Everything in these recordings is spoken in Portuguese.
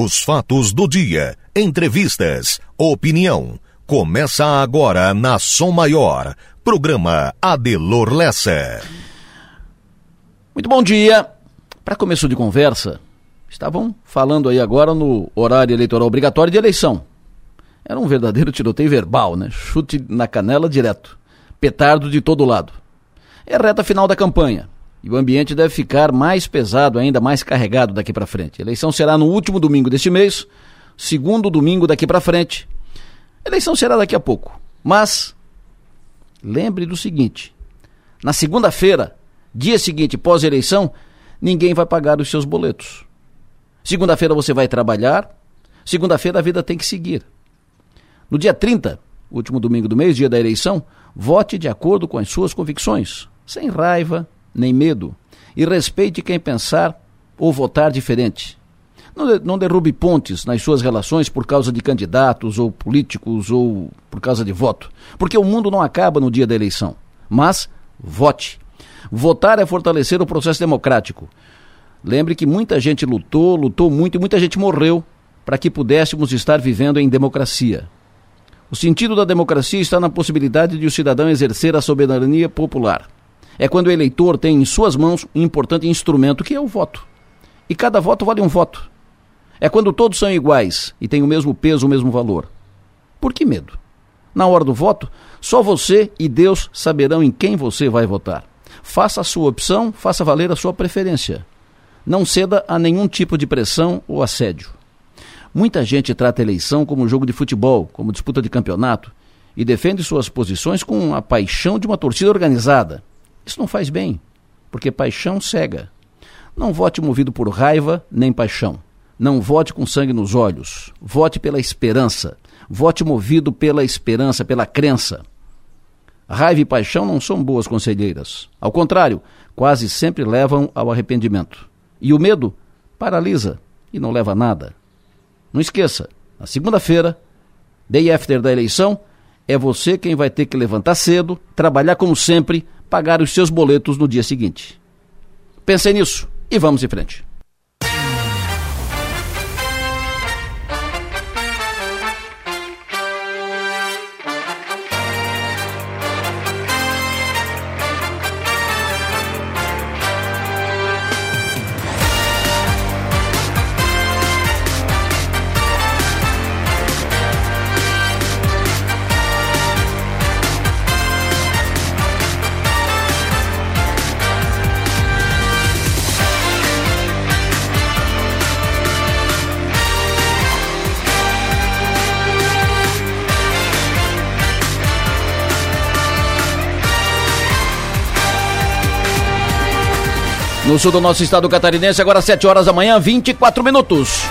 Os fatos do dia, entrevistas, opinião. Começa agora na Som Maior. Programa Adelor Lessa. Muito bom dia. Para começo de conversa, estavam falando aí agora no horário eleitoral obrigatório de eleição. Era um verdadeiro tiroteio verbal, né? Chute na canela direto. Petardo de todo lado. É reta final da campanha. E o ambiente deve ficar mais pesado, ainda mais carregado daqui para frente. A eleição será no último domingo deste mês, segundo domingo daqui para frente. A eleição será daqui a pouco. Mas lembre do seguinte: na segunda-feira, dia seguinte pós-eleição, ninguém vai pagar os seus boletos. Segunda-feira você vai trabalhar, segunda-feira a vida tem que seguir. No dia 30, último domingo do mês, dia da eleição, vote de acordo com as suas convicções, sem raiva, nem medo. E respeite quem pensar ou votar diferente. Não, derrube pontes nas suas relações por causa de candidatos ou políticos ou por causa de voto. Porque o mundo não acaba no dia da eleição. Mas vote. Votar é fortalecer o processo democrático. Lembre que muita gente lutou, lutou muito e muita gente morreu para que pudéssemos estar vivendo em democracia. O sentido da democracia está na possibilidade de o cidadão exercer a soberania popular é quando o eleitor tem em suas mãos um importante instrumento que é o voto. E cada voto vale um voto. É quando todos são iguais e têm o mesmo peso, o mesmo valor. Por que medo? Na hora do voto, só você e Deus saberão em quem você vai votar. Faça a sua opção, faça valer a sua preferência. Não ceda a nenhum tipo de pressão ou assédio. Muita gente trata a eleição como jogo de futebol, como disputa de campeonato, e defende suas posições com a paixão de uma torcida organizada. Isso não faz bem, porque paixão cega. Não vote movido por raiva nem paixão. Não vote com sangue nos olhos. Vote pela esperança. Vote movido pela esperança, pela crença. Raiva e paixão não são boas conselheiras. Ao contrário, quase sempre levam ao arrependimento. E o medo paralisa e não leva a nada. Não esqueça, na segunda-feira, day after da eleição, é você quem vai ter que levantar cedo, trabalhar como sempre, pagar os seus boletos no dia seguinte. Pensei nisso e vamos em frente. Sul do nosso estado catarinense, agora 7 horas da manhã, 24 minutos.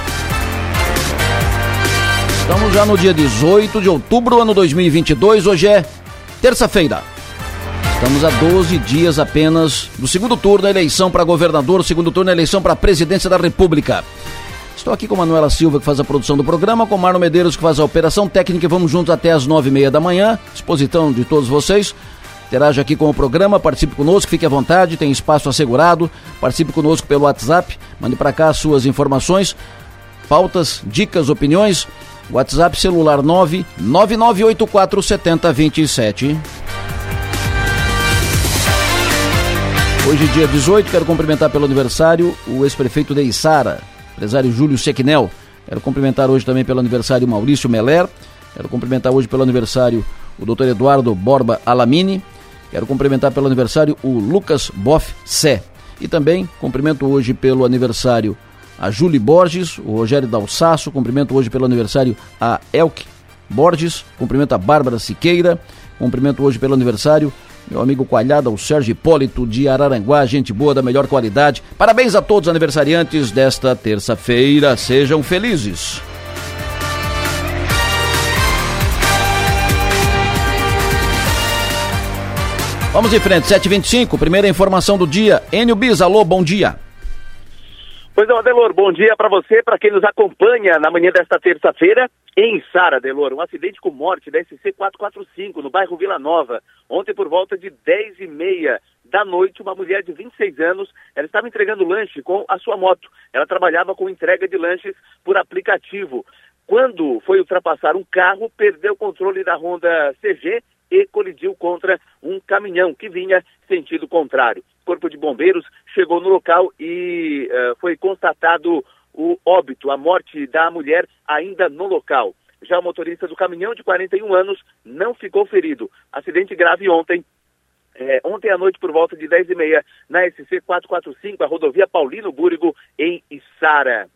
Estamos já no dia 18 de outubro, ano 2022. Hoje é terça-feira. Estamos a 12 dias apenas do segundo turno da eleição para governador, segundo turno da eleição para presidência da República. Estou aqui com Manuela Silva, que faz a produção do programa, com Marno Medeiros, que faz a operação técnica, e vamos juntos até as nove e meia da manhã. Disposição de todos vocês. Interaja aqui com o programa, participe conosco, fique à vontade, tem espaço assegurado. Participe conosco pelo WhatsApp, mande para cá as suas informações, pautas, dicas, opiniões. WhatsApp celular 999847027. Hoje, dia 18, quero cumprimentar pelo aniversário o ex-prefeito de Içara, empresário Júlio Sequinel. Quero cumprimentar hoje também pelo aniversário Maurício Meller. Quero cumprimentar hoje pelo aniversário o doutor Eduardo Borba Alamini. Quero cumprimentar pelo aniversário o Lucas Boff Sé. E também cumprimento hoje pelo aniversário a Julie Borges, o Rogério Dalsaço, cumprimento hoje pelo aniversário a Elke Borges, cumprimento a Bárbara Siqueira, cumprimento hoje pelo aniversário meu amigo Coalhada, o Sérgio Hipólito de Araranguá, gente boa da melhor qualidade. Parabéns a todos os aniversariantes desta terça-feira, sejam felizes. Vamos em frente, 7h25, primeira informação do dia. Enio Bis, alô, bom dia. Pois não, Adelor, bom dia para você, para quem nos acompanha na manhã desta terça-feira em Sara, Adelor. Um acidente com morte da SC 445 no bairro Vila Nova, ontem por volta de 10 e meia da noite, uma mulher de 26 anos, ela estava entregando lanche com a sua moto. Ela trabalhava com entrega de lanches por aplicativo. Quando foi ultrapassar um carro, perdeu o controle da Honda CG e colidiu contra um caminhão que vinha sentido contrário. O Corpo de Bombeiros chegou no local e uh, foi constatado o óbito, a morte da mulher ainda no local. Já o motorista do caminhão, de 41 anos, não ficou ferido. Acidente grave ontem. É, ontem à noite, por volta de 10h30, na SC 445, a rodovia Paulino Búrigo, em Içara.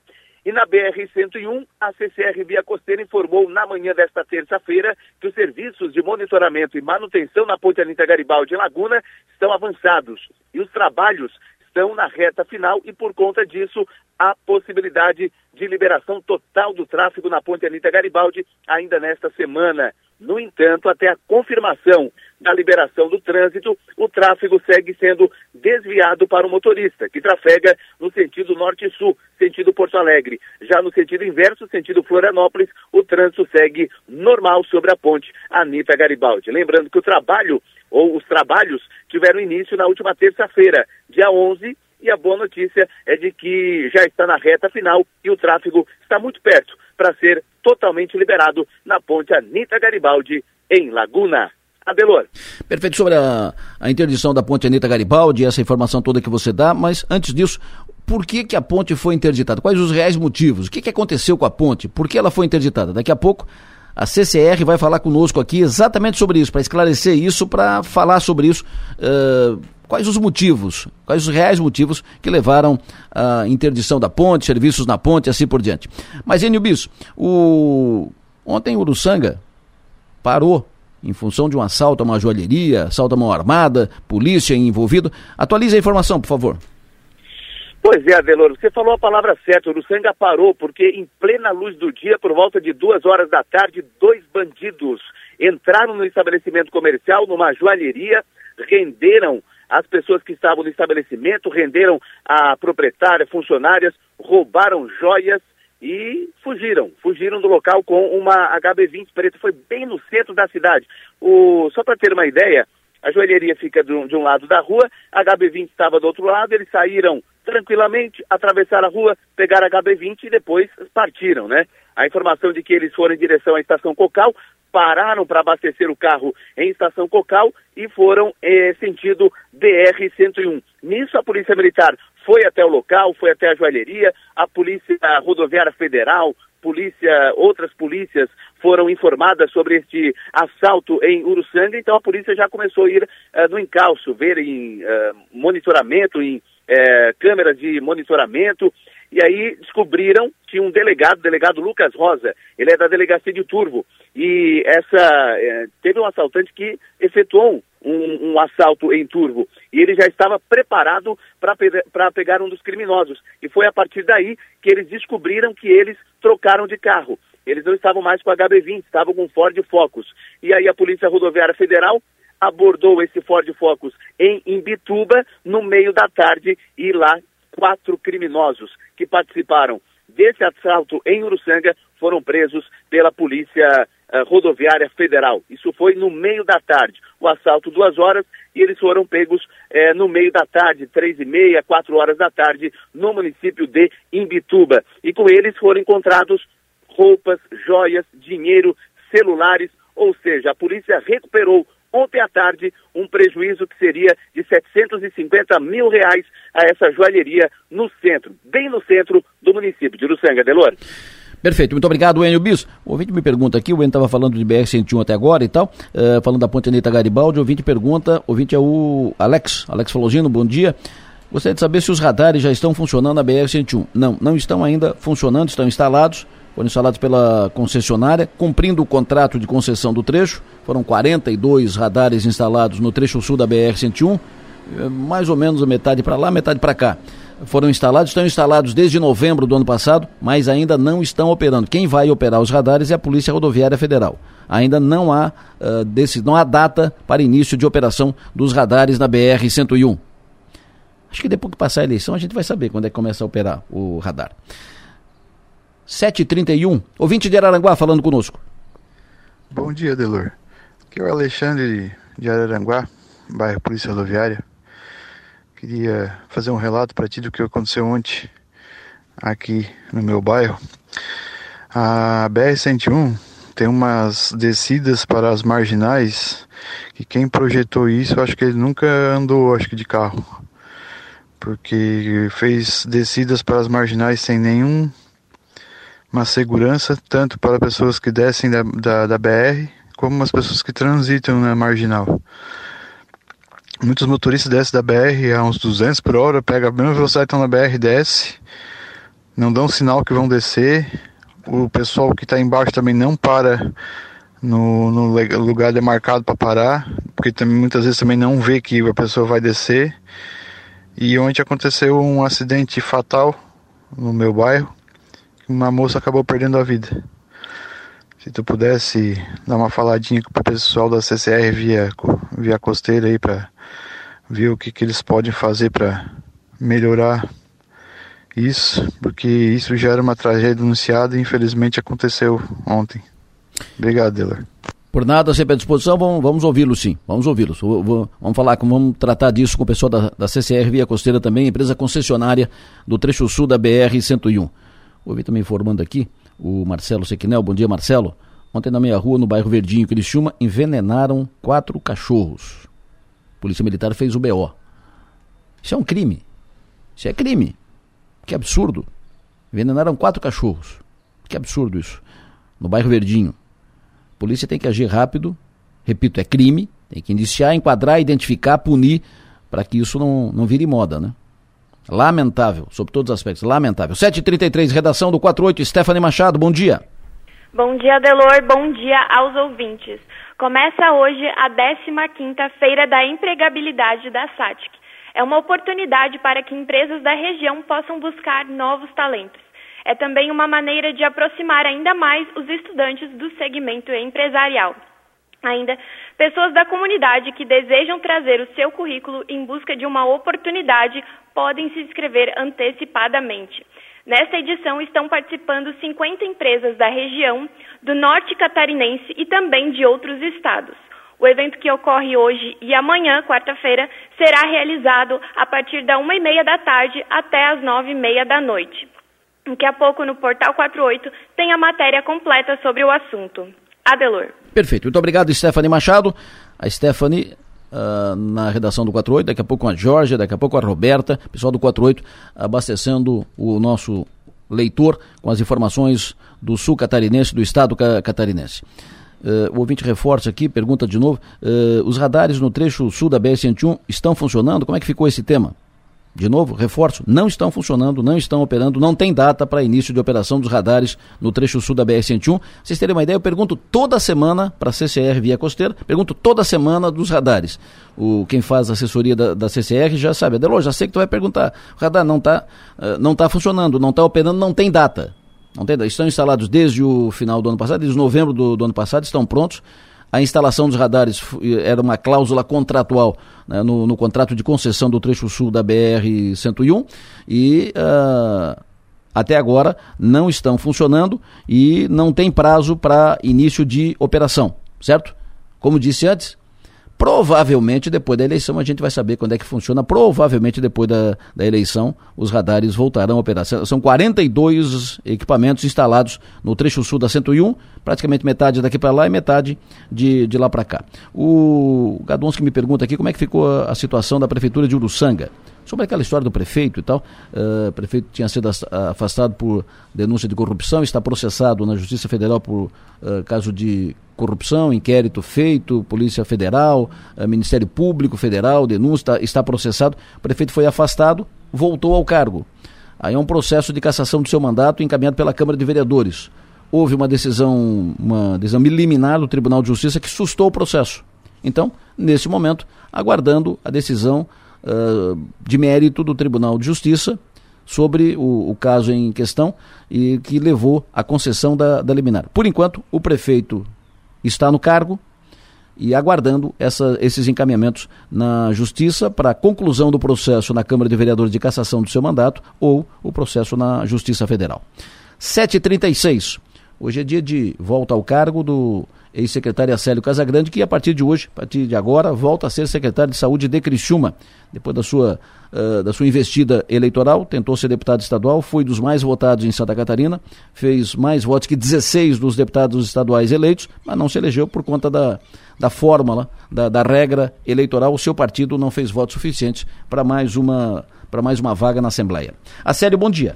E na BR-101, a CCR Via Costeira informou na manhã desta terça-feira que os serviços de monitoramento e manutenção na Ponte Anitta Garibaldi em Laguna estão avançados e os trabalhos estão na reta final e, por conta disso, a possibilidade de liberação total do tráfego na Ponte Anitta Garibaldi ainda nesta semana. No entanto, até a confirmação da liberação do trânsito, o tráfego segue sendo desviado para o motorista, que trafega no sentido norte-sul, sentido Porto Alegre. Já no sentido inverso, sentido Florianópolis, o trânsito segue normal sobre a ponte Anitta Garibaldi. Lembrando que o trabalho, ou os trabalhos, tiveram início na última terça-feira, dia 11, e a boa notícia é de que já está na reta final e o tráfego está muito perto para ser totalmente liberado na ponte Anitta Garibaldi, em Laguna. Adelor. Perfeito, sobre a, a interdição da ponte Anitta Garibaldi, essa informação toda que você dá, mas antes disso, por que, que a ponte foi interditada? Quais os reais motivos? O que, que aconteceu com a ponte? Por que ela foi interditada? Daqui a pouco a CCR vai falar conosco aqui exatamente sobre isso, para esclarecer isso, para falar sobre isso. Uh, quais os motivos, quais os reais motivos que levaram à interdição da ponte, serviços na ponte e assim por diante. Mas, Enio Bis, o... ontem o Uruçanga parou em função de um assalto a uma joalheria, assalto a mão armada, polícia envolvido. Atualize a informação, por favor. Pois é, Adeloro, você falou a palavra certa. O Uruçanga parou porque, em plena luz do dia, por volta de duas horas da tarde, dois bandidos entraram no estabelecimento comercial, numa joalheria, renderam as pessoas que estavam no estabelecimento, renderam a proprietária, funcionárias, roubaram joias e fugiram. Fugiram do local com uma HB20 preta. Foi bem no centro da cidade. O, só para ter uma ideia, a joalheria fica de um, de um lado da rua, a HB20 estava do outro lado, eles saíram tranquilamente, atravessaram a rua, pegaram a HB20 e depois partiram, né? A informação de que eles foram em direção à estação Cocal, pararam para abastecer o carro em estação Cocal e foram eh, sentido BR-101. Nisso, a Polícia Militar foi até o local, foi até a joalheria, a Polícia Rodoviária Federal, polícia, outras polícias foram informadas sobre este assalto em Uruçanga, então a polícia já começou a ir uh, no encalço, ver em uh, monitoramento, em uh, câmeras de monitoramento, e aí descobriram que um delegado, delegado Lucas Rosa, ele é da delegacia de Turvo, e essa é, teve um assaltante que efetuou um, um, assalto em Turvo e ele já estava preparado para pe pegar um dos criminosos. E foi a partir daí que eles descobriram que eles trocaram de carro. Eles não estavam mais com HB20, estavam com Ford Focus. E aí a Polícia Rodoviária Federal abordou esse Ford Focus em Imbituba no meio da tarde e lá quatro criminosos que participaram desse assalto em Uruçanga foram presos pela Polícia uh, Rodoviária Federal. Isso foi no meio da tarde. O assalto duas horas e eles foram pegos uh, no meio da tarde, três e meia, quatro horas da tarde, no município de Imbituba. E com eles foram encontrados roupas, joias, dinheiro, celulares, ou seja, a polícia recuperou ontem à tarde um prejuízo que seria de 750 mil reais a essa joalheria no centro, bem no centro do município de Uruçanga, Delor. Perfeito, muito obrigado, Enio Bis. O ouvinte me pergunta aqui, o Enio estava falando de BR-101 até agora e tal, uh, falando da Ponte Anitta Garibaldi, o ouvinte pergunta, o ouvinte é o Alex, Alex Falogino, bom dia. Gostaria de saber se os radares já estão funcionando na BR-101. Não, não estão ainda funcionando, estão instalados, foram instalados pela concessionária, cumprindo o contrato de concessão do trecho. Foram 42 radares instalados no trecho sul da BR-101, eh, mais ou menos a metade para lá, metade para cá. Foram instalados, estão instalados desde novembro do ano passado, mas ainda não estão operando. Quem vai operar os radares é a Polícia Rodoviária Federal. Ainda não há, uh, desse, não há data para início de operação dos radares na BR-101. Acho que depois que passar a eleição a gente vai saber quando é que começa a operar o radar. 7h31. Ouvinte de Araranguá falando conosco. Bom dia, Delor. Aqui é o Alexandre de Araranguá, bairro Polícia Rodoviária. Queria fazer um relato para ti do que aconteceu ontem aqui no meu bairro. A BR-101 tem umas descidas para as marginais que quem projetou isso, acho que ele nunca andou, acho que de carro, porque fez descidas para as marginais sem nenhum uma segurança tanto para pessoas que descem da, da, da BR como as pessoas que transitam na marginal. Muitos motoristas descem da BR a uns 200 por hora, pega a mesma velocidade que estão na BR, desce, não dão sinal que vão descer, o pessoal que está embaixo também não para no, no lugar demarcado para parar, porque também, muitas vezes também não vê que a pessoa vai descer. E ontem aconteceu um acidente fatal no meu bairro, uma moça acabou perdendo a vida. Se tu pudesse dar uma faladinha para o pessoal da CCR via, via costeira aí para ver o que, que eles podem fazer para melhorar isso, porque isso já era uma tragédia anunciada e infelizmente aconteceu ontem. Obrigado, Delar. Por nada, sempre à disposição, vamos, vamos ouvi-lo sim, vamos ouvi-los. Vamos falar, vamos tratar disso com o pessoal da, da CCR Via Costeira também, empresa concessionária do trecho sul da BR-101. Ouvi também informando aqui o Marcelo Sequinel. Bom dia, Marcelo. Ontem na meia rua, no bairro Verdinho, Criciúma, envenenaram quatro cachorros. Polícia Militar fez o BO. Isso é um crime. Isso é crime. Que absurdo. Envenenaram quatro cachorros. Que absurdo isso. No bairro Verdinho. Polícia tem que agir rápido. Repito, é crime. Tem que iniciar, enquadrar, identificar, punir, para que isso não, não vire moda, né? Lamentável, sob todos os aspectos, lamentável. 7h33, redação do 48, Stephanie Machado, bom dia. Bom dia, Delor, bom dia aos ouvintes. Começa hoje a 15ª Feira da Empregabilidade da SATIC. É uma oportunidade para que empresas da região possam buscar novos talentos. É também uma maneira de aproximar ainda mais os estudantes do segmento empresarial. Ainda, pessoas da comunidade que desejam trazer o seu currículo em busca de uma oportunidade podem se inscrever antecipadamente. Nesta edição estão participando 50 empresas da região, do norte catarinense e também de outros estados. O evento que ocorre hoje e amanhã, quarta-feira, será realizado a partir da uma e meia da tarde até as nove e meia da noite. Daqui a pouco, no Portal 48, tem a matéria completa sobre o assunto. Adelor. Perfeito. Muito obrigado, Stephanie Machado. A Stephanie uh, na redação do 48, daqui a pouco a Jorge, daqui a pouco a Roberta, pessoal do 48 abastecendo o nosso leitor com as informações do sul catarinense, do estado catarinense. Uh, o ouvinte reforça aqui, pergunta de novo: uh, os radares no trecho sul da BR-101 estão funcionando? Como é que ficou esse tema? De novo, reforço, não estão funcionando, não estão operando, não tem data para início de operação dos radares no trecho sul da BR-101. Vocês terem uma ideia, eu pergunto toda semana para a CCR via costeira, pergunto toda semana dos radares. O, quem faz assessoria da, da CCR já sabe, Adelô, já sei que tu vai perguntar. O radar não está uh, não tá funcionando, não está operando, não tem data. Não tem, estão instalados desde o final do ano passado, desde novembro do, do ano passado, estão prontos a instalação dos radares era uma cláusula contratual né, no, no, contrato de concessão do trecho sul da BR-101 e uh, até agora não estão funcionando e não tem prazo para início de operação, certo? Como disse antes, Provavelmente depois da eleição a gente vai saber quando é que funciona. Provavelmente depois da, da eleição os radares voltarão a operar. São 42 equipamentos instalados no trecho sul da 101, praticamente metade daqui para lá e metade de, de lá para cá. O Gadonski me pergunta aqui como é que ficou a, a situação da prefeitura de Uruçanga sobre aquela história do prefeito e tal. Uh, o prefeito tinha sido afastado por denúncia de corrupção, está processado na Justiça Federal por uh, caso de corrupção, inquérito feito, Polícia Federal, uh, Ministério Público Federal, denúncia, está, está processado. O prefeito foi afastado, voltou ao cargo. Aí é um processo de cassação do seu mandato encaminhado pela Câmara de Vereadores. Houve uma decisão, uma decisão liminar do Tribunal de Justiça que sustou o processo. Então, nesse momento, aguardando a decisão uh, de mérito do Tribunal de Justiça sobre o, o, caso em questão e que levou à concessão da, da liminar. Por enquanto, o prefeito está no cargo e aguardando essa, esses encaminhamentos na Justiça para a conclusão do processo na Câmara de Vereadores de cassação do seu mandato ou o processo na Justiça Federal. 7h36. Hoje é dia de volta ao cargo do ex-secretário Acélio Casagrande, que a partir de hoje, a partir de agora, volta a ser secretário de Saúde de Criciúma. Depois da sua, uh, da sua investida eleitoral, tentou ser deputado estadual, foi dos mais votados em Santa Catarina, fez mais votos que 16 dos deputados estaduais eleitos, mas não se elegeu por conta da, da fórmula, da, da regra eleitoral. O seu partido não fez votos suficientes para mais uma para mais uma vaga na Assembleia. Acélio, bom dia.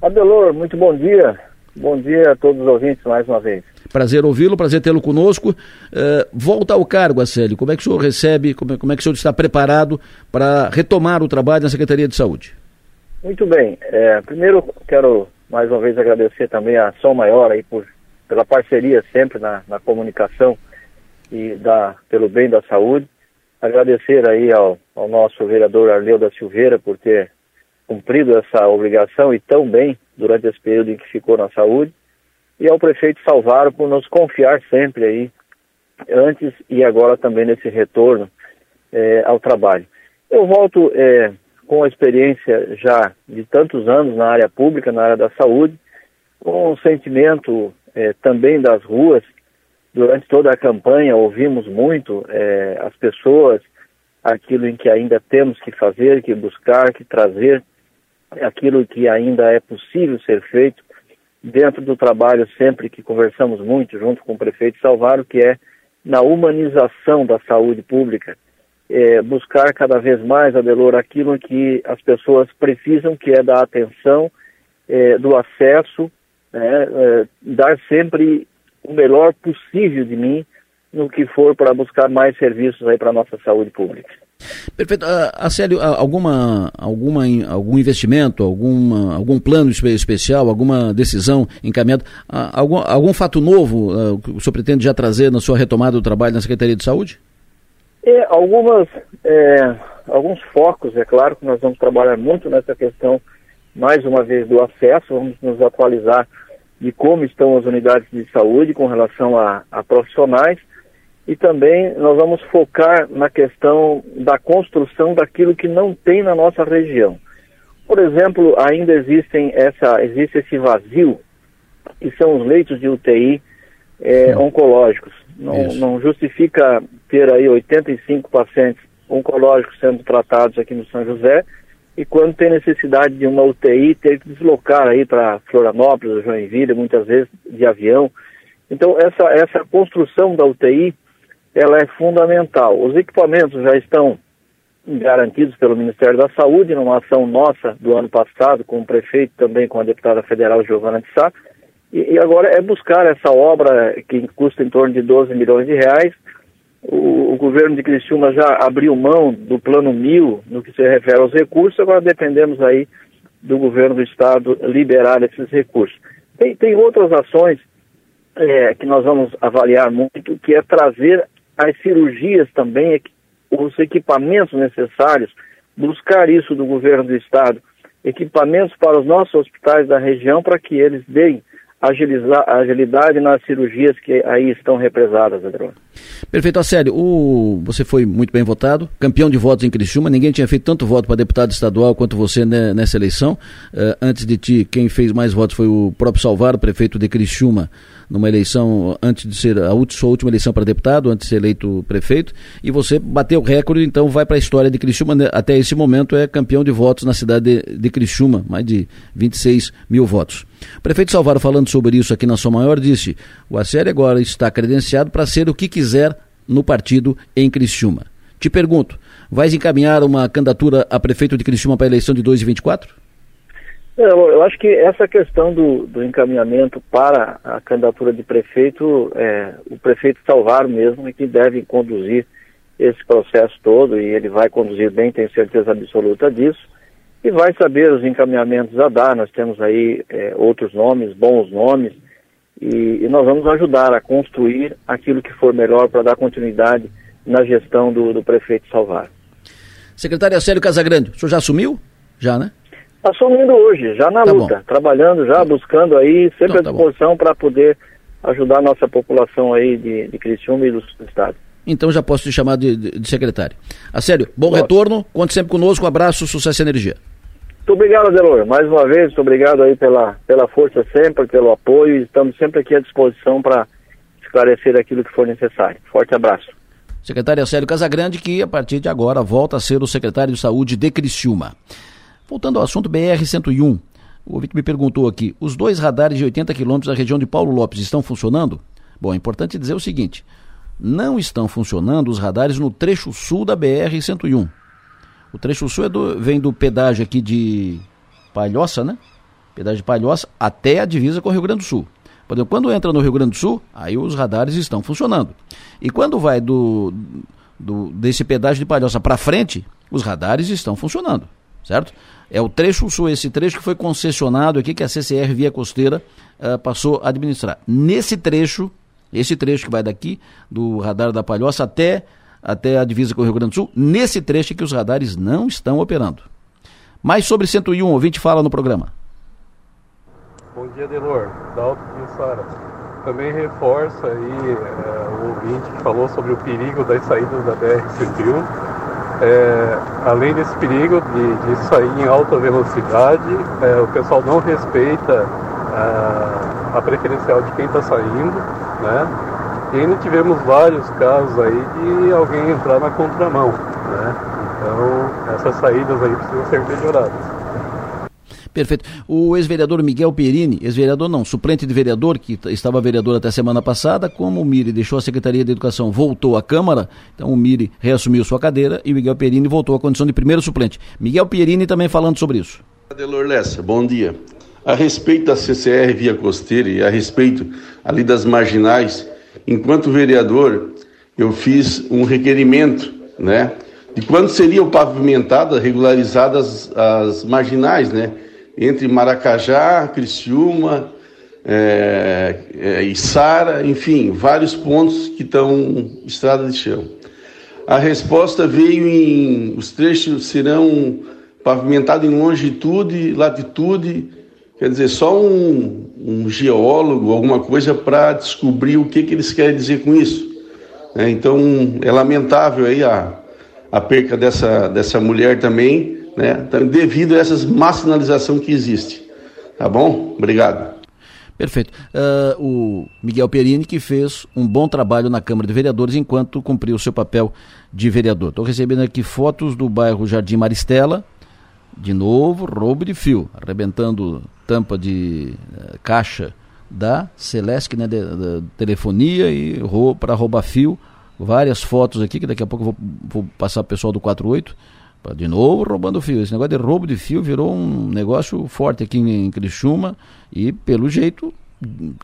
Adelor, muito bom dia. Bom dia a todos os ouvintes mais uma vez. Prazer ouvi-lo, prazer tê-lo conosco. Uh, volta ao cargo, Acélio. Como é que o senhor recebe, como é, como é que o senhor está preparado para retomar o trabalho na Secretaria de Saúde? Muito bem. É, primeiro, quero mais uma vez agradecer também a Som Maior aí por, pela parceria sempre na, na comunicação e da, pelo bem da saúde. Agradecer aí ao, ao nosso vereador Arleu da Silveira por ter cumprido essa obrigação e tão bem durante esse período em que ficou na saúde, e ao prefeito Salvaro por nos confiar sempre aí, antes e agora também nesse retorno é, ao trabalho. Eu volto é, com a experiência já de tantos anos na área pública, na área da saúde, com um sentimento é, também das ruas. Durante toda a campanha ouvimos muito as pessoas, aquilo em que ainda temos que fazer, que buscar, que trazer aquilo que ainda é possível ser feito dentro do trabalho sempre que conversamos muito junto com o prefeito Salvaro, que é na humanização da saúde pública, é, buscar cada vez mais, Adelor, aquilo que as pessoas precisam, que é da atenção, é, do acesso, né, é, dar sempre o melhor possível de mim no que for para buscar mais serviços aí para a nossa saúde pública. Perfeito. Uh, Acélio, uh, alguma, alguma, algum investimento, alguma, algum plano especial, alguma decisão encaminhada, algum, algum fato novo que o senhor pretende já trazer na sua retomada do trabalho na Secretaria de Saúde? É, algumas, é, alguns focos, é claro que nós vamos trabalhar muito nessa questão, mais uma vez, do acesso, vamos nos atualizar de como estão as unidades de saúde com relação a, a profissionais, e também nós vamos focar na questão da construção daquilo que não tem na nossa região. Por exemplo, ainda existem essa, existe esse vazio, que são os leitos de UTI é, oncológicos. Não, não, justifica ter aí 85 pacientes oncológicos sendo tratados aqui no São José e quando tem necessidade de uma UTI, ter que deslocar aí para Florianópolis, Joinville, muitas vezes de avião. Então, essa, essa construção da UTI ela é fundamental. Os equipamentos já estão garantidos pelo Ministério da Saúde, numa ação nossa do ano passado, com o prefeito também, com a deputada federal Giovana de Sá, e, e agora é buscar essa obra que custa em torno de 12 milhões de reais. O, o governo de Criciúma já abriu mão do plano mil no que se refere aos recursos, agora dependemos aí do governo do estado liberar esses recursos. Tem, tem outras ações é, que nós vamos avaliar muito, que é trazer as cirurgias também, os equipamentos necessários, buscar isso do governo do estado, equipamentos para os nossos hospitais da região para que eles deem agilidade nas cirurgias que aí estão represadas, Adriano. Perfeito, a sério, o, você foi muito bem votado, campeão de votos em Criciúma, ninguém tinha feito tanto voto para deputado estadual quanto você né, nessa eleição. Uh, antes de ti, quem fez mais votos foi o próprio Salvaro, prefeito de Criciúma, numa eleição, antes de ser a sua última eleição para deputado, antes de ser eleito prefeito, e você bateu o recorde, então vai para a história de Criciúma, né, até esse momento é campeão de votos na cidade de, de Criciúma, mais de 26 mil votos. O prefeito Salvaro, falando sobre isso aqui na sua maior, disse: o Acério agora está credenciado para ser o que quiser no partido em Criciúma. Te pergunto, vais encaminhar uma candidatura a prefeito de Criciúma para a eleição de 2024? Eu, eu acho que essa questão do, do, encaminhamento para a candidatura de prefeito, é, o prefeito Salvaro mesmo é que deve conduzir esse processo todo e ele vai conduzir bem, tenho certeza absoluta disso, e vai saber os encaminhamentos a dar. Nós temos aí é, outros nomes, bons nomes, e, e, nós vamos ajudar a construir aquilo que for melhor para dar continuidade na gestão do, do prefeito Salvar. Secretário Célio Casagrande, o senhor já assumiu? Já, né? Assumindo hoje, já na tá luta, bom. trabalhando já, buscando aí, sempre então, à disposição para poder ajudar a nossa população aí de, de Criciúma e do Estado. Então já posso te chamar de, de, de secretário. A sério, bom retorno, conte sempre conosco, abraço, sucesso e energia. Muito obrigado, Adelor. Mais uma vez, muito obrigado aí pela, pela força sempre, pelo apoio. Estamos sempre aqui à disposição para esclarecer aquilo que for necessário. Forte abraço. Secretário Célio Casagrande, que a partir de agora volta a ser o secretário de Saúde de Criciúma. Voltando ao assunto BR-101, o ouvinte me perguntou aqui: os dois radares de 80 quilômetros da região de Paulo Lopes estão funcionando? Bom, é importante dizer o seguinte: não estão funcionando os radares no trecho sul da BR-101. O trecho sul é do, vem do pedágio aqui de Palhoça, né? Pedágio de Palhoça até a divisa com o Rio Grande do Sul. Quando entra no Rio Grande do Sul, aí os radares estão funcionando. E quando vai do, do desse pedágio de Palhoça para frente, os radares estão funcionando, certo? É o trecho sul, esse trecho que foi concessionado aqui, que a CCR Via Costeira uh, passou a administrar. Nesse trecho, esse trecho que vai daqui, do radar da Palhoça até, até a divisa com o Rio Grande do Sul, nesse trecho que os radares não estão operando. Mais sobre 101, ouvinte fala no programa. Bom dia, Delor, da Alto de Sara. Também reforça aí é, o ouvinte que falou sobre o perigo das saídas da BR-101 é, além desse perigo de, de, sair em alta velocidade, é, o pessoal não respeita a, a preferencial de quem está saindo, né? E ainda tivemos vários casos aí de alguém entrar na contramão, né? Então essas saídas aí precisam ser melhoradas. Perfeito. O ex-vereador Miguel Perini, ex-vereador não, suplente de vereador, que estava vereador até semana passada, como o Miri deixou a Secretaria de Educação, voltou à Câmara, então o Miri reassumiu sua cadeira e o Miguel Perini voltou à condição de primeiro suplente. Miguel Perini também falando sobre isso. Adelor Lessa, bom dia. A respeito da CCR Via Costeira e a respeito ali das marginais, enquanto vereador, eu fiz um requerimento, né, de quando seriam pavimentadas, regularizadas as marginais, né, entre Maracajá, Criciúma, é, é, Içara, enfim, vários pontos que estão estrada de chão. A resposta veio em os trechos serão pavimentados em longitude, latitude, quer dizer, só um, um geólogo, alguma coisa para descobrir o que, que eles querem dizer com isso. É, então é lamentável aí a, a perca dessa, dessa mulher também, né? devido a essas má sinalização que existe. Tá bom? Obrigado. Perfeito. Uh, o Miguel Perini que fez um bom trabalho na Câmara de Vereadores enquanto cumpriu o seu papel de vereador. Estou recebendo aqui fotos do bairro Jardim Maristela. De novo, roubo de fio, arrebentando tampa de uh, caixa da Celesc, né, de telefonia e para roubar fio. Várias fotos aqui que daqui a pouco eu vou, vou passar para o pessoal do 48 de novo roubando fio. Esse negócio de roubo de fio virou um negócio forte aqui em Criciúma e pelo jeito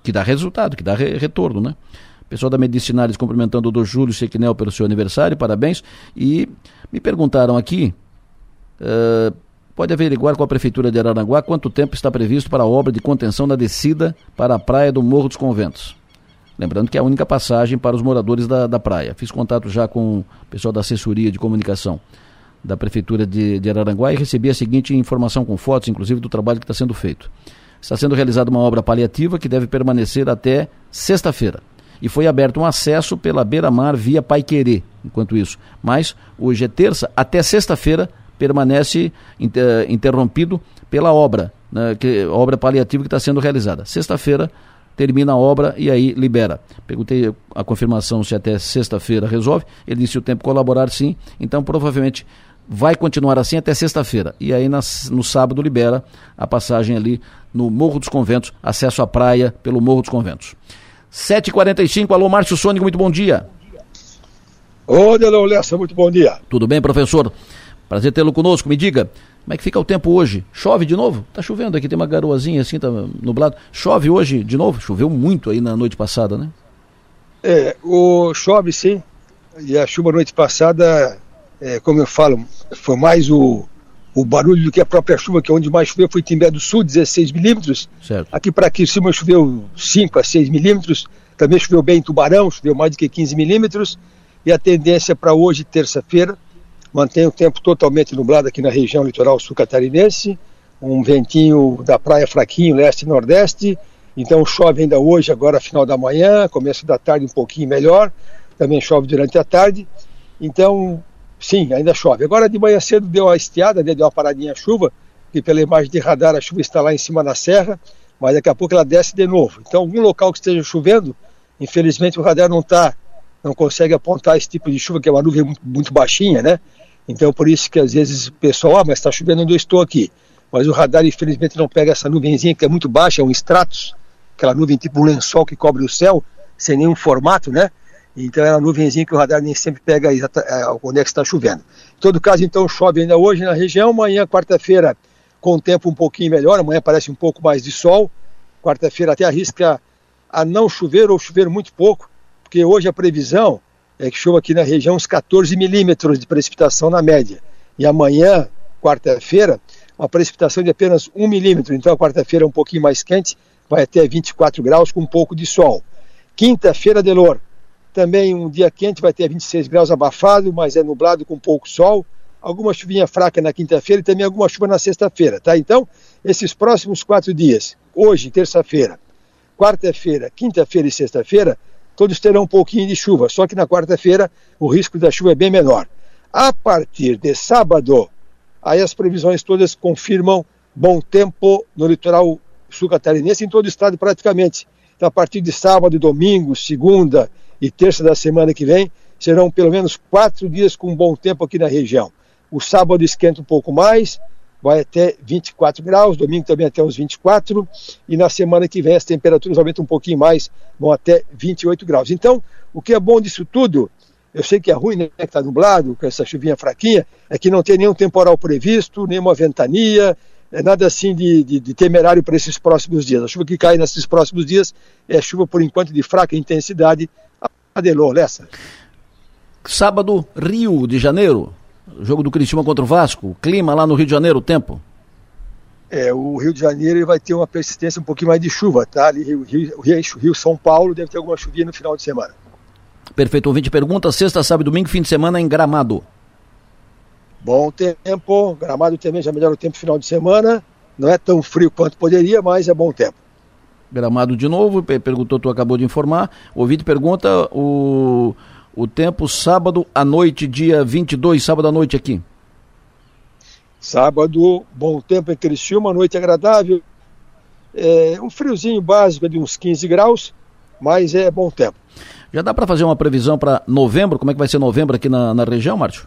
que dá resultado, que dá re retorno, né? Pessoal da Medicinares cumprimentando o do Júlio Sequinel pelo seu aniversário, parabéns. E me perguntaram aqui, uh, pode averiguar com a Prefeitura de Araranguá quanto tempo está previsto para a obra de contenção da descida para a praia do Morro dos Conventos. Lembrando que é a única passagem para os moradores da, da praia. Fiz contato já com o pessoal da assessoria de comunicação da Prefeitura de, de Araranguá e recebi a seguinte informação com fotos, inclusive, do trabalho que está sendo feito. Está sendo realizada uma obra paliativa que deve permanecer até sexta-feira. E foi aberto um acesso pela beira-mar via Paiquerê, enquanto isso. Mas hoje é terça, até sexta-feira permanece inter, interrompido pela obra, né, que, obra paliativa que está sendo realizada. Sexta-feira termina a obra e aí libera. Perguntei a confirmação se até sexta-feira resolve. Ele disse o tempo colaborar sim, então provavelmente vai continuar assim até sexta-feira. E aí nas, no sábado libera a passagem ali no Morro dos Conventos, acesso à praia pelo Morro dos Conventos. 7h45, alô Márcio Sônico, muito bom dia. Ô, Delão Lessa, muito bom dia. Tudo bem, professor? Prazer tê-lo conosco. Me diga, como é que fica o tempo hoje? Chove de novo? Tá chovendo aqui, tem uma garoazinha assim, tá nublado. Chove hoje de novo? Choveu muito aí na noite passada, né? É, o chove sim. E a chuva noite passada é, como eu falo, foi mais o, o barulho do que a própria chuva, que é onde mais choveu foi Timbé do Sul, 16 milímetros. Aqui para aqui em cima choveu 5 a 6 milímetros. Também choveu bem em Tubarão, choveu mais do que 15 milímetros. E a tendência para hoje, terça-feira, mantém o tempo totalmente nublado aqui na região litoral sul catarinense. Um ventinho da praia fraquinho, leste e nordeste. Então chove ainda hoje, agora final da manhã, começo da tarde um pouquinho melhor. Também chove durante a tarde. Então Sim, ainda chove. Agora de manhã cedo deu uma estiada, né, deu uma paradinha a chuva, que pela imagem de radar a chuva está lá em cima na serra, mas daqui a pouco ela desce de novo. Então, algum local que esteja chovendo, infelizmente o radar não está, não consegue apontar esse tipo de chuva, que é uma nuvem muito, baixinha, né? Então, por isso que às vezes o pessoal, ah, mas está chovendo onde eu estou aqui. Mas o radar, infelizmente, não pega essa nuvenzinha que é muito baixa, é um stratus, aquela nuvem tipo um lençol que cobre o céu, sem nenhum formato, né? Então é uma nuvenzinha que o radar nem sempre pega é, onde é que está chovendo. Em todo caso, então, chove ainda hoje na região, amanhã, quarta-feira, com tempo um pouquinho melhor, amanhã parece um pouco mais de sol, quarta-feira até arrisca a não chover ou chover muito pouco, porque hoje a previsão é que chova aqui na região uns 14 milímetros de precipitação na média. E amanhã, quarta-feira, uma precipitação de apenas 1 milímetro. Então a quarta-feira é um pouquinho mais quente, vai até 24 graus com um pouco de sol. Quinta-feira, Delor, também um dia quente, vai ter 26 graus abafado, mas é nublado com pouco sol. Alguma chuvinha fraca na quinta-feira e também alguma chuva na sexta-feira, tá? Então, esses próximos quatro dias, hoje, terça-feira, quarta-feira, quinta-feira e sexta-feira, todos terão um pouquinho de chuva, só que na quarta-feira o risco da chuva é bem menor. A partir de sábado, aí as previsões todas confirmam bom tempo no litoral sul catarinense, em todo o estado praticamente. Então, a partir de sábado, domingo, segunda e terça da semana que vem, serão pelo menos quatro dias com bom tempo aqui na região. O sábado esquenta um pouco mais, vai até 24 graus, domingo também até uns 24, e na semana que vem as temperaturas aumentam um pouquinho mais, vão até 28 graus. Então, o que é bom disso tudo, eu sei que é ruim, né, que está nublado, com essa chuvinha fraquinha, é que não tem nenhum temporal previsto, nenhuma ventania, é nada assim de, de, de temerário para esses próximos dias. A chuva que cai nesses próximos dias é chuva, por enquanto, de fraca intensidade. Adelô, Lessa. Sábado, Rio de Janeiro. Jogo do Criciúma contra o Vasco. Clima lá no Rio de Janeiro, o tempo? É, o Rio de Janeiro vai ter uma persistência um pouquinho mais de chuva, tá? Ali, Rio, Rio, Rio, Rio São Paulo deve ter alguma chuvinha no final de semana. Perfeito, ouvinte pergunta, sexta, sábado e domingo, fim de semana em Gramado. Bom tempo, Gramado também já melhora o tempo final de semana, não é tão frio quanto poderia, mas é bom tempo. Gramado de novo, perguntou, tu acabou de informar, o ouvinte pergunta o o tempo sábado à noite, dia 22, sábado à noite aqui. Sábado, bom tempo em Criciúma, noite agradável. É, um friozinho básico de uns 15 graus, mas é bom tempo. Já dá para fazer uma previsão para novembro? Como é que vai ser novembro aqui na, na região, Márcio?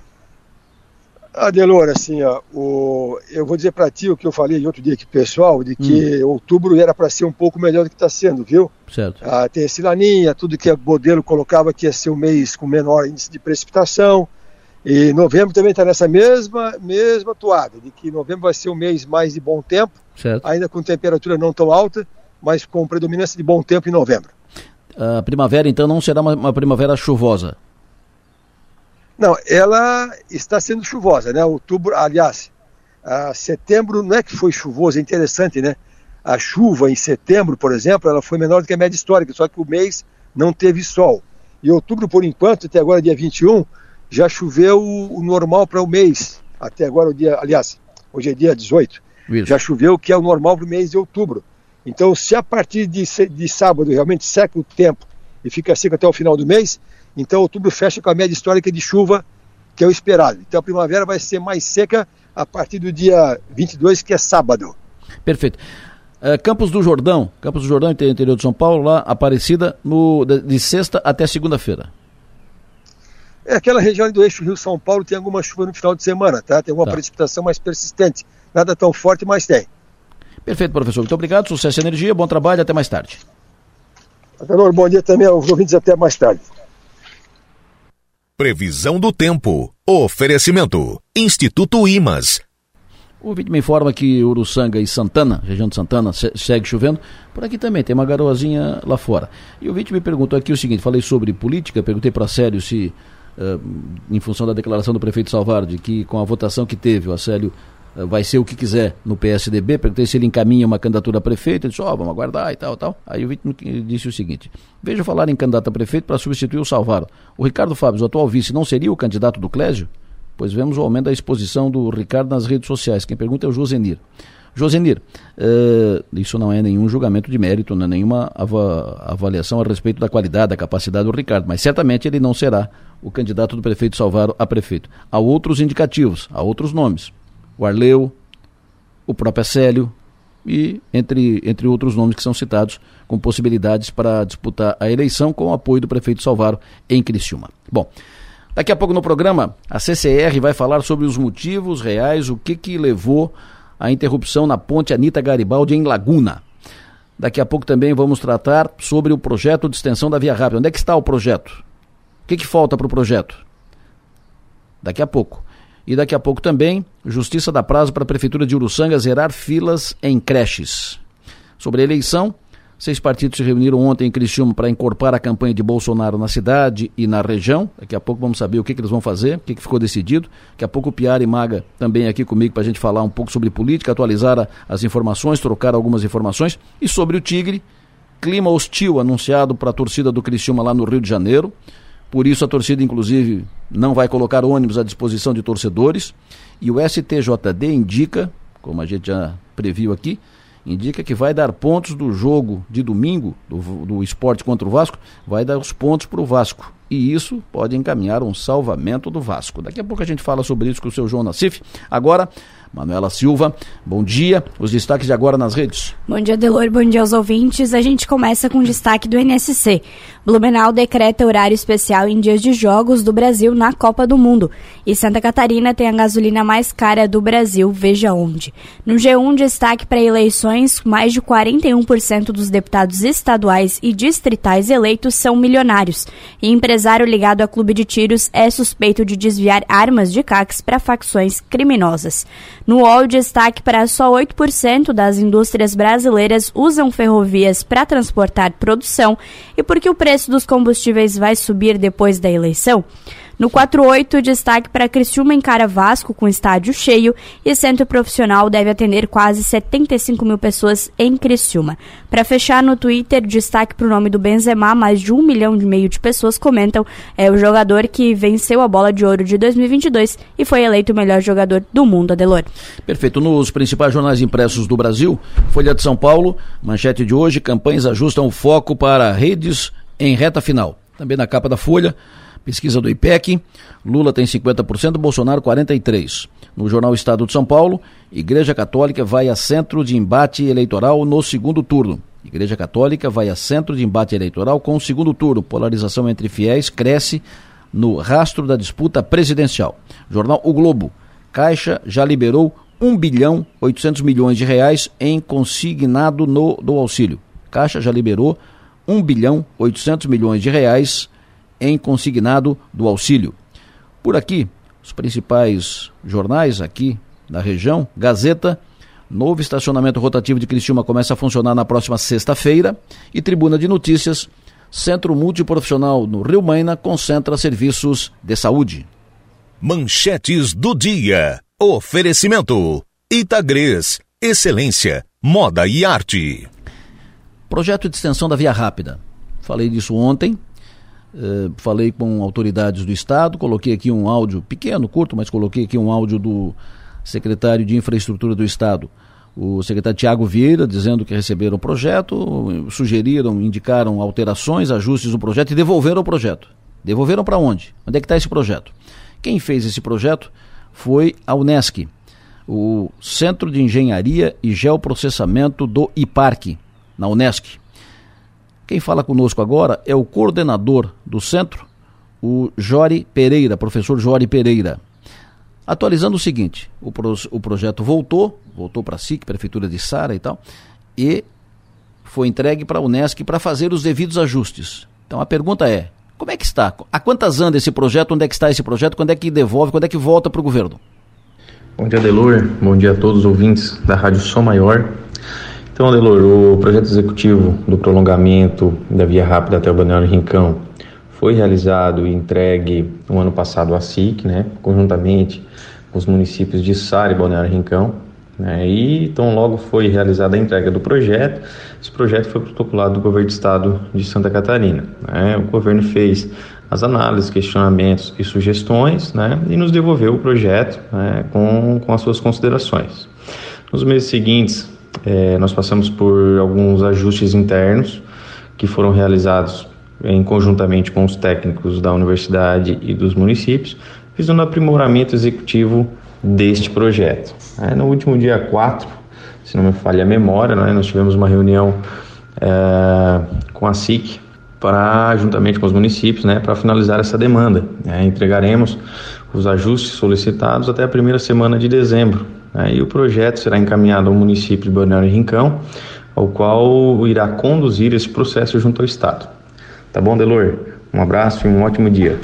Adelor, assim, ó, o, eu vou dizer para ti o que eu falei outro dia aqui, pessoal, de que hum. outubro era para ser um pouco melhor do que está sendo, viu? Certo. Ah, tem esse laninha, tudo que o modelo colocava que ia ser um mês com menor índice de precipitação. E novembro também está nessa mesma, mesma toada, de que novembro vai ser um mês mais de bom tempo, certo. ainda com temperatura não tão alta, mas com predominância de bom tempo em novembro. A primavera, então, não será uma, uma primavera chuvosa? Não, ela está sendo chuvosa, né? Outubro, aliás, setembro não é que foi chuvoso, é interessante, né? A chuva em setembro, por exemplo, ela foi menor do que a média histórica, só que o mês não teve sol. E outubro, por enquanto, até agora, dia 21, já choveu o normal para o mês. Até agora, o dia, aliás, hoje é dia 18, Isso. já choveu o que é o normal para o mês de outubro. Então, se a partir de, de sábado realmente seca o tempo e fica seco até o final do mês, então outubro fecha com a média histórica de chuva que é o esperado. Então a primavera vai ser mais seca a partir do dia 22, que é sábado. Perfeito. Uh, Campos do Jordão, Campos do Jordão, interior de São Paulo, lá, Aparecida, no, de, de sexta até segunda-feira. É, aquela região do eixo Rio-São Paulo tem alguma chuva no final de semana, tá? Tem alguma tá. precipitação mais persistente. Nada tão forte, mas tem. Perfeito, professor. Muito obrigado. Sucesso e energia. Bom trabalho. Até mais tarde. Adelor, bom dia também aos ouvintes. Até mais tarde. Previsão do tempo. Oferecimento. Instituto Imas. O vídeo me informa que Uruçanga e Santana, região de Santana, segue chovendo. Por aqui também tem uma garoazinha lá fora. E o vídeo me perguntou aqui o seguinte: falei sobre política, perguntei para Célio se, uh, em função da declaração do prefeito Salvaro, de que com a votação que teve, o Acélio vai ser o que quiser no PSDB, perguntei se ele encaminha uma candidatura a prefeito, ele disse, ó, oh, vamos aguardar e tal, tal. Aí o Vítor disse o seguinte, veja falar em candidato a prefeito para substituir o Salvaro. O Ricardo Fábio, o atual vice, não seria o candidato do Clésio? Pois vemos o aumento da exposição do Ricardo nas redes sociais. Quem pergunta é o Josenir. Josenir, uh, isso não é nenhum julgamento de mérito, não é nenhuma avaliação a respeito da qualidade, da capacidade do Ricardo, mas certamente ele não será o candidato do prefeito Salvaro a prefeito. Há outros indicativos, há outros nomes o Arleu, o próprio Acélio e entre, entre outros nomes que são citados com possibilidades para disputar a eleição com o apoio do prefeito Salvaro em Criciúma. Bom, daqui a pouco no programa a CCR vai falar sobre os motivos reais, o que que levou à interrupção na ponte Anita Garibaldi em Laguna. Daqui a pouco também vamos tratar sobre o projeto de extensão da Via Rápida. Onde é que está o projeto? O que, que falta para o projeto? Daqui a pouco. E daqui a pouco também, Justiça dá prazo para a Prefeitura de Uruçanga zerar filas em creches. Sobre a eleição, seis partidos se reuniram ontem em Criciúma para incorporar a campanha de Bolsonaro na cidade e na região. Daqui a pouco vamos saber o que, que eles vão fazer, o que, que ficou decidido. Daqui a pouco o Piara e Maga também aqui comigo para a gente falar um pouco sobre política, atualizar a, as informações, trocar algumas informações. E sobre o Tigre, clima hostil anunciado para a torcida do Criciúma lá no Rio de Janeiro. Por isso a torcida, inclusive, não vai colocar ônibus à disposição de torcedores. E o STJD indica, como a gente já previu aqui, indica que vai dar pontos do jogo de domingo, do, do esporte contra o Vasco, vai dar os pontos para o Vasco. E isso pode encaminhar um salvamento do Vasco. Daqui a pouco a gente fala sobre isso com o seu João Nassif. Agora, Manuela Silva, bom dia. Os destaques de agora nas redes. Bom dia, Delor. Bom dia aos ouvintes. A gente começa com o destaque do NSC. Blumenau decreta horário especial em dias de jogos do Brasil na Copa do Mundo. E Santa Catarina tem a gasolina mais cara do Brasil, veja onde. No G1, destaque para eleições: mais de 41% dos deputados estaduais e distritais eleitos são milionários. E empresário ligado a clube de tiros é suspeito de desviar armas de CACs para facções criminosas. No UOL, destaque para só 8% das indústrias brasileiras usam ferrovias para transportar produção e porque o preço dos combustíveis vai subir depois da eleição. No 48, destaque para Criciúma encara Vasco com estádio cheio e centro profissional deve atender quase 75 mil pessoas em Criciúma. Para fechar no Twitter, destaque para o nome do Benzema, mais de um milhão e meio de pessoas comentam, é o jogador que venceu a bola de ouro de 2022 e foi eleito o melhor jogador do mundo, Adelor. Perfeito. Nos principais jornais impressos do Brasil, Folha de São Paulo, manchete de hoje, campanhas ajustam o foco para redes em reta final. Também na capa da Folha, Pesquisa do IPEC, Lula tem 50%, Bolsonaro 43%. No jornal Estado de São Paulo, Igreja Católica vai a centro de embate eleitoral no segundo turno. Igreja Católica vai a centro de embate eleitoral com o segundo turno. Polarização entre fiéis cresce no rastro da disputa presidencial. Jornal O Globo. Caixa já liberou 1 bilhão 800 milhões de reais em consignado no, do auxílio. Caixa já liberou 1 bilhão 800 milhões de reais em consignado do auxílio. Por aqui, os principais jornais aqui da região, Gazeta, novo estacionamento rotativo de Criciúma começa a funcionar na próxima sexta-feira e Tribuna de Notícias, Centro Multiprofissional no Rio Maina concentra serviços de saúde. Manchetes do dia. Oferecimento. Itagres. Excelência. Moda e arte. Projeto de extensão da Via Rápida. Falei disso ontem, Uh, falei com autoridades do Estado, coloquei aqui um áudio pequeno, curto, mas coloquei aqui um áudio do secretário de Infraestrutura do Estado, o secretário Tiago Vieira, dizendo que receberam o projeto, sugeriram, indicaram alterações, ajustes do projeto e devolveram o projeto. Devolveram para onde? Onde é que está esse projeto? Quem fez esse projeto foi a Unesc, o Centro de Engenharia e Geoprocessamento do IPARC, na Unesc. Quem fala conosco agora é o coordenador do centro, o Jori Pereira, professor Jori Pereira. Atualizando o seguinte: o, pro, o projeto voltou, voltou para a SIC, Prefeitura de Sara e tal, e foi entregue para a Unesc para fazer os devidos ajustes. Então a pergunta é: como é que está? A quantas anda esse projeto? Onde é que está esse projeto? Quando é que devolve? Quando é que volta para o governo? Bom dia, Delor. Bom dia a todos os ouvintes da Rádio Som Maior. Então, Adelor, o projeto executivo do prolongamento da via rápida até o Balneário Rincão foi realizado e entregue no ano passado à SIC, né, conjuntamente com os municípios de Sara e Balneário Rincão. Né, e então logo foi realizada a entrega do projeto. Esse projeto foi protocolado do governo do estado de Santa Catarina. Né, o governo fez as análises, questionamentos e sugestões né, e nos devolveu o projeto né, com, com as suas considerações. Nos meses seguintes, é, nós passamos por alguns ajustes internos que foram realizados em conjuntamente com os técnicos da universidade e dos municípios, visando aprimoramento executivo deste projeto. É, no último dia 4 se não me falha a memória, né, nós tivemos uma reunião é, com a SIC para, juntamente com os municípios, né, para finalizar essa demanda. Né, entregaremos os ajustes solicitados até a primeira semana de dezembro. Né, e o projeto será encaminhado ao município de Balneário Rincão, ao qual irá conduzir esse processo junto ao Estado. Tá bom, Delor? Um abraço e um ótimo dia.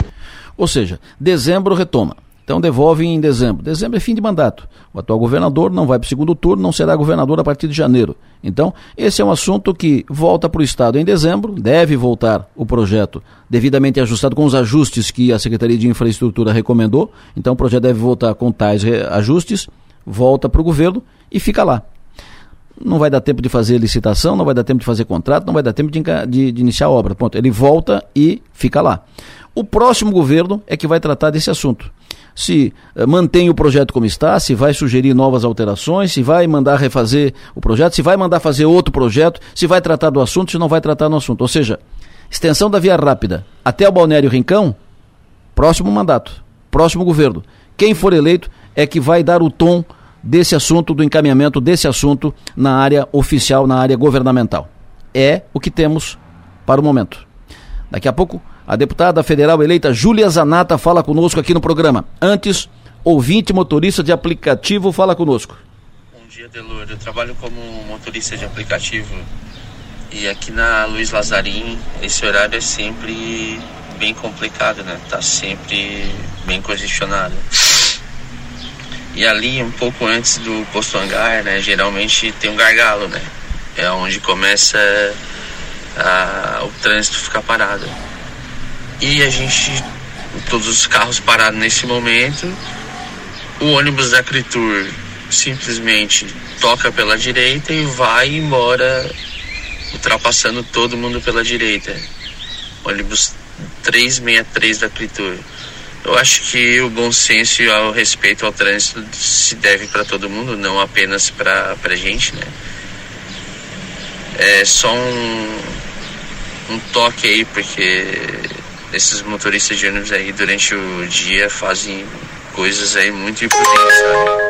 Ou seja, dezembro retoma. Então devolve em dezembro. Dezembro é fim de mandato. O atual governador não vai para o segundo turno, não será governador a partir de janeiro. Então, esse é um assunto que volta para o Estado em dezembro, deve voltar o projeto devidamente ajustado com os ajustes que a Secretaria de Infraestrutura recomendou. Então, o projeto deve voltar com tais ajustes, volta para o governo e fica lá. Não vai dar tempo de fazer licitação, não vai dar tempo de fazer contrato, não vai dar tempo de, de, de iniciar a obra. Ponto. Ele volta e fica lá. O próximo governo é que vai tratar desse assunto se eh, mantém o projeto como está, se vai sugerir novas alterações, se vai mandar refazer o projeto, se vai mandar fazer outro projeto, se vai tratar do assunto, se não vai tratar do assunto. Ou seja, extensão da via rápida até o Balneário Rincão, próximo mandato, próximo governo. Quem for eleito é que vai dar o tom desse assunto, do encaminhamento desse assunto na área oficial, na área governamental. É o que temos para o momento. Daqui a pouco a deputada federal eleita Júlia Zanata fala conosco aqui no programa. Antes, ouvinte motorista de aplicativo fala conosco. Bom dia, Delor. Eu trabalho como motorista de aplicativo e aqui na Luiz Lazarim esse horário é sempre bem complicado, né? Tá sempre bem congestionado. E ali, um pouco antes do posto hangar, né? Geralmente tem um gargalo, né? É onde começa a, o trânsito ficar parado. E a gente, todos os carros parados nesse momento, o ônibus da Critur simplesmente toca pela direita e vai embora, ultrapassando todo mundo pela direita. Ônibus 363 da Critur. Eu acho que o bom senso e o respeito ao trânsito se deve para todo mundo, não apenas para a gente, né? É só um, um toque aí, porque esses motoristas de ônibus aí durante o dia fazem coisas aí muito imprudentes, sabe?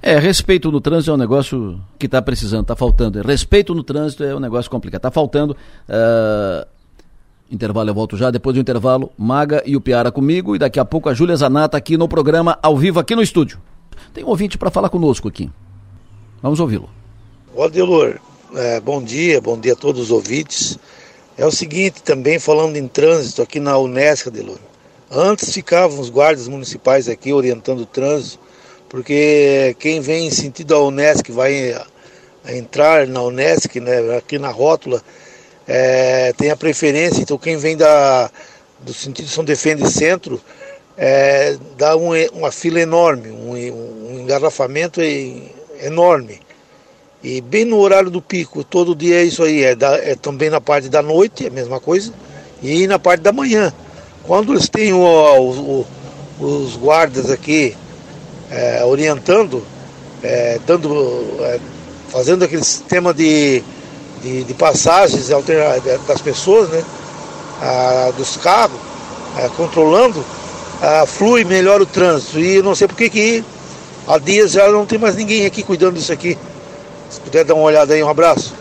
É, respeito no trânsito é um negócio que está precisando, está faltando. Respeito no trânsito é um negócio complicado, está faltando. Uh, intervalo, eu volto já. Depois do intervalo, Maga e o Piara comigo e daqui a pouco a Júlia Zanata aqui no programa, ao vivo aqui no estúdio. Tem um ouvinte para falar conosco aqui. Vamos ouvi-lo. Ô Adelor, é, bom dia, bom dia a todos os ouvintes. É o seguinte, também falando em trânsito aqui na Unesco, Delor. Antes ficavam os guardas municipais aqui orientando o trânsito, porque quem vem em sentido da Unesco vai entrar na Unesco, né, aqui na rótula, é, tem a preferência, então quem vem da, do sentido São Defende Centro é, dá um, uma fila enorme, um, um engarrafamento enorme. E bem no horário do pico, todo dia é isso aí, é, da, é também na parte da noite, é a mesma coisa, e na parte da manhã. Quando eles têm o, o, os guardas aqui é, orientando, é, dando, é, fazendo aquele sistema de, de, de passagens das pessoas, né, a, dos carros, é, controlando, a, flui melhor o trânsito. E não sei por que que há dias já não tem mais ninguém aqui cuidando disso aqui. Se puder dar uma olhada aí, um abraço.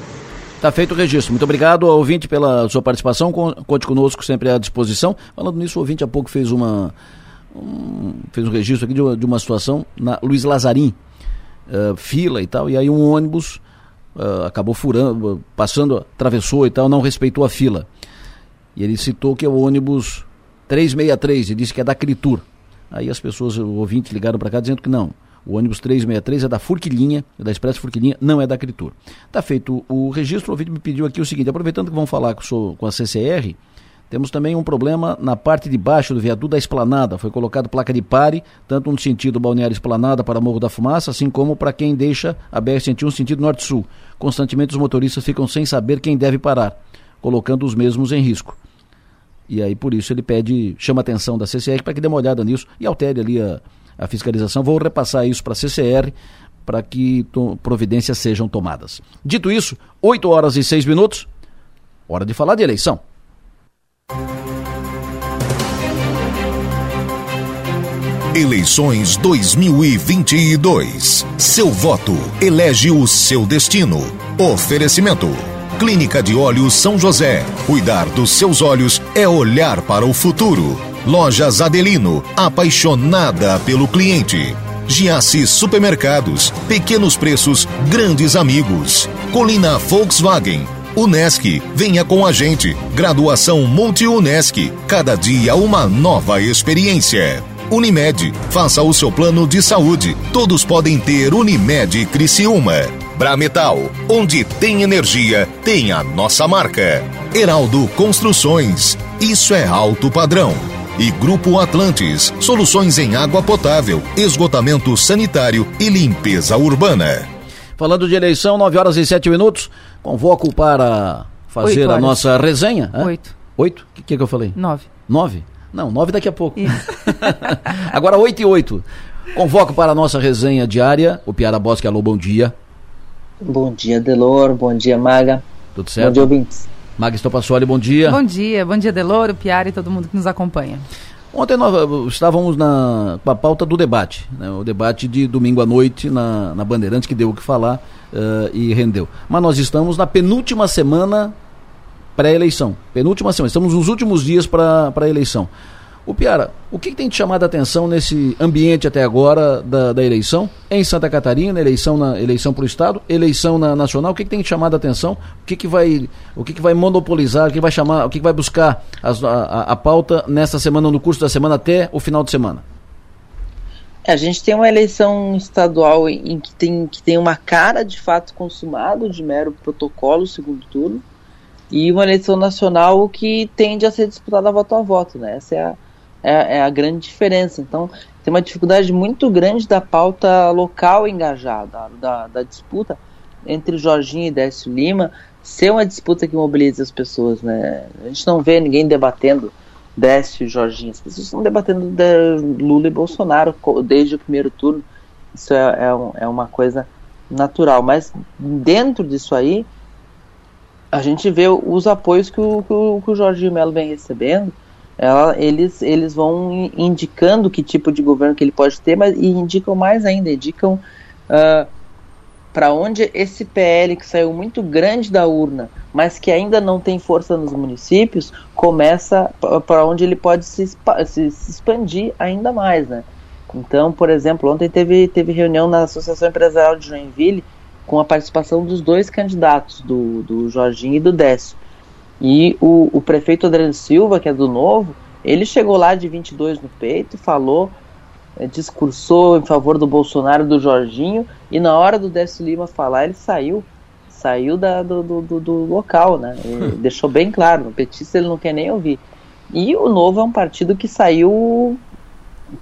Tá feito o registro. Muito obrigado, ouvinte, pela sua participação. Conte conosco sempre à disposição. Falando nisso, o ouvinte há pouco fez uma um, fez um registro aqui de uma, de uma situação na Luiz Lazarim, uh, fila e tal, e aí um ônibus uh, acabou furando, passando, atravessou e tal, não respeitou a fila. E ele citou que é o ônibus 363 e disse que é da Critur. Aí as pessoas, o ouvinte, ligaram para cá dizendo que não, o ônibus 363 é da Furquilinha, é da Expresso Furquilinha, não é da Critur. Está feito o registro, o ouvinte me pediu aqui o seguinte, aproveitando que vamos falar com, com a CCR, temos também um problema na parte de baixo do viaduto da Esplanada. Foi colocado placa de pare, tanto no sentido balneário Esplanada para Morro da Fumaça, assim como para quem deixa a BR-101 sentido norte-sul. Constantemente os motoristas ficam sem saber quem deve parar, colocando os mesmos em risco. E aí por isso ele pede, chama a atenção da CCR para que dê uma olhada nisso e altere ali a, a fiscalização. Vou repassar isso para a CCR para que providências sejam tomadas. Dito isso, 8 horas e 6 minutos, hora de falar de eleição. Eleições 2022. Seu voto elege o seu destino. Oferecimento. Clínica de Olhos São José. Cuidar dos seus olhos é olhar para o futuro. Lojas Adelino, apaixonada pelo cliente. Giasse Supermercados, pequenos preços, grandes amigos. Colina Volkswagen, Unesc, venha com a gente. Graduação Multi-Unesc, cada dia uma nova experiência. Unimed, faça o seu plano de saúde. Todos podem ter Unimed Criciúma. Brametal, onde tem energia, tem a nossa marca. Heraldo Construções, isso é alto padrão. E Grupo Atlantes, soluções em água potável, esgotamento sanitário e limpeza urbana. Falando de eleição, 9 horas e 7 minutos, convoco para fazer a nossa resenha. Oito. Oito? O que, que eu falei? Nove. Nove? Não, nove daqui a pouco. Agora oito e oito. Convoco para a nossa resenha diária o Piara Bosque. Alô, bom dia. Bom dia, Delor. Bom dia, Maga. Tudo certo? Bom dia, ouvintes. Maga Estopassoli, bom dia. Bom dia, bom dia, Delor, o Piara e todo mundo que nos acompanha. Ontem nós uh, estávamos na, com a pauta do debate, né, o debate de domingo à noite na, na Bandeirante, que deu o que falar uh, e rendeu. Mas nós estamos na penúltima semana pré-eleição. Penúltima semana, estamos nos últimos dias para a eleição. O Piara, o que, que, tem te chamado a atenção nesse ambiente até agora da, da eleição? Em Santa Catarina, eleição na eleição para o Estado, eleição na nacional, o que, que, tem te chamado a atenção? O que, que vai o que, que vai monopolizar, o que vai chamar, o que, vai buscar as, a, a, pauta nessa semana, no curso da semana até o final de semana? É, a gente tem uma eleição estadual em que tem, que tem uma cara de fato consumado de mero protocolo segundo turno e uma eleição nacional que tende a ser disputada voto a voto, né? Essa é a é, é, a grande diferença. Então, tem uma dificuldade muito grande da pauta local engajada, da, da disputa entre Jorginho e Décio Lima, ser uma disputa que mobilize as pessoas. Né? A gente não vê ninguém debatendo Décio e Jorginho, as pessoas estão debatendo Lula e Bolsonaro desde o primeiro turno. Isso é, é, um, é uma coisa natural. Mas dentro disso aí, a gente vê os apoios que o, que o, que o Jorginho Melo vem recebendo ela, eles, eles vão indicando que tipo de governo que ele pode ter, mas e indicam mais ainda, indicam uh, ah, para onde esse PL que saiu muito grande da urna, mas que ainda não tem força nos municípios, começa para onde ele pode se, se, se, expandir ainda mais, né? Então, por exemplo, ontem teve, teve reunião na Associação Empresarial de Joinville com a participação dos dois candidatos, do, do Jorginho e do Décio. E o, o prefeito Adriano Silva, que é do Novo, ele chegou lá de 22 no peito, falou, é, discursou em favor do Bolsonaro, do Jorginho, e na hora do Décio Lima falar, ele saiu saiu da, do, do, do, local, né? Hum. deixou bem claro, o petista ele não quer nem ouvir. E o Novo é um partido que saiu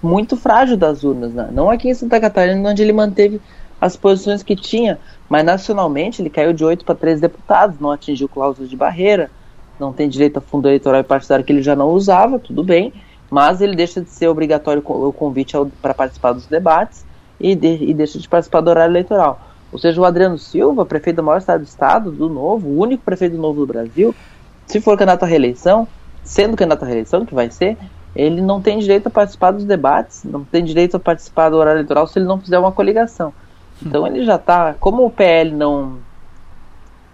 muito frágil das urnas, né? não aqui em Santa Catarina, onde ele manteve as posições que tinha, mas nacionalmente ele caiu de 8 para 3 deputados, não atingiu cláusulas de barreira, não tem direito a fundo eleitoral e partidário que ele já não usava, tudo bem, mas ele deixa de ser obrigatório o convite para participar dos debates e, de, e, deixa de participar do horário eleitoral. Ou seja, o Adriano Silva, prefeito do maior estado do estado, do Novo, o único prefeito do Novo do Brasil, se for candidato à reeleição, sendo candidato à reeleição, que vai ser, ele não tem direito a participar dos debates, não tem direito a participar do horário eleitoral se ele não fizer uma coligação. Então ele já está, como o PL não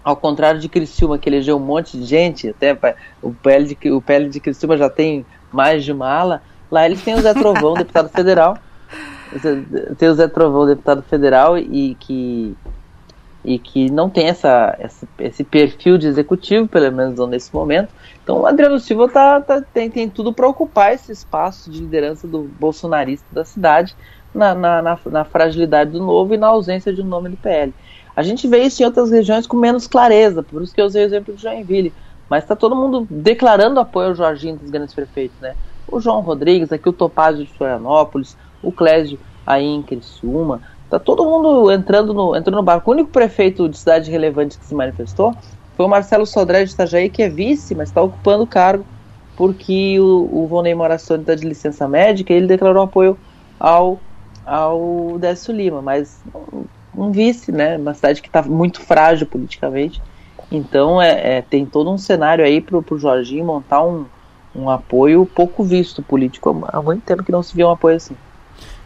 ao contrário de Criciúma, que elegeu um monte de gente, até o PL de, o PL de Criciúma já tem mais de uma ala, lá eles têm o Zé Trovão, deputado federal, tem o Zé Trovão, deputado federal, e que, e que não tem essa, essa, esse perfil de executivo, pelo menos não nesse momento. Então o Adriano Silva tá, tá tem, tem tudo para ocupar esse espaço de liderança do bolsonarista da cidade, na, na, na, na fragilidade do novo e na ausência de um nome do PL. A gente vê isso em outras regiões com menos clareza, por isso que eu usei o exemplo de Joinville. Mas está todo mundo declarando apoio ao Jorginho dos grandes prefeitos, né? O João Rodrigues, aqui o Topázio de Florianópolis, o Clésio aí em Criciúma. Tá todo mundo entrando no, entrando no barco. O único prefeito de cidade relevante que se manifestou foi o Marcelo Sodré de Itajaí, que é vice, mas está ocupando o cargo porque o, o Vonei Morassoni está de licença médica e ele declarou apoio ao, ao Décio Lima. Mas um vice, né? Uma cidade que está muito frágil politicamente. Então é, é, tem todo um cenário aí para o Jorginho montar um, um apoio pouco visto político. Há muito tempo que não se vê um apoio assim.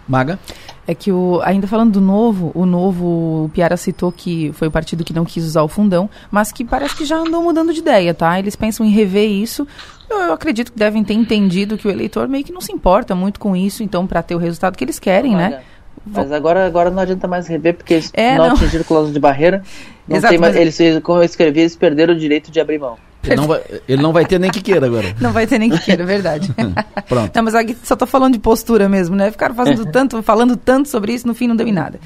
Maga? É que o, ainda falando do novo, o novo, o Piara citou que foi o partido que não quis usar o fundão, mas que parece que já andou mudando de ideia, tá? Eles pensam em rever isso. Eu, eu acredito que devem ter entendido que o eleitor meio que não se importa muito com isso, então, para ter o resultado que eles querem, né? Mas agora, agora não adianta mais rever, porque eles É, não, não. atingiram o cláusula de barreira. Exato, mais, eles, como eu escrevi, eles perderam o direito de abrir mão. Ele não vai, ele não vai ter nem que queira agora. Não vai ter nem que queira, é verdade. Pronto. Não, mas aqui só tô falando de postura mesmo, né? Ficaram fazendo tanto, falando tanto sobre isso, no fim não deu em nada.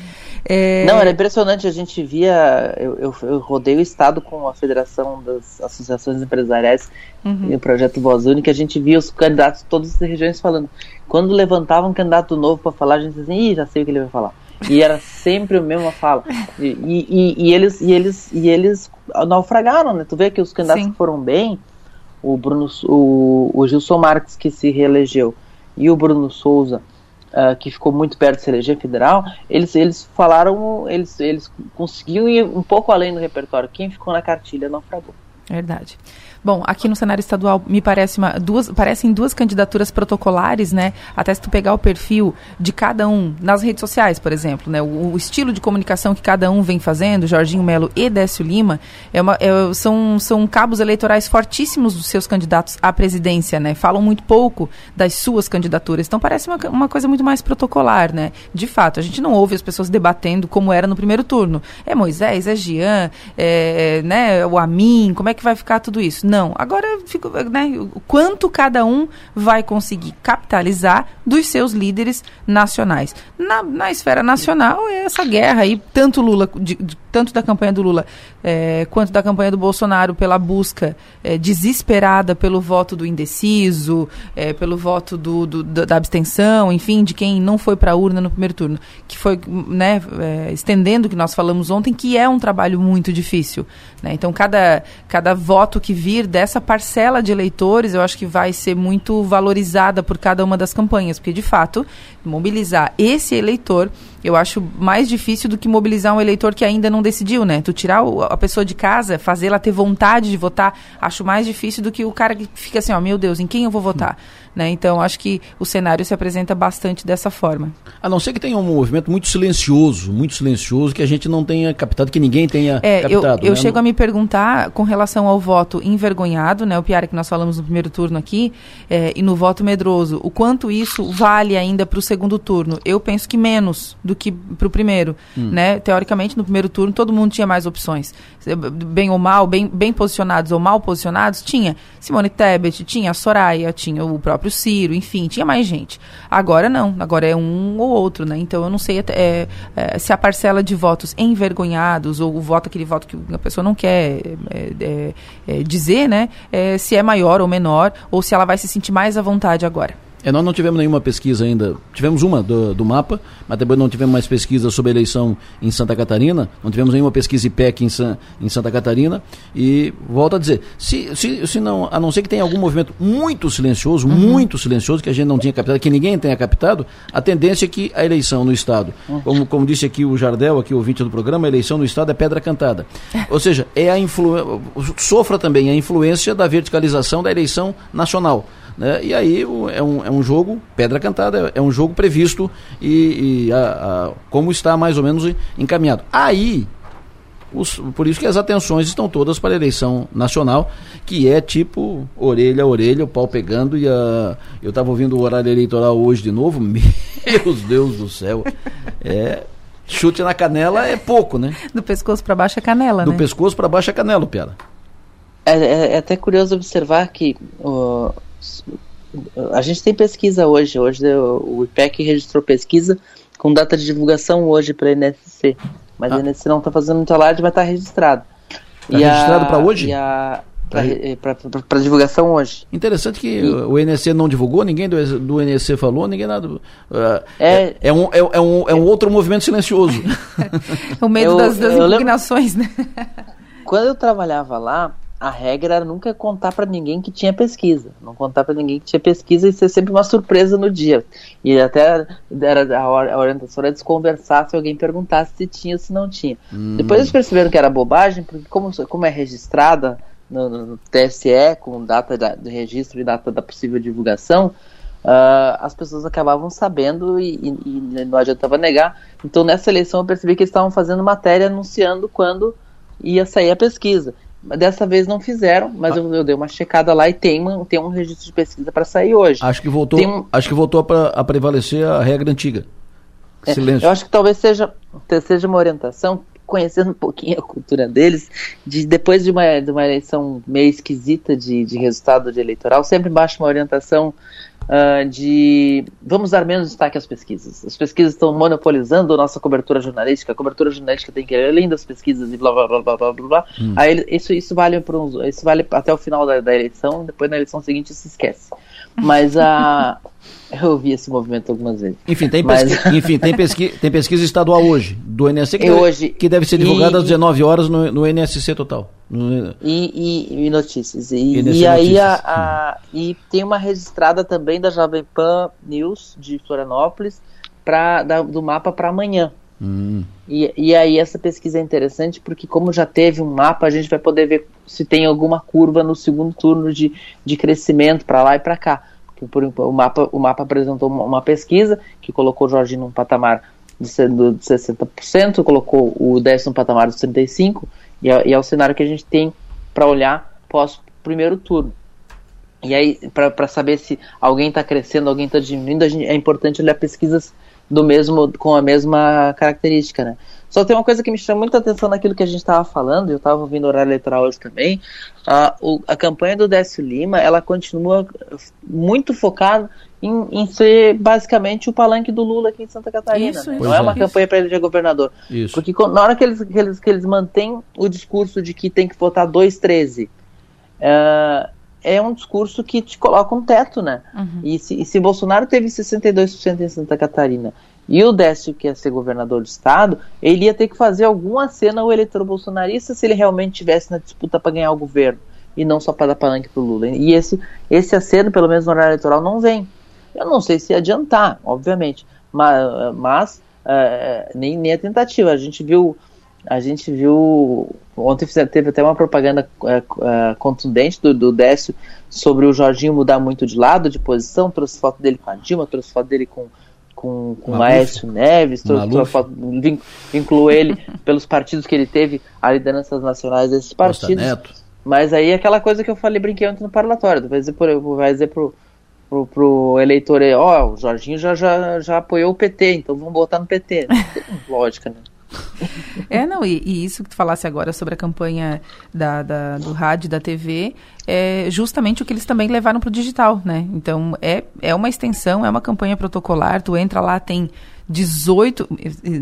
É, Não, era impressionante. A gente via. Eu, eu, eu rodei o estado com a Federação das Associações Empresariais Uhum. e o projeto Voz Única. A gente via os candidatos de todas as regiões falando. Quando levantava um candidato novo para falar, a gente dizia assim: Ih, já sei o que ele vai falar. E era sempre a mesma fala. E, e, e- eles, e, eles, e eles naufragaram, né? Tu vê que os candidatos Sim. que foram bem, o Bruno, o, o Gilson Marques, que se reelegeu, e o Bruno Souza, ah, que ficou muito perto de se eleger federal, eles, eles falaram, eles, eles conseguiam ir um pouco além do repertório. Quem ficou na cartilha naufragou. Verdade. Bom, aqui no cenário estadual me parece uma, duas, parecem duas candidaturas protocolares, né? Até se tu pegar o perfil de cada um nas redes sociais, por exemplo, né? O, o estilo de comunicação que cada um vem fazendo, Jorginho Melo e Décio Lima, é uma, é- são, são cabos eleitorais fortíssimos dos seus candidatos à presidência, né? Falam muito pouco das suas candidaturas. Então parece uma, uma coisa muito mais protocolar, né? De fato, a gente não ouve as pessoas debatendo como era no primeiro turno. É Moisés, é Jean, é, né, o Amin, como é que vai ficar tudo isso? Não. Agora, fico, né, o quanto cada um vai conseguir capitalizar dos seus líderes nacionais. Na, na esfera nacional, é essa guerra aí, tanto Lula, de- de- tanto da campanha do Lula é, quanto da campanha do Bolsonaro pela busca é, desesperada pelo voto do indeciso, é, pelo voto do, do- da abstenção, enfim, de quem não foi para a urna no primeiro turno, que foi, né, é, estendendo o que nós falamos ontem, que é um trabalho muito difícil. Né? Então, cada, cada voto que vir dessa parcela de eleitores, eu acho que vai ser muito valorizada por cada uma das campanhas, porque, de fato, mobilizar esse eleitor, eu acho mais difícil do que mobilizar um eleitor que ainda não decidiu, né? Tu tirar o- a pessoa de casa, fazer ela ter vontade de votar, acho mais difícil do que o cara que fica assim, ó, meu Deus, em quem eu vou votar? Né? Então, acho que o cenário se apresenta bastante dessa forma. A não ser que tenha um movimento muito silencioso, muito silencioso, que a gente não tenha captado, que ninguém tenha É, eu, captado. eu né? chego a me perguntar com relação ao voto envergonhado, né? O Piara que nós falamos no primeiro turno aqui, é, e no voto medroso, o quanto isso vale ainda para o segundo turno? Eu penso que menos do que para o primeiro, Hum. né? Teoricamente, no primeiro turno, todo mundo tinha mais opções. Se- Bem ou mal, bem, bem posicionados ou mal posicionados, tinha Simone Tebet, tinha a Soraya, tinha o próprio Ciro, enfim, tinha mais gente. Agora não, agora é um ou outro, né? Então eu não sei até, é, é, se a parcela de votos envergonhados ou o voto, aquele voto que a pessoa não quer é, é, é, dizer, né? é, se é maior ou menor, ou se ela vai se sentir mais à vontade agora. É, nós não tivemos nenhuma pesquisa ainda. Tivemos uma do, do mapa, mas depois não tivemos mais pesquisa sobre eleição em Santa Catarina. Não tivemos nenhuma pesquisa IPEC em, San, em Santa Catarina. E volto a dizer, se, se, se não, a não ser que tenha algum movimento muito silencioso, muito silencioso, que a gente não tinha captado, que ninguém tenha captado, a tendência é que a eleição no Estado, como, como disse aqui o Jardel, aqui o ouvinte do programa, a eleição no Estado é pedra cantada. Ou seja, é a influ... sofra também a influência da verticalização da eleição nacional. Né? E aí o- é um, é um jogo, pedra cantada, é um jogo previsto e, e a- a- como está mais ou menos encaminhado. Aí, os- por isso que as atenções estão todas para a eleição nacional, que é tipo orelha a orelha, o pau pegando. E a, eu estava ouvindo o horário eleitoral hoje de novo, meu Deus do céu. É, chute na canela é pouco, né? Do pescoço para baixo é canela, Do né? pescoço para baixo é canela, Piara. É, é- é até curioso observar que a gente tem pesquisa hoje. Hoje o, IPEC registrou pesquisa com data de divulgação hoje para a NSC. Mas a NSC não está fazendo muito alarde, mas está registrado. Tá registrado pra hoje? Para divulgação hoje. Interessante que o NSC não divulgou, ninguém do, do NSC falou, ninguém nada. Ah, É- é, um, é, é um, é um outro movimento silencioso. O medo Eu- das, das eu lembro- impugnações, né? Quando eu trabalhava lá, a regra era nunca contar para ninguém que tinha pesquisa. Não contar para ninguém que tinha pesquisa e ser sempre uma surpresa no dia. E até era, a, era desconversar se alguém perguntasse se tinha ou se não tinha. Hum. Depois eles perceberam que era bobagem, porque como, como é registrada no, no- no TSE, com data da- de registro e data da possível divulgação, uh, as pessoas acabavam sabendo e, e, e, não adiantava negar. Então, nessa eleição, eu percebi que eles estavam fazendo matéria anunciando quando ia sair a pesquisa. Dessa vez não fizeram, mas ah. eu, eu, dei uma checada lá e tem, tem um registro de pesquisa para sair hoje. Acho que voltou, um... acho que voltou a prevalecer a regra antiga. É, Silêncio. Eu acho que talvez seja, seja uma orientação, conhecendo um pouquinho a cultura deles, de depois de uma, de uma eleição meio esquisita de, de resultado de eleitoral, sempre baixa uma orientação uh, de vamos dar menos destaque às pesquisas. As pesquisas estão monopolizando a nossa cobertura jornalística, a cobertura jornalística tem que ir além das pesquisas e blá blá blá blá blá blá. Hum. Aí isso, isso, vale por uns, isso vale até o final da, da eleição, depois na eleição seguinte se esquece. Mas a. Eu vi esse movimento algumas vezes. Enfim, tem, Mas... pesqui... Enfim, tem, pesqui... tem pesquisa estadual hoje, do NSC, que, deve... Hoje... que deve ser divulgada e... às 19 horas no, no NSC total. No... E, e, e, notícias. E, aí notícias. A, a, e tem uma registrada também da Jovem Pan News de Florianópolis pra, da, do mapa para amanhã. Hum. E, e aí essa pesquisa é interessante porque como já teve um mapa, a gente vai poder ver se tem alguma curva no segundo turno de, de crescimento para lá e para cá. Porque por, o, mapa, o mapa apresentou uma, uma pesquisa que colocou o num patamar de, de 60%, colocou o décimo patamar de 35%, e é, e é o cenário que a gente tem para olhar pós primeiro turno. E aí, para saber se alguém está crescendo, alguém está diminuindo, gente, é importante olhar pesquisas do mesmo com a mesma característica, né? Só tem uma coisa que me chama muita atenção naquilo que a gente estava falando, eu estava ouvindo o horário eleitoral hoje também. A, o, a campanha do Décio Lima, ela continua muito focada em, em, ser basicamente o palanque do Lula aqui em Santa Catarina. Isso, né? Não é uma isso. campanha para eleger governador. Isso. Porque na hora que eles, que, eles, que eles mantêm o discurso de que tem que votar 213, uh, é, é um discurso que te coloca um teto, né? Uhum. E, se, e se Bolsonaro teve 62% em Santa Catarina e o Décio, que ia ser governador do estado, ele ia ter que fazer alguma cena ao eleitor bolsonarista se ele realmente tivesse na disputa para ganhar o governo e não só para dar palanque para o Lula. E esse, esse aceno, pelo menos no horário eleitoral, não vem. Eu não sei se adiantar, obviamente, mas, mas uh, nem, nem a tentativa. A gente viu, a gente viu ontem teve até uma propaganda uh, uh, contundente do, do Décio sobre o Jorginho mudar muito de lado, de posição, trouxe foto dele com a Dilma, trouxe foto dele com com, com o Aécio Neves, vinculou ele pelos partidos que ele teve, a lideranças nacionais desses partidos. Mas aí aquela coisa que eu falei, brinquei ontem no parlatório, vai dizer, por, vai dizer pro, pro, pro eleitor, ó, oh, o Jorginho já, já, já apoiou o PT, então vamos votar no PT. Lógica, né? É, não, e, e, isso que tu falasse agora sobre a campanha da, da, do rádio e da TV é justamente o que eles também levaram para o digital, né? Então, é, é uma extensão, é uma campanha protocolar, tu entra lá, tem 18,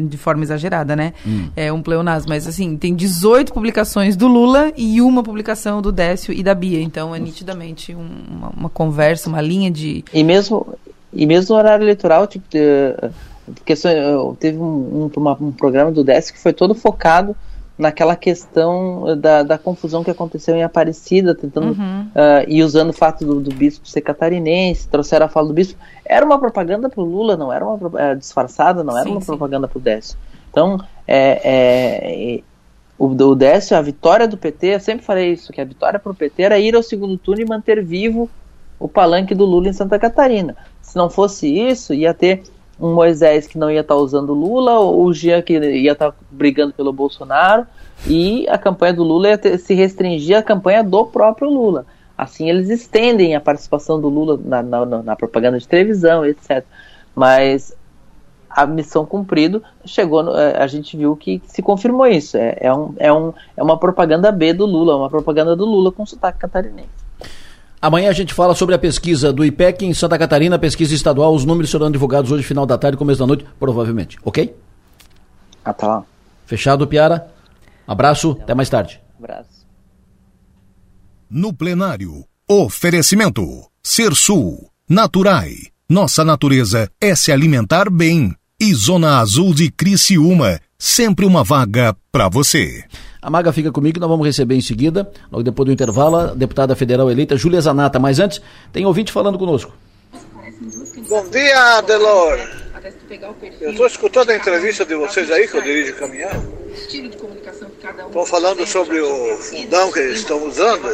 de forma exagerada, né? Hum. É um pleonasmo, mas assim, tem 18 publicações do Lula e uma publicação do Décio e da Bia. Então, é nitidamente um, uma, uma, conversa, uma linha de... E mesmo, e mesmo no horário eleitoral, tipo... Porque teve um, um, um programa do DESC que foi todo focado naquela questão da, da confusão que aconteceu em Aparecida, tentando uhum. uh, e usando o fato do, do, bispo ser catarinense, trouxeram a fala do bispo. Era uma propaganda para o Lula, não era uma uh, disfarçada, não era sim, uma sim. propaganda para o Décio. Então, é, é, o, o Décio, a vitória do PT, eu sempre falei isso, que a vitória para o PT era ir ao segundo turno e manter vivo o palanque do Lula em Santa Catarina. Se não fosse isso, ia ter um Moisés que não ia estar tá usando Lula, o Jean que ia estar tá brigando pelo Bolsonaro, e a campanha do Lula ia ter, se restringir à campanha do próprio Lula. Assim eles estendem a participação do Lula na, na, na propaganda de televisão, etc. Mas a missão cumprida chegou, no, é, a gente viu que se confirmou isso. É, é, um, é, um, é uma propaganda B do Lula, uma propaganda do Lula com sotaque catarinense. Amanhã a gente fala sobre a pesquisa do IPEC em Santa Catarina, pesquisa estadual. Os números serão divulgados hoje, final da tarde, começo da noite, provavelmente. Ok? Ah, tá. Fechado, Piara? Abraço, até mais tarde. Abraço. No plenário, oferecimento. Ser Sul, Naturai. Nossa natureza é se alimentar bem. E Zona Azul de Criciúma, sempre uma vaga para você. A Maga fica comigo, nós vamos receber em seguida, logo depois do intervalo, a deputada federal eleita Júlia Zanata. Mas antes, tem ouvinte falando conosco. Bom dia, Delor. Eu estou escutando a entrevista de vocês aí, que eu dirijo caminhão. Estão falando sobre o fundão que eles estão usando.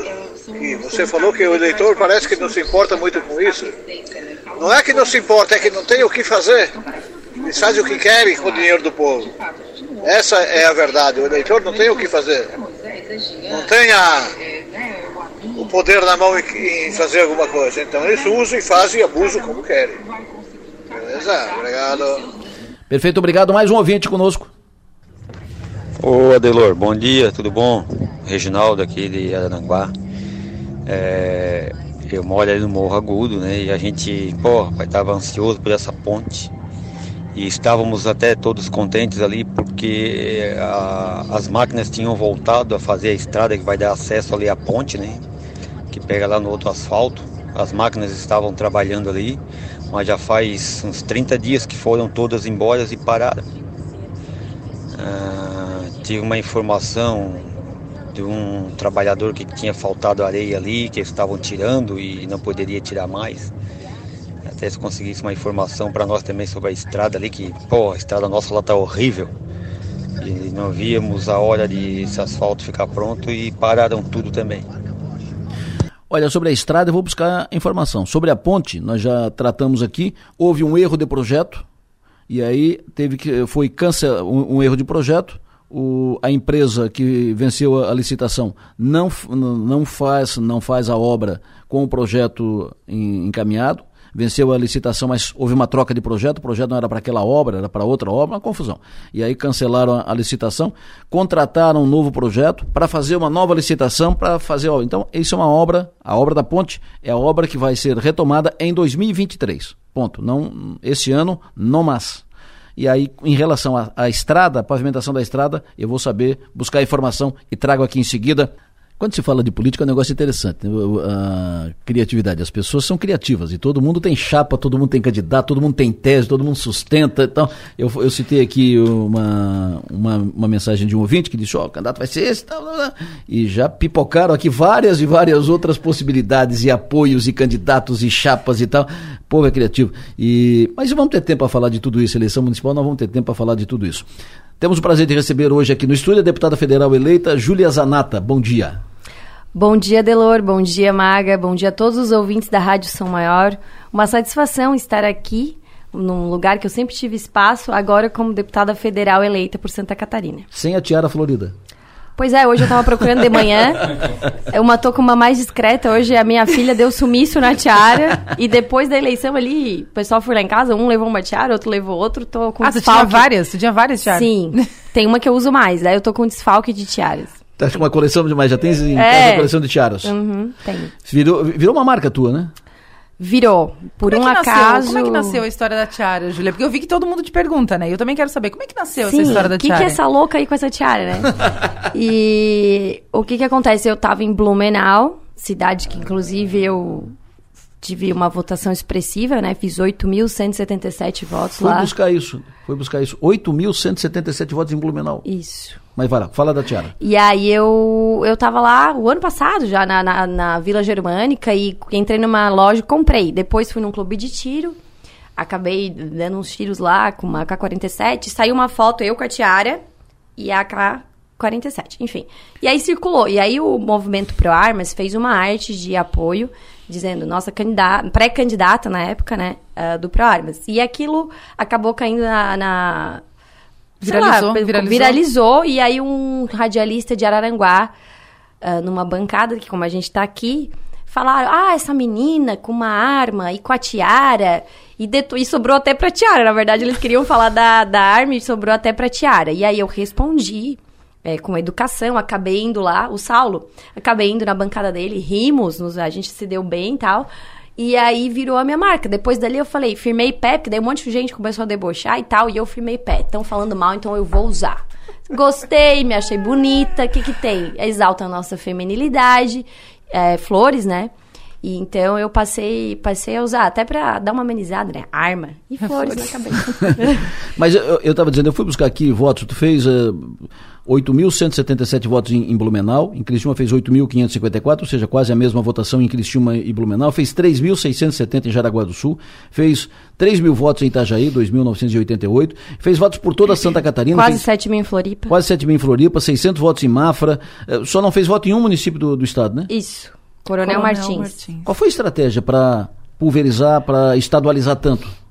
E você falou que o eleitor parece que não se importa muito com isso. Não é que não se importa, é que não tem o que fazer. Eles fazem o que querem com o dinheiro do povo. Essa é a verdade. O eleitor não tem o que fazer. Não tem a, o poder na mão em, em fazer alguma coisa. Então eles usam e fazem e abusam como querem. Beleza? Obrigado. Perfeito, obrigado. Mais um ouvinte conosco. Ô Adelor, bom dia, tudo bom? Reginaldo aqui de Arananguá. É, eu moro ali no Morro Agudo, né? E a gente, pô, pai, tava ansioso por essa ponte. E estávamos até todos contentes ali porque a, as máquinas tinham voltado a fazer a estrada que vai dar acesso ali à ponte, né? Que pega lá no outro asfalto. As máquinas estavam trabalhando ali, mas já faz uns 30 dias que foram todas embora e pararam. Ah, tive uma informação de um trabalhador que tinha faltado areia ali, que eles estavam tirando e não poderia tirar mais. Até se conseguisse uma informação para nós também sobre a estrada ali, que, pô, a estrada nossa lá tá horrível. E não víamos a hora de esse asfalto ficar pronto e pararam tudo também. Olha, sobre a estrada eu vou buscar informação. Sobre a ponte, nós já tratamos aqui, houve um erro de projeto, e aí teve que foi cancel, um, um erro de projeto, o, a empresa que venceu a, licitação não, não, faz, não faz a obra com o projeto em, encaminhado, venceu a licitação, mas houve uma troca de projeto, o projeto não era para aquela obra, era para outra obra, uma confusão. E aí cancelaram a, licitação, contrataram um novo projeto para fazer uma nova licitação para fazer. Então, isso é uma obra, a obra da ponte é a obra que vai ser retomada em 2023. Ponto. Não, esse ano, não mais. E aí, em relação à, estrada, a pavimentação da estrada, eu vou saber buscar informação e trago aqui em seguida. Quando se fala de política é um negócio interessante, né? a criatividade. As pessoas são criativas e todo mundo tem chapa, todo mundo tem candidato, todo mundo tem tese, todo mundo sustenta. Então, eu, eu citei aqui uma, uma, uma, mensagem de um ouvinte que disse: Ó, oh, o candidato vai ser esse, tal, tal, tal, e já pipocaram aqui várias e várias outras possibilidades e apoios e candidatos e chapas e tal. O povo é criativo. E, mas vamos ter tempo para falar de tudo isso. Eleição municipal, nós vamos ter tempo para falar de tudo isso. Temos o prazer de receber hoje aqui no estúdio a deputada federal eleita Júlia Zanata. Bom dia. Bom dia, Delor. Bom dia, Maga. Bom dia a todos os ouvintes da Rádio São Maior. Uma satisfação estar aqui num lugar que eu sempre tive espaço, agora como deputada federal eleita por Santa Catarina. Sem a tiara florida. Pois é, hoje eu estava procurando de manhã. Eu tô com uma mais discreta. Hoje a minha filha deu sumiço na tiara. E depois da eleição ali, o pessoal foi lá em casa, um levou uma tiara, outro levou outro. Tô com ah, desfalque. você tinha várias? Você tinha várias tiaras? Sim. Tem uma que eu uso mais. Daí eu tô com desfalque de tiaras. Tá com uma coleção de mais, já tens em é. casa uma coleção de tiaras. Uhum, tenho. Virou, virou uma marca tua, né? Virou. Por como um é acaso. Como é que nasceu a história da tiara, Julia? Porque eu vi que todo mundo te pergunta, né? Eu também quero saber como é que nasceu Sim, essa história da que tiara. O que é essa louca aí com essa tiara, né? e o que que acontece? Eu tava em Blumenau, cidade que inclusive eu tive uma votação expressiva, né? Fiz 8.177 votos Fui lá. Foi buscar isso. Foi buscar isso. 8.177 votos em Blumenau. Isso. Mas vai lá, fala da Tiara. E aí eu, eu tava lá o ano passado já na, na, na Vila Germânica e entrei numa loja e comprei. Depois fui num clube de tiro, acabei dando uns tiros lá com uma K-47. Saiu uma foto eu com a Tiara e a K-47, enfim. E aí circulou. E aí o Movimento Pro Armas fez uma arte de apoio dizendo nossa pré-candidata na época, né, uh, do Pro Armas. E aquilo acabou caindo na, na Viralizou, lá, viralizou. viralizou. E aí um radialista de Araranguá, uh, numa bancada, que como a gente está aqui, falaram, ah, essa menina com uma arma e com a tiara. E, e sobrou até pra tiara. Na verdade, eles queriam falar da, da arma e sobrou até pra tiara. E aí eu respondi. É, com educação, acabei indo lá, o Saulo, acabei indo na bancada dele, rimos, nos, a gente se deu bem e tal. E aí virou a minha marca. Depois dali eu falei, firmei pé, porque daí um monte de gente começou a debochar e tal, e eu firmei pé. Estão falando mal, então eu vou usar. Gostei, me achei bonita. O que que tem? Exalta a nossa feminilidade, é, flores, né? E então eu passei, passei a usar, até pra dar uma amenizada, né? Arma e flores na cabeça. Mas eu, eu tava dizendo, eu fui buscar aqui votos, tu fez uh, 8.177 votos em, em, Blumenau, em Criciúma fez 8.554, ou seja, quase a mesma votação em Criciúma e Blumenau, fez 3.670 em Jaraguá do Sul, fez 3 mil votos em Itajaí, 2.988, fez votos por toda Santa Catarina. Quase 7 mil em Floripa. Quase 7 mil em Floripa, 600 votos em Mafra, uh, só não fez voto em um município do, do estado, né? Isso. Coronel, Coronel Martins. Martins. Qual foi a estratégia para pulverizar, para estadualizar tanto?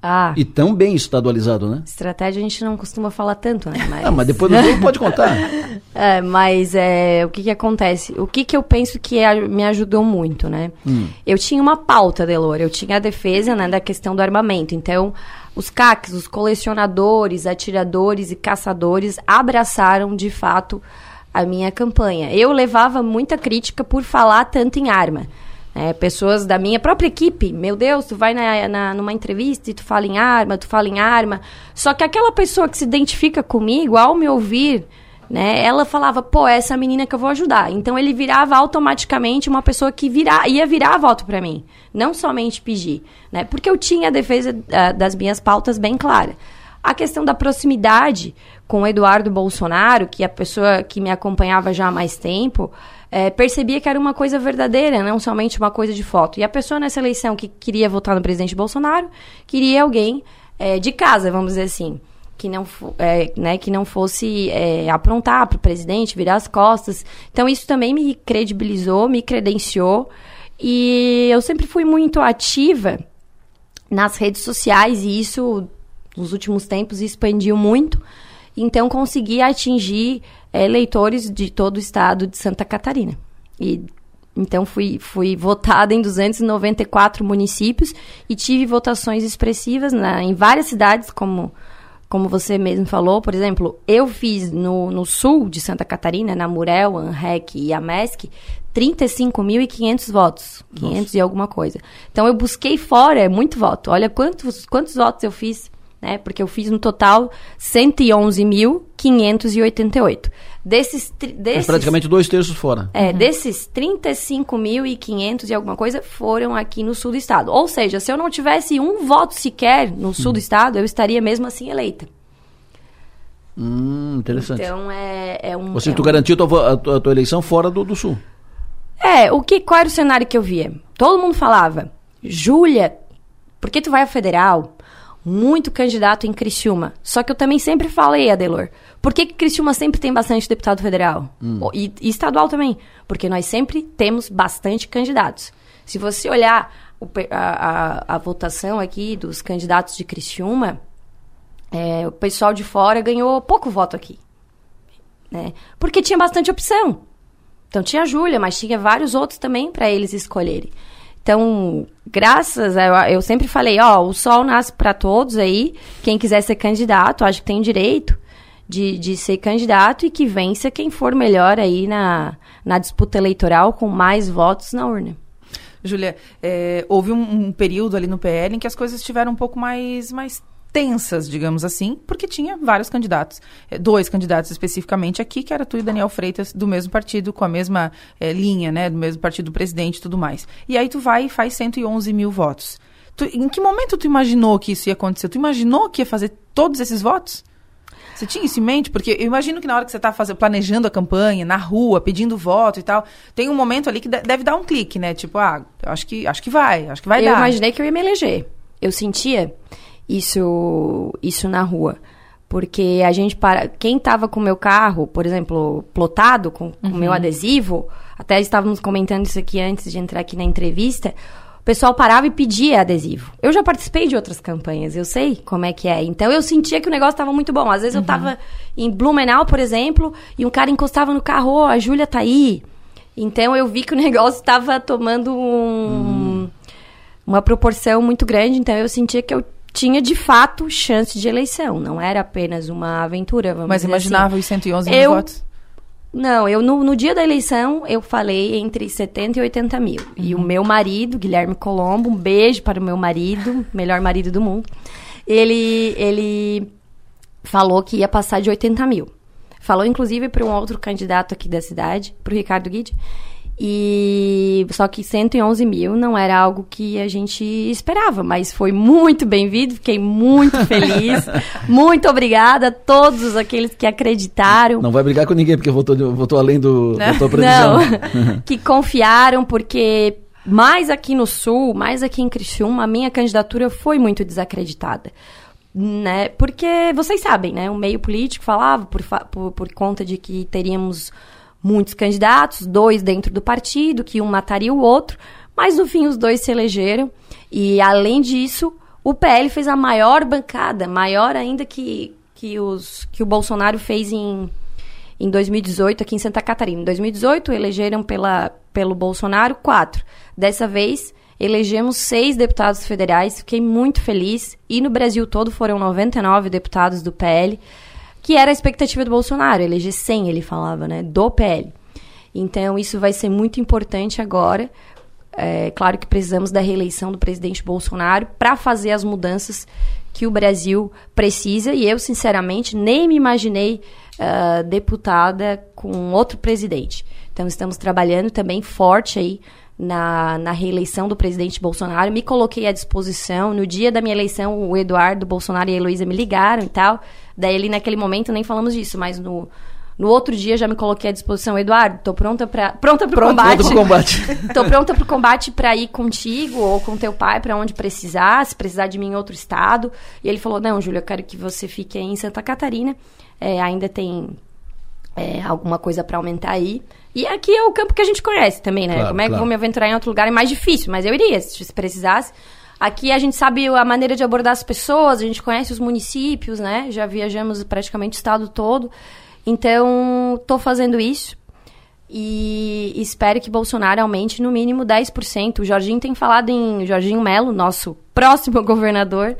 Ah. E tão bem estadualizado, né? Estratégia a gente não costuma falar tanto, né? Mas... Ah, mas depois do jogo pode contar. é, mas é, o que que acontece? O que que eu penso que a, me ajudou muito, né? Hum. Eu tinha uma pauta, Delor. Eu tinha a defesa né, da questão do armamento. Então, os CACs, os colecionadores, atiradores e caçadores abraçaram, de fato, a minha campanha. Eu levava muita crítica por falar tanto em arma. É, pessoas da minha própria equipe, meu Deus, tu vai na, na, numa entrevista e tu fala em arma, tu fala em arma. Só que aquela pessoa que se identifica comigo, ao me ouvir, né, ela falava, pô, é essa menina que eu vou ajudar. Então ele virava automaticamente uma pessoa que vira, ia virar voto para mim, não somente pedir, né? Porque eu tinha a defesa uh, das minhas pautas bem clara. A questão da proximidade com o Eduardo Bolsonaro, que é a pessoa que me acompanhava já há mais tempo, é, percebia que era uma coisa verdadeira, não somente uma coisa de foto. E a pessoa nessa eleição que queria votar no presidente Bolsonaro, queria alguém é, de casa, vamos dizer assim. Que não, é, né, que não fosse é, aprontar para o presidente, virar as costas. Então, isso também me credibilizou, me credenciou. E eu sempre fui muito ativa nas redes sociais, e isso, nos últimos tempos, expandiu muito. Então, consegui atingir é, eleitores de todo o estado de Santa Catarina. E então fui, fui votada em 294 municípios e tive votações expressivas na, em várias cidades, como, como você mesmo falou. Por exemplo, eu fiz no, no sul de Santa Catarina, na Murel, Anrec e Amesc, 35.500 votos. 500 Nossa. e alguma coisa. Então eu busquei fora, é muito voto. Olha quantos, quantos votos eu fiz né? Porque eu fiz no total 111.588. Desses, desses... É praticamente dois terços fora. É, uhum. desses 35.500 e alguma coisa foram aqui no sul do estado. Ou seja, se eu não tivesse um voto sequer no sul uhum. do estado, eu estaria mesmo assim eleita. Hum, interessante. Então é, é um. Ou seja, é tu um... garantiu a tua, a, tua, a tua, eleição fora do, do sul. É, o que, qual era o cenário que eu via? Todo mundo falava, Júlia, por que tu vai a federal? Muito candidato em Criciúma. Só que eu também sempre falei, Adelor, por que, que Criciúma sempre tem bastante deputado federal? Hum. E, e, estadual também. Porque nós sempre temos bastante candidatos. Se você olhar o, a, a, a, votação aqui dos candidatos de Criciúma, é, o pessoal de fora ganhou pouco voto aqui. Né? Porque tinha bastante opção. Então tinha a Júlia, mas tinha vários outros também para eles escolherem. Então, graças a, eu, sempre falei, ó, o sol nasce para todos aí. Quem quiser ser candidato, acho que tem direito de, de ser candidato e que vença quem for melhor aí na, na disputa eleitoral com mais votos na urna. Júlia, é, houve um, um, período ali no PL em que as coisas estiveram um pouco mais, mais tensas, digamos assim, porque tinha vários candidatos. É, dois candidatos especificamente aqui, que era tu e Daniel Freitas, do mesmo partido, com a mesma é, linha, né? Do mesmo partido do presidente e tudo mais. E aí tu vai e faz 111 mil votos. Tu, em que momento tu imaginou que isso ia acontecer? Tu imaginou que ia fazer todos esses votos? Você tinha isso em mente? Porque eu imagino que na hora que você está planejando a campanha, na rua, pedindo voto e tal, tem um momento ali que deve dar um clique, né? Tipo, ah, acho que, acho que vai, acho que vai eu dar. Eu imaginei que eu ia me eleger. Eu sentia isso, isso na rua. Porque a gente para. Quem estava com o meu carro, por exemplo, plotado com o meu adesivo, até estávamos comentando isso aqui antes de entrar aqui na entrevista. O pessoal parava e pedia adesivo. Eu já participei de outras campanhas, eu sei como é que é. Então eu sentia que o negócio estava muito bom. Às vezes uhum. eu estava em Blumenau, por exemplo, e um cara encostava no carro, oh, a Júlia tá aí. Então eu vi que o negócio estava tomando um, uhum. uma proporção muito grande. Então eu sentia que eu tinha de fato chance de eleição, não era apenas uma aventura, vamos Mas imaginava assim. os 111 eu, mil votos? Não, eu no, no, dia da eleição eu falei entre 70 e 80 mil. Uhum. E o meu marido, Guilherme Colombo, um beijo para o meu marido, melhor marido do mundo, ele, ele falou que ia passar de 80 mil. Falou inclusive para um outro candidato aqui da cidade, para o Ricardo Guide. E só que 111 mil não era algo que a gente esperava, mas foi muito bem-vindo, fiquei muito feliz. muito obrigada a todos aqueles que acreditaram. Não vai brigar com ninguém, porque votou, votou além do, da tua previsão. Não, que confiaram, porque mais aqui no Sul, mais aqui em Criciúma, a minha candidatura foi muito desacreditada. Né? Porque vocês sabem, né? O meio político falava por, por, por conta de que teríamos muitos candidatos, dois dentro do partido, que um mataria o outro. Mas no fim os dois se elegeram e além disso, o PL fez a maior bancada, maior ainda que, que, os, que o Bolsonaro fez em, em 2018 aqui em Santa Catarina. Em 2018 elegeram pela, pelo Bolsonaro quatro. Dessa vez elegemos seis deputados federais, fiquei muito feliz. E no Brasil todo foram 99 deputados do PL, que era a expectativa do Bolsonaro, eleger 100, ele falava, né, do PL. Então isso vai ser muito importante agora, é claro que precisamos da reeleição do presidente Bolsonaro para fazer as mudanças que o Brasil precisa. E eu, sinceramente, nem me imaginei uh, deputada com outro presidente. Então, estamos trabalhando também forte aí na, na reeleição do presidente Bolsonaro. Me coloquei à disposição. No dia da minha eleição, o Eduardo Bolsonaro e a Heloísa me ligaram e tal. Daí, ali naquele momento, nem falamos disso, mas no no outro dia já me coloquei à disposição, Eduardo, tô pronta para pronta pro combate. Pronto pro combate. tô pronta pro combate para ir contigo ou com teu pai para onde precisar, se precisar de mim em outro estado. E ele falou: "Não, Júlia, eu quero que você fique aí em Santa Catarina. É, ainda tem é, alguma coisa para aumentar aí. E aqui é o campo que a gente conhece também, né? Claro, Como é que claro. vou me aventurar em outro lugar é mais difícil, mas eu iria se precisasse. Aqui a gente sabe a maneira de abordar as pessoas, a gente conhece os municípios, né? Já viajamos praticamente o estado todo. Então, estou fazendo isso e espero que Bolsonaro aumente no mínimo 10%. O Jorginho tem falado em. Jorginho Melo, nosso próximo governador,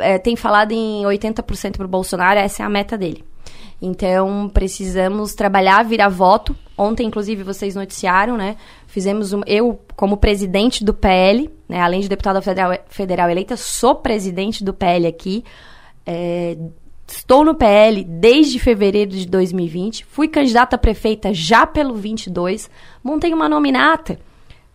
eh, tem falado em 80% para o Bolsonaro, essa é a meta dele. Então, precisamos trabalhar, virar voto. Ontem, inclusive, vocês noticiaram, né? Fizemos um, eu, como presidente do PL, né? além de deputada federal, federal eleita, sou presidente do PL aqui. É, estou no PL desde fevereiro de 2020. Fui candidata a prefeita já pelo 22. Montei uma nominata.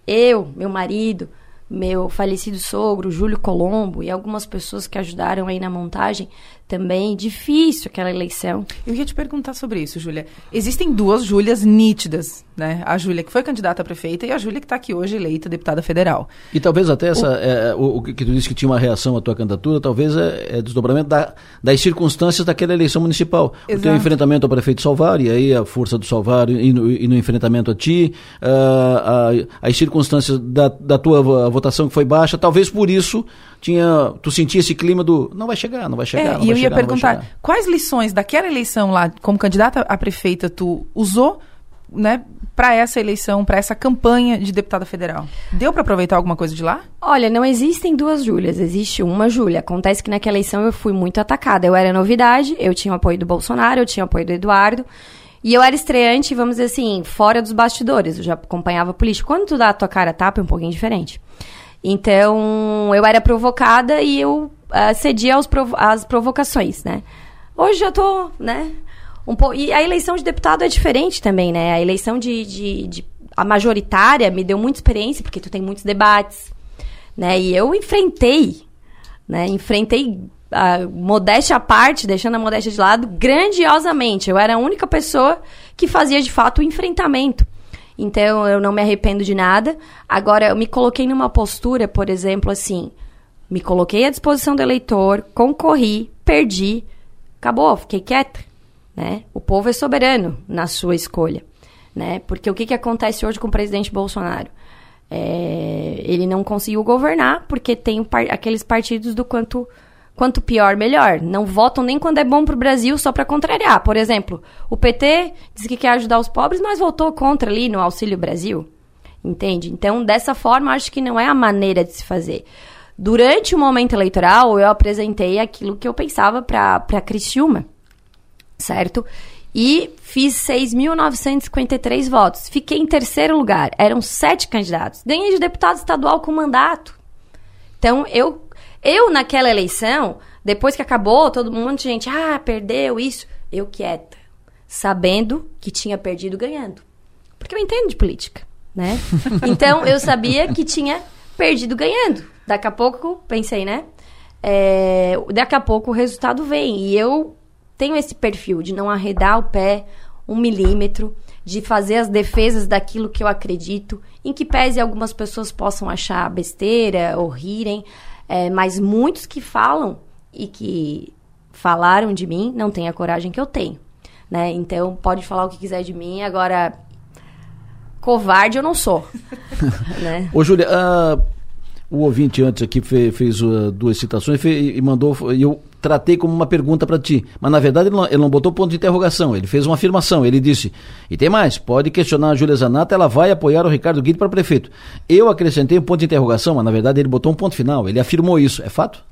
Eu, meu marido, meu falecido sogro, Júlio Colombo, e algumas pessoas que ajudaram aí na montagem também. Difícil aquela eleição. Eu ia te perguntar sobre isso, Júlia. Existem duas Júlias nítidas, né? A Júlia que foi candidata a prefeita e a Júlia que está aqui hoje eleita deputada federal. E talvez até essa, é, o, o que tu disse que tinha uma reação à tua candidatura, talvez é, é desdobramento da- das circunstâncias daquela eleição municipal. O teu Exato. enfrentamento ao prefeito Salvário, e aí a força do Salvário e no, e no enfrentamento a ti, ah, a- as circunstâncias da, da tua vo- votação que foi baixa, talvez por isso tinha, tu sentia esse clima do não vai chegar, não vai chegar, É, não e vai eu ia chegar, perguntar, quais lições daquela eleição lá, como candidata a prefeita, tu usou, né, para essa eleição, para essa campanha de deputada federal? Deu para aproveitar alguma coisa de lá? Olha, não existem duas Júlias, existe uma Júlia. Acontece que naquela eleição eu fui muito atacada. Eu era novidade, eu tinha o apoio do Bolsonaro, eu tinha o apoio do Eduardo. E eu era estreante, vamos dizer assim, fora dos bastidores. Eu já acompanhava política. Quando tu dá a tua cara a tapa, é um pouquinho diferente. Então, eu era provocada e eu ah, cedia aos provo- às provocações, né? Hoje já tô, né? Um. E a eleição de deputado é diferente também, né? A eleição de, de, de- A majoritária me deu muita experiência, porque tu tem muitos debates, né? E eu enfrentei, né? Enfrentei, a modéstia à parte, deixando a modéstia de lado, grandiosamente. Eu era a única pessoa que fazia, de fato, o enfrentamento. Então, eu não me arrependo de nada. Agora, eu me coloquei numa postura, por exemplo, assim... Me coloquei à disposição do eleitor, concorri, perdi, acabou, fiquei quieta, né? O povo é soberano na sua escolha, né? Porque o que, que acontece hoje com o presidente Bolsonaro? É, ele não conseguiu governar porque tem par- aqueles partidos do quanto, quanto pior, melhor. Não votam nem quando é bom para o Brasil só para contrariar. Por exemplo, o PT diz que quer ajudar os pobres, mas votou contra ali no Auxílio Brasil. Entende? Então, dessa forma, acho que não é a maneira de se fazer. Durante o momento eleitoral, eu apresentei aquilo que eu pensava para Criciúma, certo? E fiz 6.953 votos. Fiquei em terceiro lugar. Eram sete candidatos. Ganhei de deputado estadual com mandato. Então, eu, eu naquela eleição, depois que acabou, todo mundo, gente, ah, perdeu isso. Eu quieta, sabendo que tinha perdido ganhando. Porque eu entendo de política, né? Então, eu sabia que tinha perdido ganhando. Daqui a pouco, pensei, né? É, daqui a pouco o resultado vem. E eu tenho esse perfil de não arredar o pé um milímetro, de fazer as defesas daquilo que eu acredito, em que pese algumas pessoas possam achar besteira ou rirem, é, mas muitos que falam e que falaram de mim não têm a coragem que eu tenho. Né? Então, pode falar o que quiser de mim, agora covarde eu não sou. né? Ô, Júlia, uh, o ouvinte antes aqui fez, fez uh, duas citações e mandou, e eu tratei como uma pergunta para ti. Mas na verdade ele não, ele não, botou ponto de interrogação, ele fez uma afirmação. Ele disse: e tem mais, pode questionar a Júlia Zanata, ela vai apoiar o Ricardo Guido para prefeito. Eu acrescentei um ponto de interrogação, mas na verdade ele botou um ponto final. Ele afirmou isso. É fato?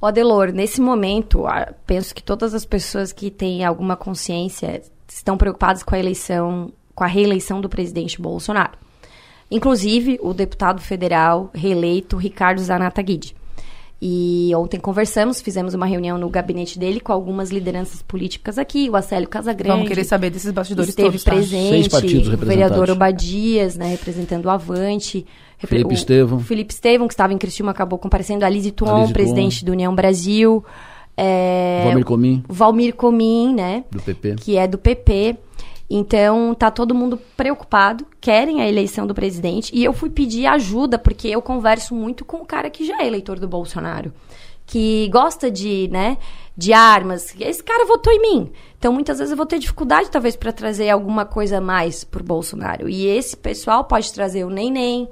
Ó, Delor, nesse momento, penso que todas as pessoas que têm alguma consciência estão preocupadas com a eleição, com a reeleição do presidente Bolsonaro. Inclusive o deputado federal reeleito Ricardo Zanata Guide. E ontem conversamos, fizemos uma reunião no gabinete dele com algumas lideranças políticas aqui, o Acélio Casagrande. Vamos querer saber desses bastidores esteve todos, tá? presente, o vereador Obadias, né, representando o Avante. Felipe Estevam. Felipe Estevam, que estava em Criciúma, acabou comparecendo. A Lise Tuon, presidente do União Brasil. É, Valmir Comim. Valmir Comim, né? Do PP. Que é do PP. Então, tá todo mundo preocupado, querem a eleição do presidente. E eu fui pedir ajuda, porque eu converso muito com o cara que já é eleitor do Bolsonaro. Que gosta de, né, de armas. Esse cara votou em mim. Então, muitas vezes eu vou ter dificuldade, talvez, para trazer alguma coisa a mais pro Bolsonaro. E esse pessoal pode trazer o Neném,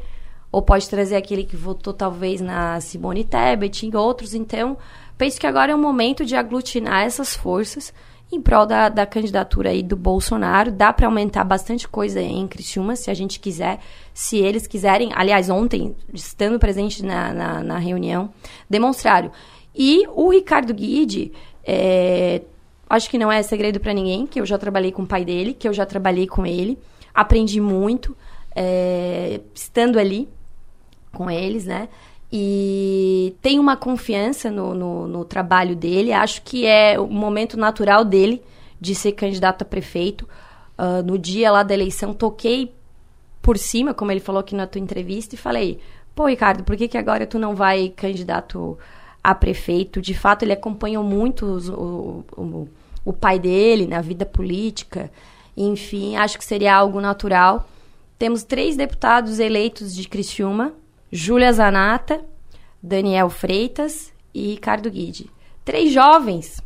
ou pode trazer aquele que votou, talvez, na Simone Tebet, em outros. Então, penso que agora é o momento de aglutinar essas forças em prol da, da candidatura aí do Bolsonaro. Dá para aumentar bastante coisa em Criciúma, se a gente quiser, se eles quiserem. Aliás, ontem, estando presente na, na, na reunião, demonstraram. E o Ricardo Guide, é, acho que não é segredo para ninguém, que eu já trabalhei com o pai dele, que eu já trabalhei com ele, aprendi muito, é, estando ali com eles, né? E tem uma confiança no, no, no, trabalho dele. Acho que é o momento natural dele de ser candidato a prefeito. Uh, no dia lá da eleição, toquei por cima, como ele falou aqui na tua entrevista, e falei: pô, Ricardo, por que, que agora tu não vai candidato a prefeito? De fato, ele acompanhou muito os, o, o, o pai dele na vida política. Enfim, acho que seria algo natural. Temos três deputados eleitos de Criciúma Júlia Zanata, Daniel Freitas e Ricardo Guide. Três jovens.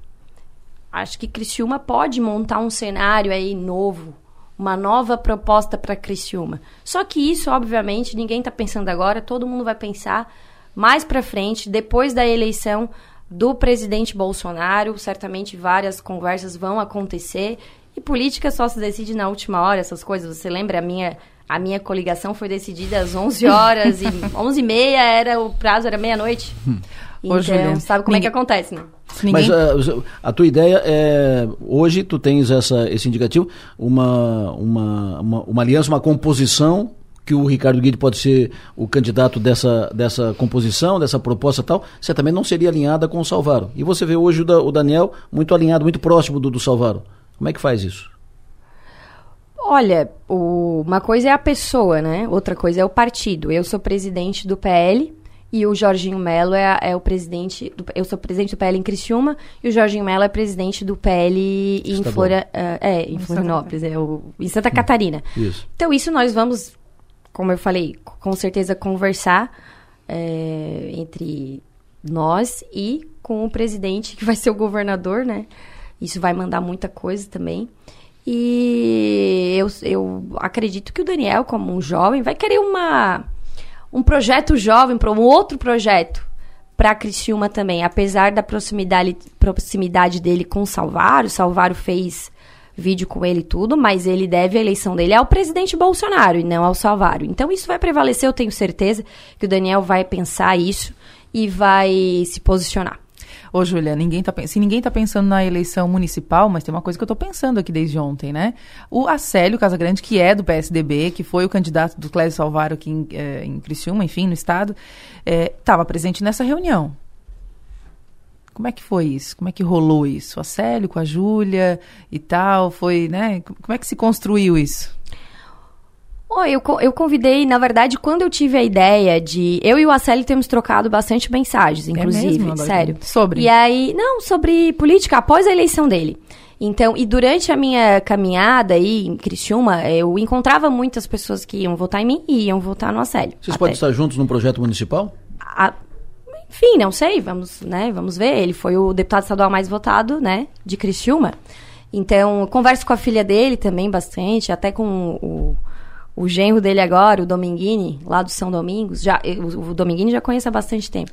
Acho que Criciúma pode montar um cenário aí novo, uma nova proposta para Criciúma. Só que isso, obviamente, ninguém está pensando agora, todo mundo vai pensar mais para frente, depois da eleição do presidente Bolsonaro. Certamente várias conversas vão acontecer. E política só se decide na última hora, essas coisas. Você lembra a minha a minha coligação foi decidida às 11 horas e 11 e meia era o prazo, era meia-noite. Hum. Então, sabe como ninguém... é que acontece, né? Ninguém... Mas uh, a tua ideia é, hoje tu tens essa, esse indicativo, uma, uma, uma, uma aliança, uma composição que o Ricardo Guide pode ser o candidato dessa, dessa composição, dessa proposta tal, você também não seria alinhada com o Salvaro. E você vê hoje o, da, o Daniel muito alinhado, muito próximo do, do Salvaro. Como é que faz isso? Olha, o, uma coisa é a pessoa, né? Outra coisa é o partido. Eu sou presidente do PL e o Jorginho Melo é, é o presidente. Do, eu sou presidente do PL em Criciúma e o Jorginho Melo é presidente do PL em, Flora, uh, é, em Florianópolis, é o, em Santa Catarina. Isso. Então, isso nós vamos, como eu falei, com certeza conversar é, entre nós e com o presidente, que vai ser o governador, né? Isso vai mandar muita coisa também. E eu, eu acredito que o Daniel, como um jovem, vai querer uma, um projeto jovem para um outro projeto para Criciúma também. Apesar da proximidade, proximidade dele com o Salvaro, o Salvaro fez vídeo com ele e tudo, mas ele deve a eleição dele ao presidente Bolsonaro e não ao Salvaro. Então isso vai prevalecer, eu tenho certeza que o Daniel vai pensar isso e vai se posicionar. Ô, Júlia, ninguém tá, se ninguém está pensando na eleição municipal, mas tem uma coisa que eu estou pensando aqui desde ontem, né? O Acélio Casagrande, que é do PSDB, que foi o candidato do Clésio Salvaro aqui em, é, em Criciúma, enfim, no estado, estava é, presente nessa reunião. Como é que foi isso? Como é que rolou isso? O Acélio com a Júlia e tal, foi, né? Como é que se construiu isso? Oh, eu, eu convidei, na verdade, quando eu tive a ideia de. Eu e o Aceli temos trocado bastante mensagens, inclusive, é mesmo, sério. Sobre? E aí. Não, sobre política após a eleição dele. Então, e durante a minha caminhada aí em Criciúma, eu encontrava muitas pessoas que iam votar em mim e iam votar no Acélio. Vocês até. podem estar juntos num projeto municipal? A, enfim, não sei, vamos, né, vamos ver. Ele foi o deputado estadual mais votado, né, de Criciúma. Então, converso com a filha dele também bastante, até com o, o genro dele agora, o Dominguini, lá do São Domingos. Já, o, o Dominguini já conheço há bastante tempo.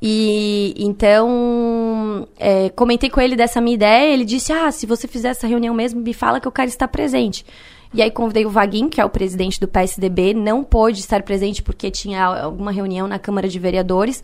E então é, comentei com ele dessa minha ideia. Ele disse: Ah, se você fizer essa reunião mesmo, me fala que eu quero estar presente. E aí convidei o Vaguinho, que é o presidente do PSDB, não pôde estar presente porque tinha alguma reunião na Câmara de Vereadores.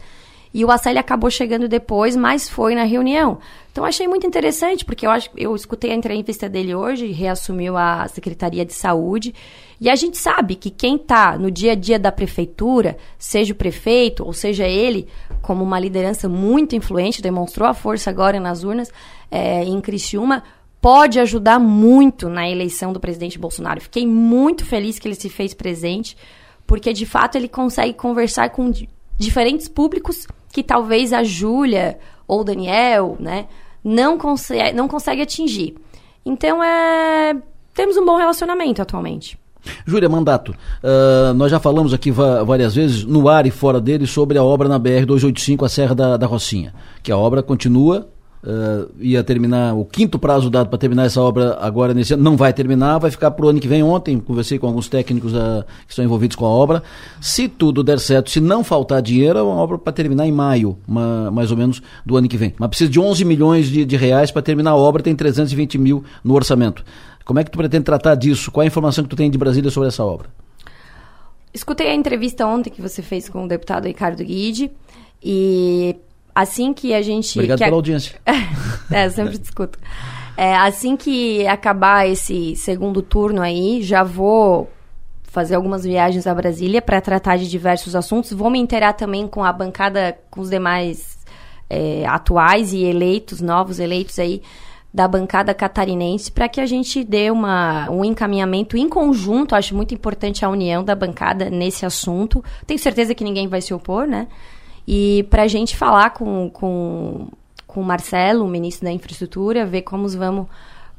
E o Aceli acabou chegando depois, mas foi na reunião. Então achei muito interessante, porque eu acho eu escutei a entrevista dele hoje, reassumiu a Secretaria de Saúde. E a gente sabe que quem está no dia a dia da prefeitura, seja o prefeito, ou seja ele, como uma liderança muito influente, demonstrou a força agora nas urnas é, em Criciúma, pode ajudar muito na eleição do presidente Bolsonaro. Fiquei muito feliz que ele se fez presente, porque de fato ele consegue conversar com diferentes públicos que talvez a Júlia ou o Daniel, né, não consegue, não consegue atingir. Então é temos um bom relacionamento atualmente. Júlia Mandato, uh, nós já falamos aqui várias vezes, no ar e fora dele, sobre a obra na BR-285, a Serra da, da Rocinha, que a obra continua Uh, ia terminar o quinto prazo dado para terminar essa obra agora nesse ano, não vai terminar, vai ficar para o ano que vem. Ontem conversei com alguns técnicos uh, que estão envolvidos com a obra. Se tudo der certo, se não faltar dinheiro, é uma obra para terminar em maio, uma, mais ou menos, do ano que vem. Mas precisa de 11 milhões de, de reais para terminar a obra, tem 320 mil no orçamento. Como é que tu pretende tratar disso? Qual a informação que tu tem de Brasília sobre essa obra? Escutei a entrevista ontem que você fez com o deputado Ricardo Guide e assim que a gente. Obrigado que pela a... audiência. é, sempre discuto. É, assim que acabar esse segundo turno aí, já vou fazer algumas viagens a Brasília para tratar de diversos assuntos. Vou me inteirar também com a bancada, com os demais é, atuais e eleitos, novos eleitos aí da bancada catarinense, para que a gente dê uma, um encaminhamento em conjunto. Acho muito importante a união da bancada nesse assunto. Tenho certeza que ninguém vai se opor, né? E para a gente falar com, com, com o Marcelo, o ministro da Infraestrutura, ver como vamos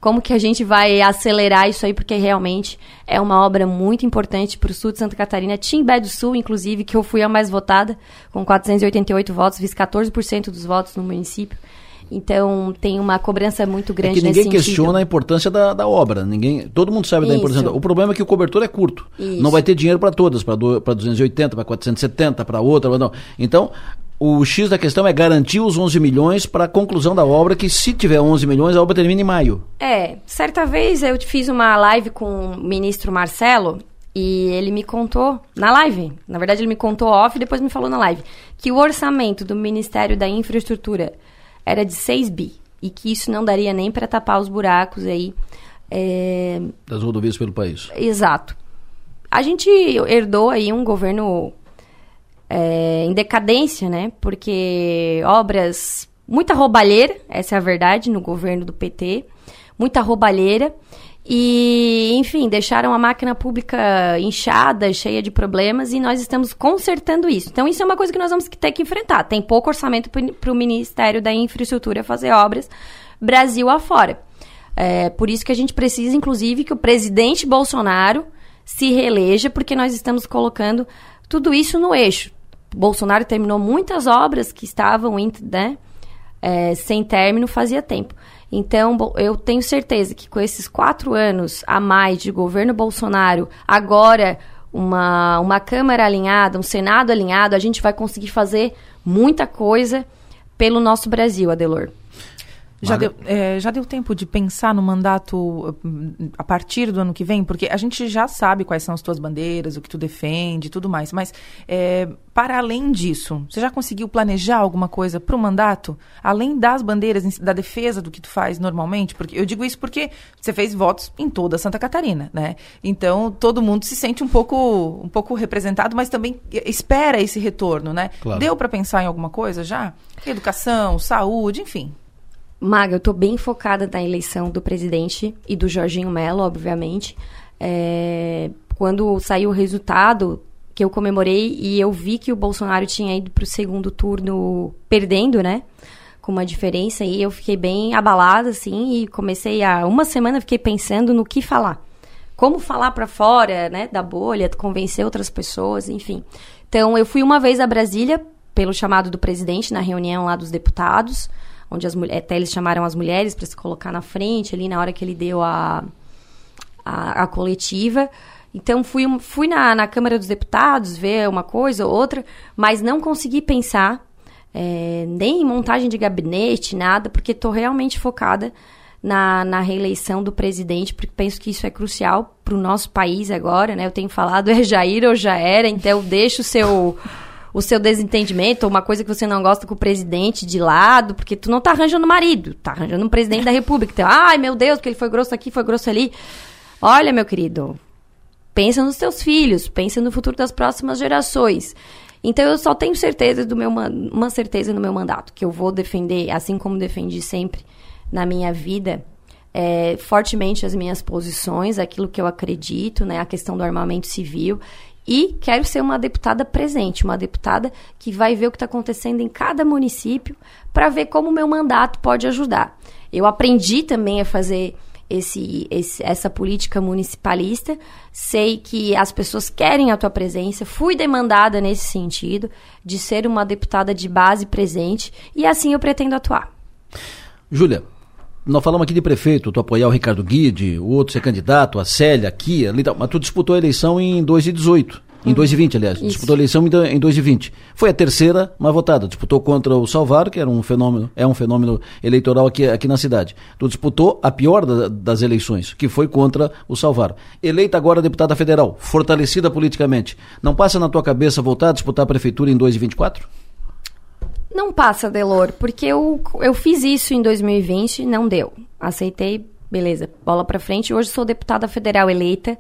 como que a gente vai acelerar isso aí, porque realmente é uma obra muito importante para o sul de Santa Catarina. Timbé do Sul, inclusive, que eu fui a mais votada, com 488 votos, fiz 14% dos votos no município. Então tem uma cobrança muito grande é que ninguém questiona a importância da, da obra. Ninguém, todo mundo sabe Isso. da importância. O problema é que o cobertor é curto. Isso. Não vai ter dinheiro para todas, para 280, para 470, para outra. Não. Então o X da questão é garantir os 11 milhões para a conclusão da obra, que se tiver 11 milhões, a obra termina em maio. É, certa vez eu fiz uma live com o ministro Marcelo e ele me contou na live, na verdade ele me contou off e depois me falou na live, que o orçamento do Ministério da Infraestrutura era de 6 bi. E que isso não daria nem para tapar os buracos aí. É... Das rodovias pelo país. Exato. A gente herdou aí um governo é, em decadência, né? Porque obras. Muita roubalheira, essa é a verdade, no governo do PT. Muita roubalheira. E, enfim, deixaram a máquina pública inchada, cheia de problemas, e nós estamos consertando isso. Então, isso é uma coisa que nós vamos ter que enfrentar. Tem pouco orçamento para o Ministério da Infraestrutura fazer obras Brasil afora. É, por isso que a gente precisa, inclusive, que o presidente Bolsonaro se reeleja, porque nós estamos colocando tudo isso no eixo. Bolsonaro terminou muitas obras que estavam né, é, sem término fazia tempo. Então, eu tenho certeza que com esses quatro anos a mais de governo Bolsonaro, agora uma, uma Câmara alinhada, um Senado alinhado, a gente vai conseguir fazer muita coisa pelo nosso Brasil, Adelor. Já deu, é, já deu tempo de pensar no mandato hum, a partir do ano que vem? Porque a gente já sabe quais são as tuas bandeiras, o que tu defende e tudo mais. Mas, é, para além disso, você já conseguiu planejar alguma coisa para o mandato? Além das bandeiras, da defesa do que tu faz normalmente? Porque Eu digo isso porque você fez votos em toda Santa Catarina, né? Então, todo mundo se sente um pouco, um pouco representado, mas também espera esse retorno, né? Claro. Deu para pensar em alguma coisa já? Educação, saúde, enfim. Maga, eu estou bem focada na eleição do presidente e do Jorginho Melo, obviamente. É, quando saiu o resultado, que eu comemorei e eu vi que o Bolsonaro tinha ido para o segundo turno perdendo, né? Com uma diferença, e eu fiquei bem abalada, assim, e comecei a. Uma semana fiquei pensando no que falar. Como falar para fora, né, da bolha, convencer outras pessoas, enfim. Então, eu fui uma vez a Brasília, pelo chamado do presidente, na reunião lá dos deputados onde as mulheres, até eles chamaram as mulheres para se colocar na frente ali na hora que ele deu a, a, a coletiva. Então fui, fui na, na Câmara dos Deputados ver uma coisa ou outra, mas não consegui pensar é, nem em montagem de gabinete, nada, porque estou realmente focada na, na reeleição do presidente, porque penso que isso é crucial para o nosso país agora, né? Eu tenho falado, é Jair ou já era, então deixa o seu o seu desentendimento, ou uma coisa que você não gosta com o presidente de lado, porque tu não tá arranjando marido, tá arranjando um presidente da república. Então, ai, meu Deus, que ele foi grosso aqui, foi grosso ali. Olha, meu querido, pensa nos teus filhos, pensa no futuro das próximas gerações. Então eu só tenho certeza do meu uma certeza no meu mandato que eu vou defender, assim como defendi sempre na minha vida, é, fortemente as minhas posições, aquilo que eu acredito, né, a questão do armamento civil e quero ser uma deputada presente, uma deputada que vai ver o que está acontecendo em cada município para ver como o meu mandato pode ajudar. Eu aprendi também a fazer esse, esse, essa política municipalista, sei que as pessoas querem a tua presença, fui demandada nesse sentido, de ser uma deputada de base presente, e assim eu pretendo atuar. Júlia, nós falamos aqui de prefeito, tu apoiar o Ricardo Guide, o outro ser candidato, a Célia, aqui, ali, mas tu disputou a eleição em 2018. Em uhum. 2020, aliás. Isso. Disputou a eleição em 2020. Foi a terceira mais votada. Disputou contra o Salvador, que era um fenômeno, é um fenômeno eleitoral aqui, aqui na cidade. Tu disputou a pior da, das eleições, que foi contra o Salvador. Eleita agora deputada federal, fortalecida politicamente. Não passa na tua cabeça voltar a disputar a prefeitura em 2024? Não passa, Delor, porque eu, eu fiz isso em 2020, não deu. Aceitei, beleza, bola para frente. Hoje sou deputada federal eleita,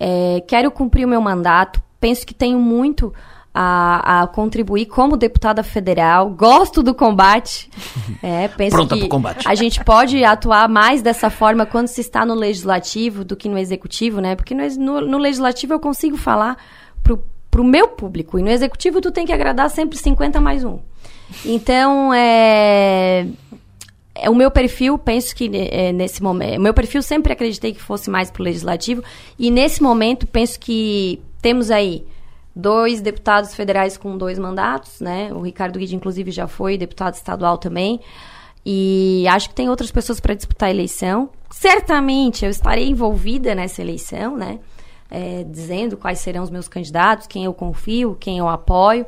é, quero cumprir o meu mandato, penso que tenho muito a, a, contribuir como deputada federal. Gosto do combate. É, penso Pronta que combate. a gente pode atuar mais dessa forma quando se está no legislativo do que no executivo, né? Porque no, no, no legislativo eu consigo falar pro, pro meu público e no executivo tu tem que agradar sempre 50 mais um. Então, é, é o meu perfil, penso que é, nesse momento, meu perfil sempre acreditei que fosse mais para o legislativo e nesse momento penso que temos aí dois deputados federais com dois mandatos, né? O Ricardo Guide inclusive já foi deputado estadual também. E acho que tem outras pessoas para disputar a eleição. Certamente eu estarei envolvida nessa eleição, né? É, dizendo quais serão os meus candidatos, quem eu confio, quem eu apoio.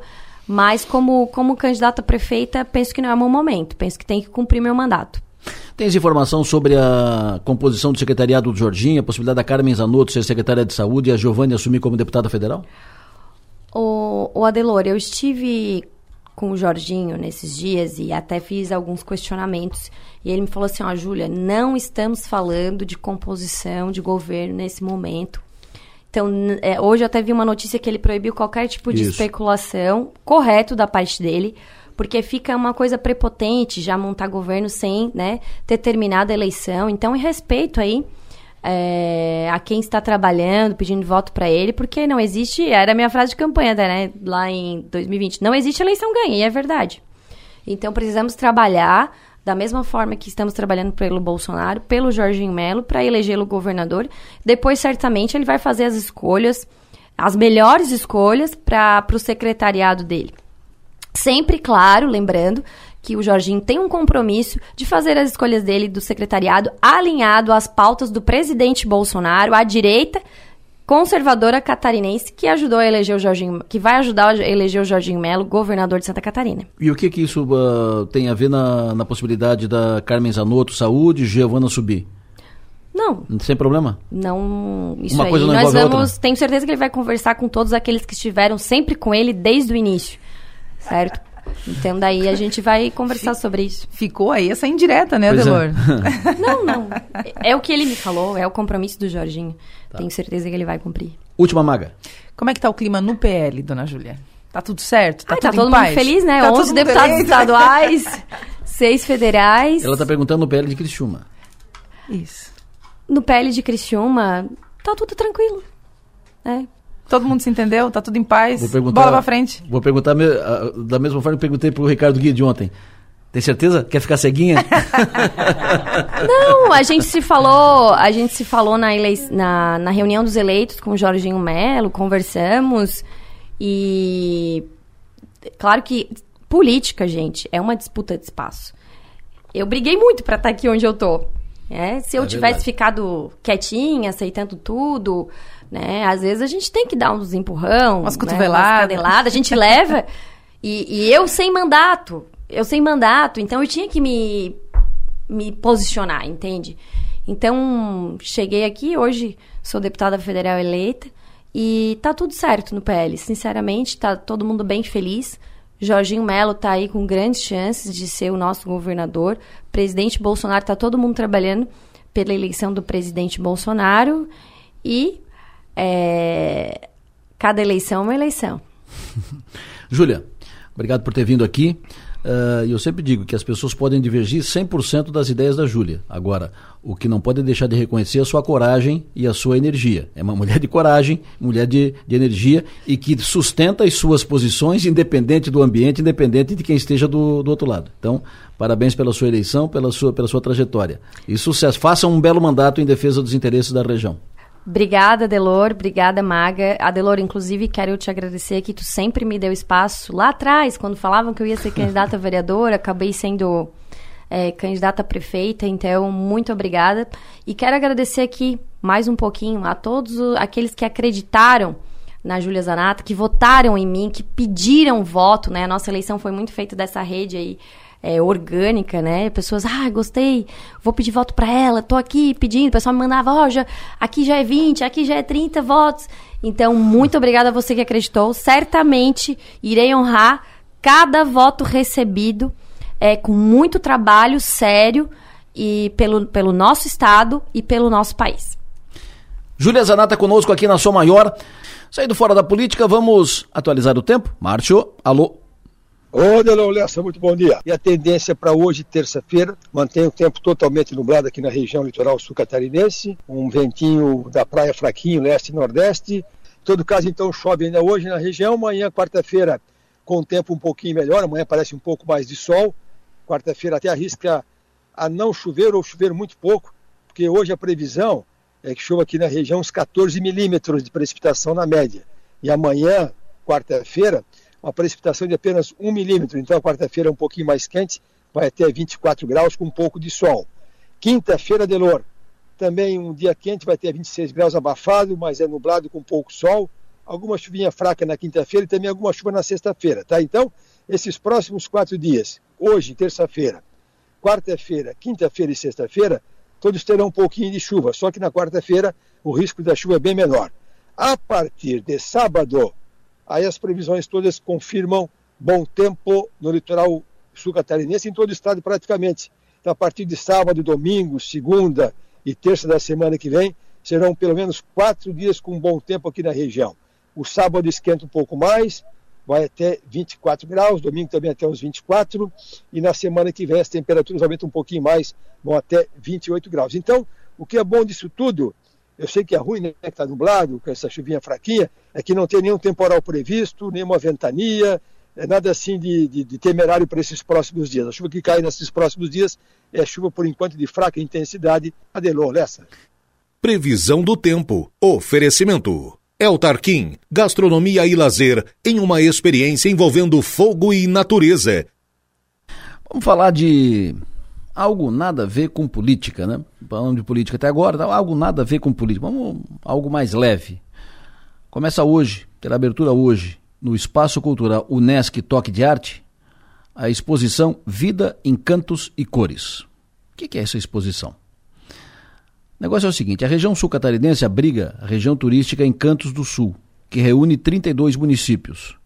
Mas como, como candidata a prefeita, penso que não é o meu momento. Penso que tem que cumprir meu mandato. Tens informação sobre a composição do secretariado do Jorginho, a possibilidade da Carmen Zanotto ser secretária de saúde e a Giovanni assumir como deputada federal? O, o Adelor, eu estive com o Jorginho nesses dias e até fiz alguns questionamentos. E ele me falou assim: Ó, oh, Júlia, não estamos falando de composição de governo nesse momento. Então, é, hoje eu até vi uma notícia que ele proibiu qualquer tipo de Isso. especulação, correto da parte dele, porque fica uma coisa prepotente já montar governo sem né, ter terminado a eleição. Então, em respeito aí é, a quem está trabalhando, pedindo voto para ele, porque não existe, era a minha frase de campanha né, lá em 2020, não existe eleição ganha, e é verdade. Então, precisamos trabalhar da mesma forma que estamos trabalhando pelo Bolsonaro, pelo Jorginho Melo, para elegê-lo governador. Depois, certamente, ele vai fazer as escolhas, as melhores escolhas para o secretariado dele. Sempre, claro, lembrando que o Jorginho tem um compromisso de fazer as escolhas dele do secretariado alinhado às pautas do presidente Bolsonaro, à direita conservadora catarinense que ajudou a eleger o Jorginho, que vai ajudar a eleger o Jorginho Melo, governador de Santa Catarina. E o que que isso uh, tem a ver na, na possibilidade da Carmen Zanotto, saúde, Giovana subir? Não. Sem problema? Não, isso Uma aí coisa não nós vamos, outra. tenho certeza que ele vai conversar com todos aqueles que estiveram sempre com ele desde o início. Certo? Então daí a gente vai conversar sobre isso. Ficou aí essa indireta, né, pois Delor? É. não, não. É o que ele me falou, é o compromisso do Jorginho. Tá. Tenho certeza que ele vai cumprir. Última maga. Como é que tá o clima no PL, dona Júlia? Tá tudo certo? Tá, Ai, tudo tá todo paz? mundo feliz, né? Tá 11 deputados eleito. estaduais, seis federais. Ela tá perguntando no PL de Criciúma. Isso. No PL de Criciúma, tá tudo tranquilo. É, Todo mundo se entendeu? Tá tudo em paz? Bola pra frente. Vou perguntar da mesma forma que perguntei pro Ricardo Guia ontem. Tem certeza? Quer ficar ceguinha? Não, a gente se falou, a gente se falou na, elei na, na reunião dos eleitos com o Jorginho Melo, conversamos e claro que política, gente, é uma disputa de espaço. eu briguei muito para estar tá aqui onde eu tô. É, se eu É tivesse verdade. ficado quietinha, aceitando tudo, né? Às vezes a gente tem que dar uns empurrão, Umas né, cotoveladas. caneladas, a gente leva. E, e eu sem mandato, eu sem mandato, então eu tinha que me, me posicionar, entende? Então, cheguei aqui, hoje sou deputada federal eleita e tá tudo certo no PL. Sinceramente, tá todo mundo bem feliz. Jorginho Melo tá aí com grandes chances de ser o nosso governador. Presidente Bolsonaro tá todo mundo trabalhando pela eleição do presidente Bolsonaro e é, cada eleição é uma eleição. Júlia, obrigado por ter vindo aqui. E eu sempre digo que as pessoas podem divergir 100% das ideias da Júlia. Agora, o que não pode deixar de reconhecer é a sua coragem e a sua energia. É uma mulher de coragem, mulher de, de energia e que sustenta as suas posições, independente do ambiente, independente de quem esteja do, do outro lado. Então, parabéns pela sua eleição, pela sua, pela sua trajetória. E sucesso. Faça um belo mandato em defesa dos interesses da região. Obrigada, Delor. Obrigada, Maga. Adelor, inclusive, quero te agradecer que tu sempre me deu espaço lá atrás, quando falavam que eu ia ser candidata a vereadora, acabei sendo é, candidata a prefeita, então, muito obrigada. E quero agradecer aqui, mais um pouquinho, a todos aqueles que acreditaram na Júlia Zanata, que votaram em mim, que pediram voto, né? A nossa eleição foi muito feita dessa rede aí é, orgânica, né? Pessoas, ah, gostei, vou pedir voto pra ela, tô aqui pedindo. O pessoal me mandava, ó, já, aqui já é 20, aqui já é 30 votos. Então, muito obrigada a você que acreditou. Certamente irei honrar cada voto recebido é, com muito trabalho sério e pelo, pelo nosso estado e pelo nosso país. Júlia Zanata conosco aqui na Som Maior. Saído fora da política, vamos atualizar o tempo? Márcio, alô. Ô, Delão Lessa, muito bom dia. E a tendência para hoje, terça-feira, mantém o tempo totalmente nublado aqui na região litoral sul catarinense, um ventinho da praia fraquinho, leste e nordeste. Em todo caso, então, chove ainda hoje na região. Amanhã, quarta-feira, com o tempo um pouquinho melhor. Amanhã parece um pouco mais de sol. Quarta-feira até arrisca a não chover ou chover muito pouco, porque hoje a previsão é que chova aqui na região uns 14 milímetros de precipitação na média. E amanhã, quarta-feira, uma precipitação de apenas 1 milímetro. Então a quarta-feira é um pouquinho mais quente, vai até 24 graus com um pouco de sol. Quinta-feira, Delor, também um dia quente, vai ter 26 graus abafado, mas é nublado com pouco sol. Alguma chuvinha fraca na quinta-feira e também alguma chuva na sexta-feira, tá? Então, esses próximos quatro dias, hoje, terça-feira, quarta-feira, quinta-feira e sexta-feira, todos terão um pouquinho de chuva, só que na quarta-feira o risco da chuva é bem menor. A partir de sábado, aí as previsões todas confirmam bom tempo no litoral sul catarinense, em todo o estado praticamente. Então, a partir de sábado, domingo, segunda e terça da semana que vem, serão pelo menos quatro dias com bom tempo aqui na região. O sábado esquenta um pouco mais, vai até 24 graus, domingo também até uns 24, e na semana que vem as temperaturas aumentam um pouquinho mais, vão até 28 graus. Então, o que é bom disso tudo, eu sei que é ruim, né, que está nublado, com essa chuvinha fraquinha, é que não tem nenhum temporal previsto, nenhuma ventania, é nada assim de, de, de temerário para esses próximos dias. A chuva que cai nesses próximos dias é chuva, por enquanto, de fraca intensidade. Adelô, Lessa. Previsão do tempo. Oferecimento. El Tarquim, gastronomia e lazer em uma experiência envolvendo fogo e natureza. Vamos falar de algo nada a ver com política, né? Falando de política até agora, algo nada a ver com política. Vamos algo mais leve. Começa hoje, terá abertura hoje, no Espaço Cultural Unesc Toque de Arte, a exposição Vida, Encantos e Cores. O que que é essa exposição? O negócio é o seguinte: a região sul catarinense abriga a região turística Encantos do Sul, que reúne 32 municípios,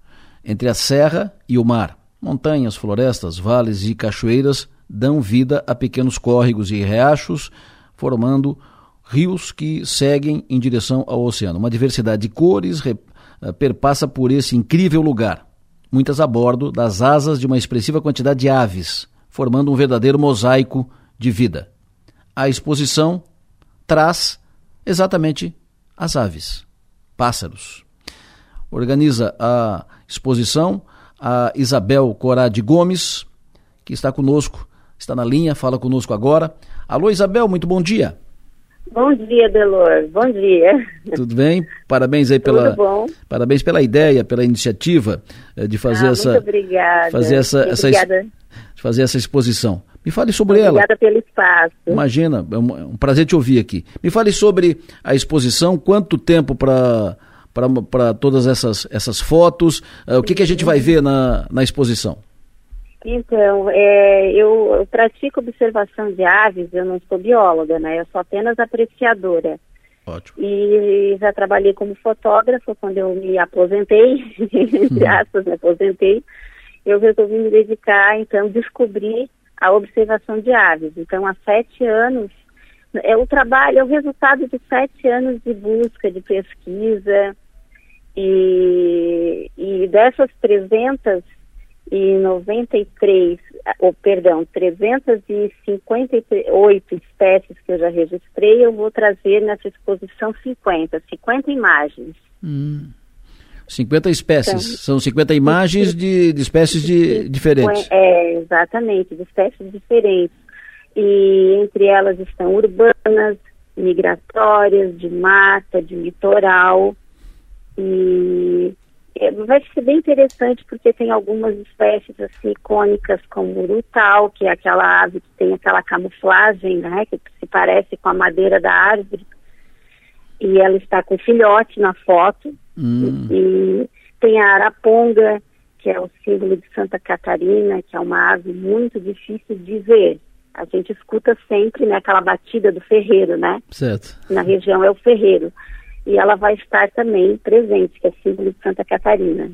entre a serra e o mar. Montanhas, florestas, vales e cachoeiras dão vida a pequenos córregos e riachos, formando rios que seguem em direção ao oceano. Uma diversidade de cores re, uh, perpassa por esse incrível lugar, muitas a bordo das asas de uma expressiva quantidade de aves, formando um verdadeiro mosaico de vida. A exposição traz exatamente as aves, pássaros. Organiza a exposição a Isabel Corade Gomes, que está conosco, está na linha, fala conosco agora. Alô, Isabel, muito bom dia. Bom dia, Delor. Bom dia. Tudo bem? Parabéns aí pela Tudo bom. parabéns pela ideia, pela iniciativa eh, de fazer ah, essa muito obrigada. fazer essa, essa obrigada. fazer essa exposição. Me fale sobre Obrigada ela. Obrigada pelo espaço. Imagina, é um, é um prazer te ouvir aqui. Me fale sobre a exposição, quanto tempo para para todas essas, essas fotos, uh, o que, que a gente vai ver na, na exposição? Então, é, eu, eu, pratico observação de aves, eu não sou bióloga, né? Eu sou apenas apreciadora. Ótimo. E já trabalhei como fotógrafa quando eu me aposentei, entre aspas, me aposentei. Eu resolvi me dedicar, então, descobrir a observação de aves. Então, há sete anos, é o trabalho, é o resultado de sete anos de busca, de pesquisa, e, e dessas 393, ou perdão, 358 espécies que eu já registrei, eu vou trazer nessa exposição 50, 50 imagens. Hum. 50 espécies, então, são 50 imagens de, de espécies de, diferentes. É, exatamente, de espécies diferentes. E entre elas estão urbanas, migratórias, de mata, de litoral, e vai ser bem interessante porque tem algumas espécies assim icônicas como o urutau, que é aquela ave que tem aquela camuflagem, né, que se parece com a madeira da árvore. E ela está com filhote na foto. Hum. E tem a araponga, que é o símbolo de Santa Catarina, que é uma ave muito difícil de ver. A gente escuta sempre né, aquela batida do ferreiro, né? Certo. Na região é o ferreiro e ela vai estar também presente, que é símbolo de Santa Catarina.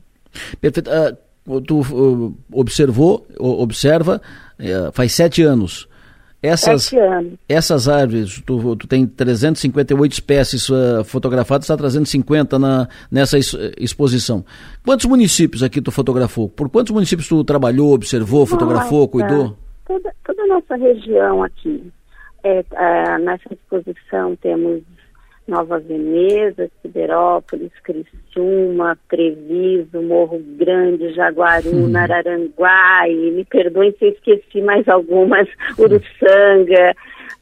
Perfeito. Uh, tu uh, observou, observa, uh, faz sete anos. Essas, sete anos. essas árvores, tu, tu tem 358 espécies uh, fotografadas, está trazendo 50 na, nessa ex, exposição. Quantos municípios aqui tu fotografou? Por quantos municípios tu trabalhou, observou, fotografou, Nossa, cuidou? Toda, toda a nossa região aqui. É, é, nessa exposição temos Nova Veneza, Siderópolis, Criciúma, Treviso, Morro Grande, Jaguaru. Nararanguá, e me perdoem se eu esqueci mais algumas, Uruçanga,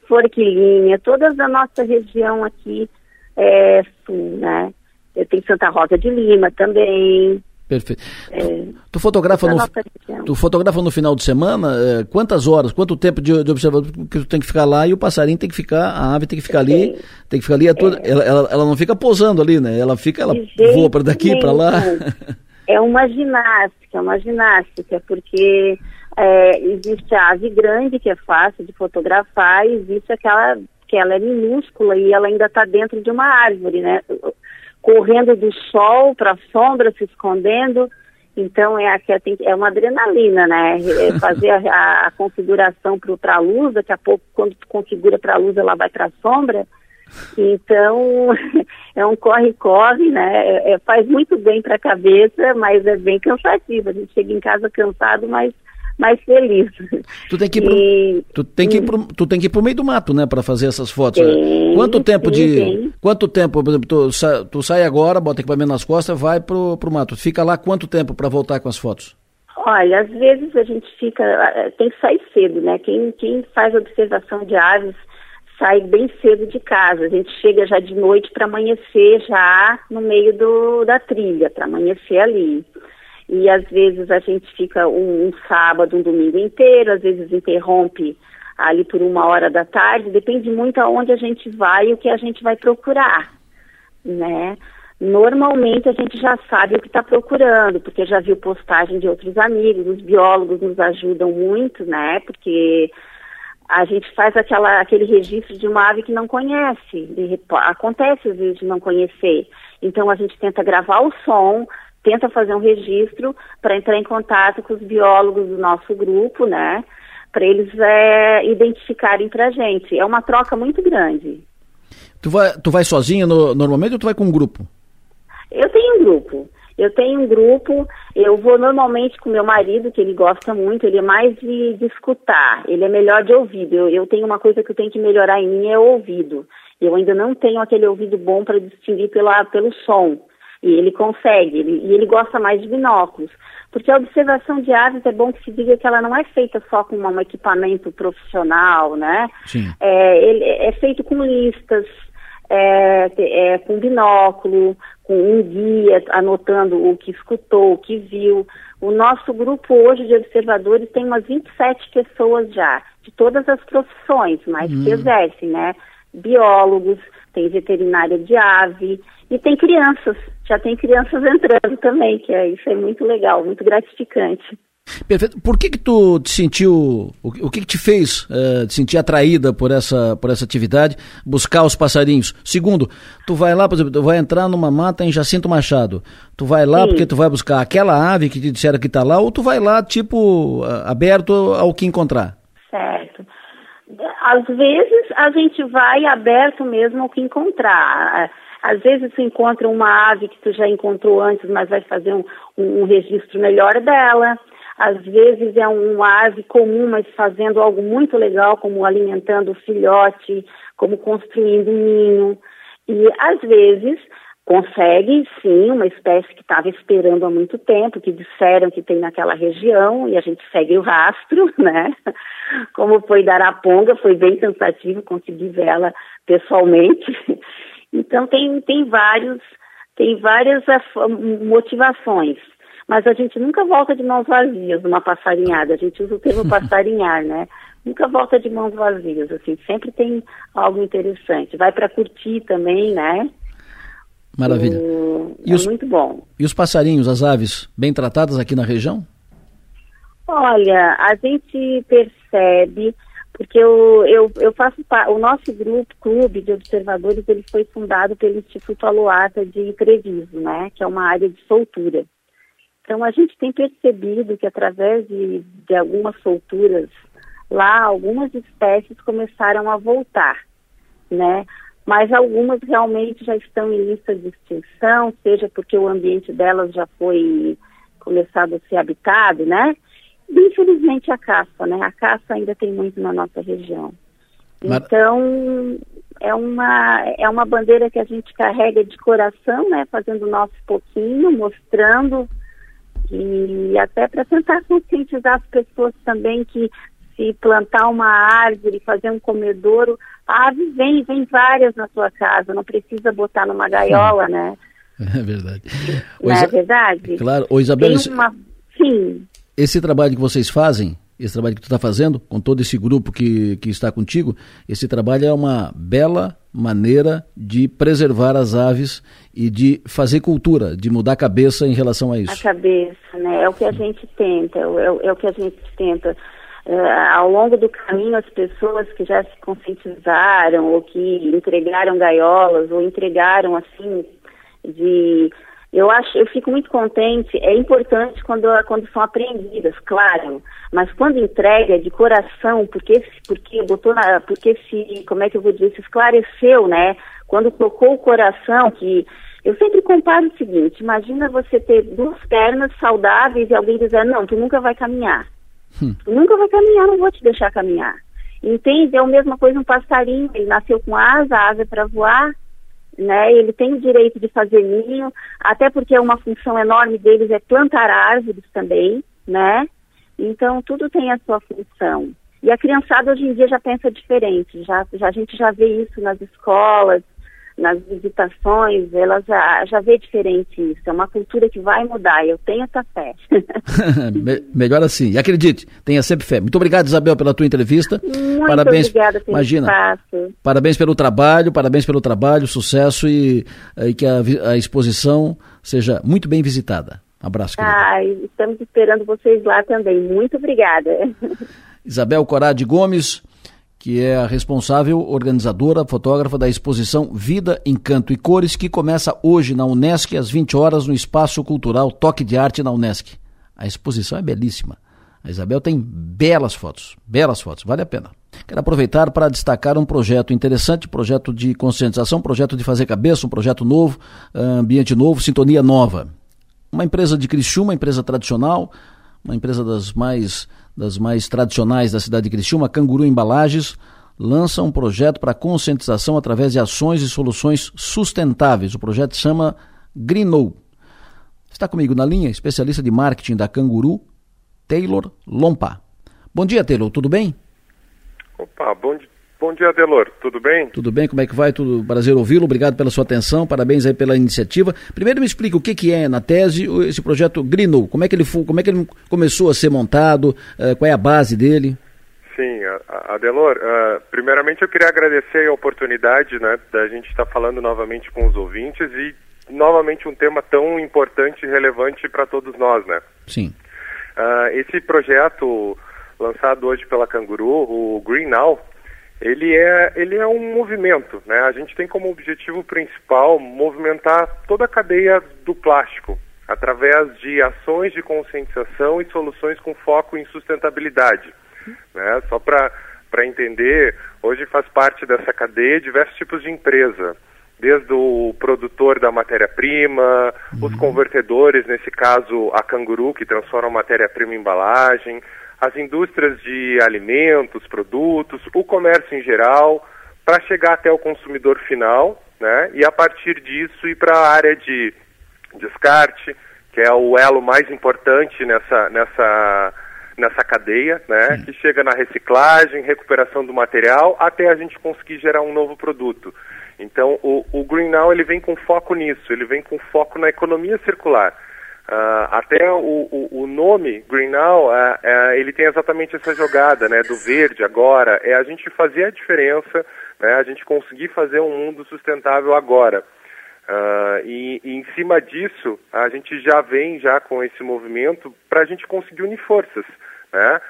Forquilinha, todas da nossa região aqui é, sul, né? Eu tenho Santa Rosa de Lima também, Perfeito. É, tu, fotografa no, tu fotografa no final de semana? É, quantas horas, quanto tempo de, de observação que tu tem que ficar lá e o passarinho tem que ficar, a ave tem que ficar ali, é, tem que ficar ali, toda, ela, ela, ela, não fica posando ali, né? Ela fica, ela voa para daqui para lá. É uma ginástica, é uma ginástica, porque é, existe a ave grande que é fácil de fotografar e existe aquela que ela é minúscula e ela ainda está dentro de uma árvore, né? Correndo do sol para a sombra, se escondendo. Então é, é uma adrenalina, né? É fazer a, a configuração para a luz, daqui a pouco, quando tu configura para a luz, ela vai para a sombra. Então é um corre-corre, né? É, é, faz muito bem para a cabeça, mas é bem cansativo. A gente chega em casa cansado, mas mais feliz. Tu tem que ir pro, e... tu tem que pro, tu tem que ir pro meio do mato, né, para fazer essas fotos. Tem, quanto tempo sim, de tem. quanto tempo, por exemplo, tu, sa, tu sai agora, bota equipamento nas costas, vai pro, pro mato. Fica lá quanto tempo para voltar com as fotos? Olha, às vezes a gente fica, eh, tem que sair cedo, né? Quem, quem faz observação de aves sai bem cedo de casa. A gente chega já de noite para amanhecer já no meio do, da trilha, para amanhecer ali. E às vezes a gente fica um, um, sábado, um domingo inteiro, às vezes interrompe ali por uma hora da tarde, depende muito aonde a gente vai e o que a gente vai procurar, né? Normalmente a gente já sabe o que está procurando, porque já viu postagem de outros amigos, os biólogos nos ajudam muito, né? Porque a gente faz aquela, aquele registro de uma ave que não conhece. De, acontece às vezes de não conhecer. Então a gente tenta gravar o som, tenta fazer um registro para entrar em contato com os biólogos do nosso grupo, né? Para eles é, identificarem para a gente. É uma troca muito grande. Tu vai, tu vai sozinha no, normalmente ou tu vai com um grupo? Eu tenho um grupo. Eu tenho um grupo, eu vou normalmente com meu marido, que ele gosta muito, ele é mais de, de escutar, ele é melhor de ouvido. Eu, eu tenho uma coisa que eu tenho que melhorar em mim, é o ouvido. Eu ainda não tenho aquele ouvido bom para distinguir pela, pelo som. E ele consegue, ele, e ele gosta mais de binóculos. Porque a observação de aves é bom que se diga que ela não é feita só com um equipamento profissional, né? Sim. É, ele, é feito com listas, é, é, com binóculo, com um guia anotando o que escutou, o que viu. O nosso grupo hoje de observadores tem umas 27 pessoas já, de todas as profissões, mas hum. que exercem, né? Biólogos, tem veterinária de ave e tem crianças, já tem crianças entrando também, que é, isso é muito legal, muito gratificante. Perfeito. Por que que tu te sentiu, o, o que que te fez uh, te sentir atraída por essa, por essa atividade, buscar os passarinhos? Segundo, tu vai lá, por exemplo, tu vai entrar numa mata em Jacinto Machado, tu vai lá Sim. porque tu vai buscar aquela ave que te disseram que está lá, ou tu vai lá, tipo, aberto ao que encontrar? Certo. Às vezes a gente vai aberto mesmo ao que encontrar. Às vezes tu encontra uma ave que tu já encontrou antes, mas vai fazer um, um, um registro melhor dela às vezes é uma ave comum, mas fazendo algo muito legal, como alimentando o filhote, como construindo um ninho. E às vezes consegue, sim, uma espécie que estava esperando há muito tempo, que disseram que tem naquela região, e a gente segue o rastro, né? Como foi da Araponga, foi bem cansativo conseguir vê-la pessoalmente. Então tem, tem vários, tem várias motivações mas a gente nunca volta de mãos vazias numa passarinhada, a gente usa o termo passarinhar, né? Nunca volta de mãos vazias, assim, sempre tem algo interessante. Vai para curtir também, né? Maravilha. e é os, muito bom. E os passarinhos, as aves, bem tratadas aqui na região? Olha, a gente percebe, porque eu, eu, eu faço o nosso grupo, clube de observadores, ele foi fundado pelo Instituto Aluata de Treviso, né? Que é uma área de soltura. Então, a gente tem percebido que através de, de algumas solturas lá, algumas espécies começaram a voltar, né? Mas algumas realmente já estão em lista de extinção, seja porque o ambiente delas já foi começado a ser habitado, né? Infelizmente a caça, né? A caça ainda tem muito na nossa região. Então, é uma, é uma bandeira que a gente carrega de coração, né? Fazendo o nosso pouquinho, mostrando e até para tentar conscientizar as pessoas também que se plantar uma árvore, fazer um comedouro, a ave vem, vem várias na sua casa, não precisa botar numa gaiola, Sim. né? É verdade. Não é verdade? Claro. Ô Isabel, uma... Sim. Esse trabalho que vocês fazem, esse trabalho que tu está fazendo, com todo esse grupo que, que está contigo, esse trabalho é uma bela maneira de preservar as aves e de fazer cultura, de mudar a cabeça em relação a isso. A cabeça, né? É o que a gente tenta, é, é, é o que a gente tenta. É, ao longo do caminho, as pessoas que já se conscientizaram ou que entregaram gaiolas ou entregaram, assim, de eu acho, eu fico muito contente. É importante quando, quando são apreendidas, claro. Mas quando entrega de coração, porque porque botou na, porque se, como é que eu vou dizer, se esclareceu, né? Quando tocou o coração, que eu sempre comparo o seguinte: imagina você ter duas pernas saudáveis e alguém dizer não, tu nunca vai caminhar. Hum. Tu nunca vai caminhar, não vou te deixar caminhar. Entende? É a mesma coisa um passarinho. Ele nasceu com asa, a asa é para voar né? Ele tem o direito de fazer ninho, até porque uma função enorme deles é plantar árvores também, né? Então tudo tem a sua função. E a criançada hoje em dia já pensa diferente, já, já a gente já vê isso nas escolas, nas visitações, ela já, já vê diferente isso. É uma cultura que vai mudar, eu tenho essa fé. Melhor assim. E acredite, tenha sempre fé. Muito obrigado, Isabel, pela tua entrevista. Muito parabéns, obrigada pelo imagina, espaço. Parabéns pelo trabalho, parabéns pelo trabalho, sucesso e, e que a, a, exposição seja muito bem visitada. Abraço. Ah, estamos esperando vocês lá também. Muito obrigada. Isabel Corade Gomes, que é a responsável organizadora, fotógrafa da exposição Vida, Encanto e Cores, que começa hoje na Unesc às 20 horas no Espaço Cultural Toque de Arte na Unesc. A exposição é belíssima. A Isabel tem belas fotos, belas fotos, vale a pena. Quero aproveitar para destacar um projeto interessante, projeto de conscientização, projeto de fazer cabeça, um projeto novo, ambiente novo, sintonia nova. Uma empresa de Criciúma, uma empresa tradicional, uma empresa das mais das mais tradicionais da cidade de Criciúma, Canguru Embalagens, lança um projeto para conscientização através de ações e soluções sustentáveis. O projeto chama Greenou. Está comigo na linha, especialista de marketing da Canguru, Taylor Lompa. Bom dia, Taylor, tudo bem? Opa, bom, Bom dia, Delor. Tudo bem? Tudo bem, como é que vai? Tudo prazer ouvi-lo. Obrigado pela sua atenção, parabéns aí pela iniciativa. Primeiro me explica o que, que é, na tese, esse projeto Greenou. Como é que ele, como é que ele começou a ser montado? Uh, qual é a base dele? Sim, Adelor, uh, primeiramente eu queria agradecer a oportunidade né, da gente estar falando novamente com os ouvintes e novamente um tema tão importante e relevante para todos nós, né? Sim. Uh, esse projeto lançado hoje pela Canguru, o Green Now, ele é, ele é um movimento, né? A gente tem como objetivo principal movimentar toda a cadeia do plástico através de ações de conscientização e soluções com foco em sustentabilidade, né? Só para entender, hoje faz parte dessa cadeia diversos tipos de empresa, desde o produtor da matéria-prima, uhum. os convertedores, nesse caso a Canguru, que transforma a matéria-prima em embalagem, as indústrias de alimentos, produtos, o comércio em geral, para chegar até o consumidor final, né? E a partir disso ir para a área de descarte, que é o elo mais importante nessa nessa nessa cadeia, né? Sim. Que chega na reciclagem, recuperação do material, até a gente conseguir gerar um novo produto. Então, o, o Green Now ele vem com foco nisso, ele vem com foco na economia circular. Uh, até o, o, o, nome Green Now, uh, uh, ele tem exatamente essa jogada, né, do verde agora, é a gente fazer a diferença, né, a gente conseguir fazer um mundo sustentável agora. E, e, em cima disso, a gente já vem já com esse movimento para a gente conseguir unir forças, né,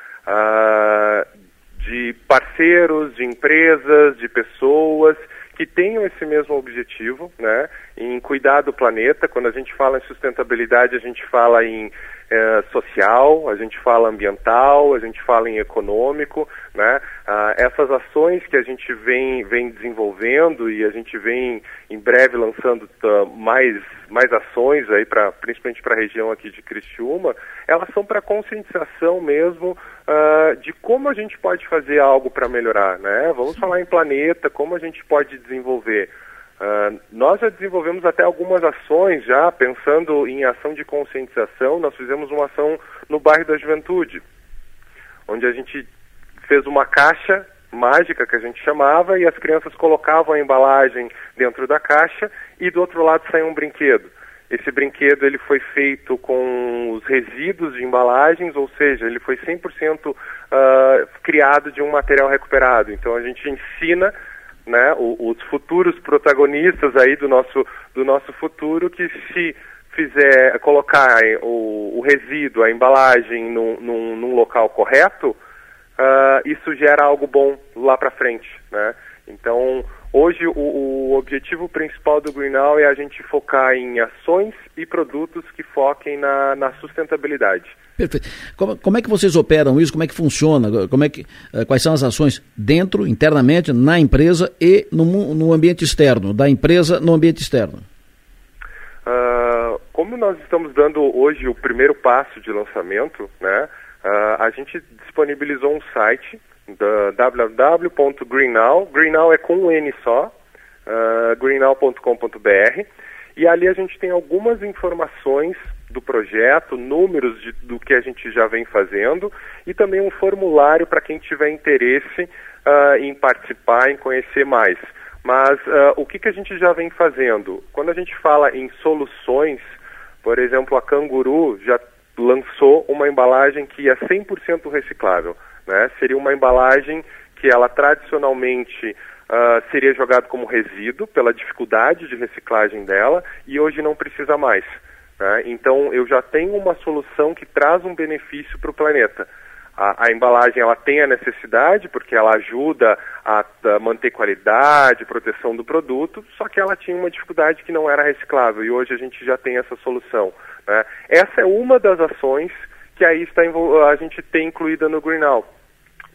de parceiros, de empresas, de pessoas que tenham esse mesmo objetivo, né, em cuidar do planeta. Quando a gente fala em sustentabilidade, a gente fala em eh, social, a gente fala ambiental, a gente fala em econômico, né? Ah, essas ações que a gente vem, vem desenvolvendo e a gente vem em breve lançando uh, mais, mais ações aí para principalmente para a região aqui de Criciúma, elas são para conscientização mesmo uh, de como a gente pode fazer algo para melhorar, né? Vamos falar em planeta, como a gente pode desenvolver Uh, nós já desenvolvemos até algumas ações já pensando em ação de conscientização. Nós fizemos uma ação no bairro da Juventude, onde a gente fez uma caixa mágica que a gente chamava e as crianças colocavam a embalagem dentro da caixa e do outro lado saía um brinquedo. Esse brinquedo ele foi feito com os resíduos de embalagens, ou seja, ele foi 100% uh, ah, criado de um material recuperado. Então a gente ensina né, os futuros protagonistas aí do nosso, do nosso futuro que se fizer colocar o, o resíduo, a embalagem num, num, num local correto, uh, isso gera algo bom lá para frente, né? Então, hoje o, o, objetivo principal do Greenal é a gente focar em ações e produtos que foquem na, na sustentabilidade. Perfeito. Como, como, é que vocês operam isso? Como é que funciona? Como é que, uh, quais são as ações dentro, internamente, na empresa e no, no ambiente externo, da empresa no ambiente externo? Uh, como nós estamos dando hoje o primeiro passo de lançamento, né, uh, a gente disponibilizou um site www.greennow, greennow é com um N só, uh, greennow.com.br, e ali a gente tem algumas informações do projeto, números de, do que a gente já vem fazendo e também um formulário para quem tiver interesse uh, em participar, em conhecer mais. Mas uh, o que, que a gente já vem fazendo? Quando a gente fala em soluções, por exemplo, a Canguru já lançou uma embalagem que é 100% reciclável. Né? Seria uma embalagem que ela tradicionalmente uh, seria jogada como resíduo pela dificuldade de reciclagem dela e hoje não precisa mais. Né? Então eu já tenho uma solução que traz um benefício para o planeta. A, a, embalagem ela tem a necessidade porque ela ajuda a, a, manter qualidade, proteção do produto, só que ela tinha uma dificuldade que não era reciclável e hoje a gente já tem essa solução. Né? Essa é uma das ações que aí está a gente tem incluída no Greenal,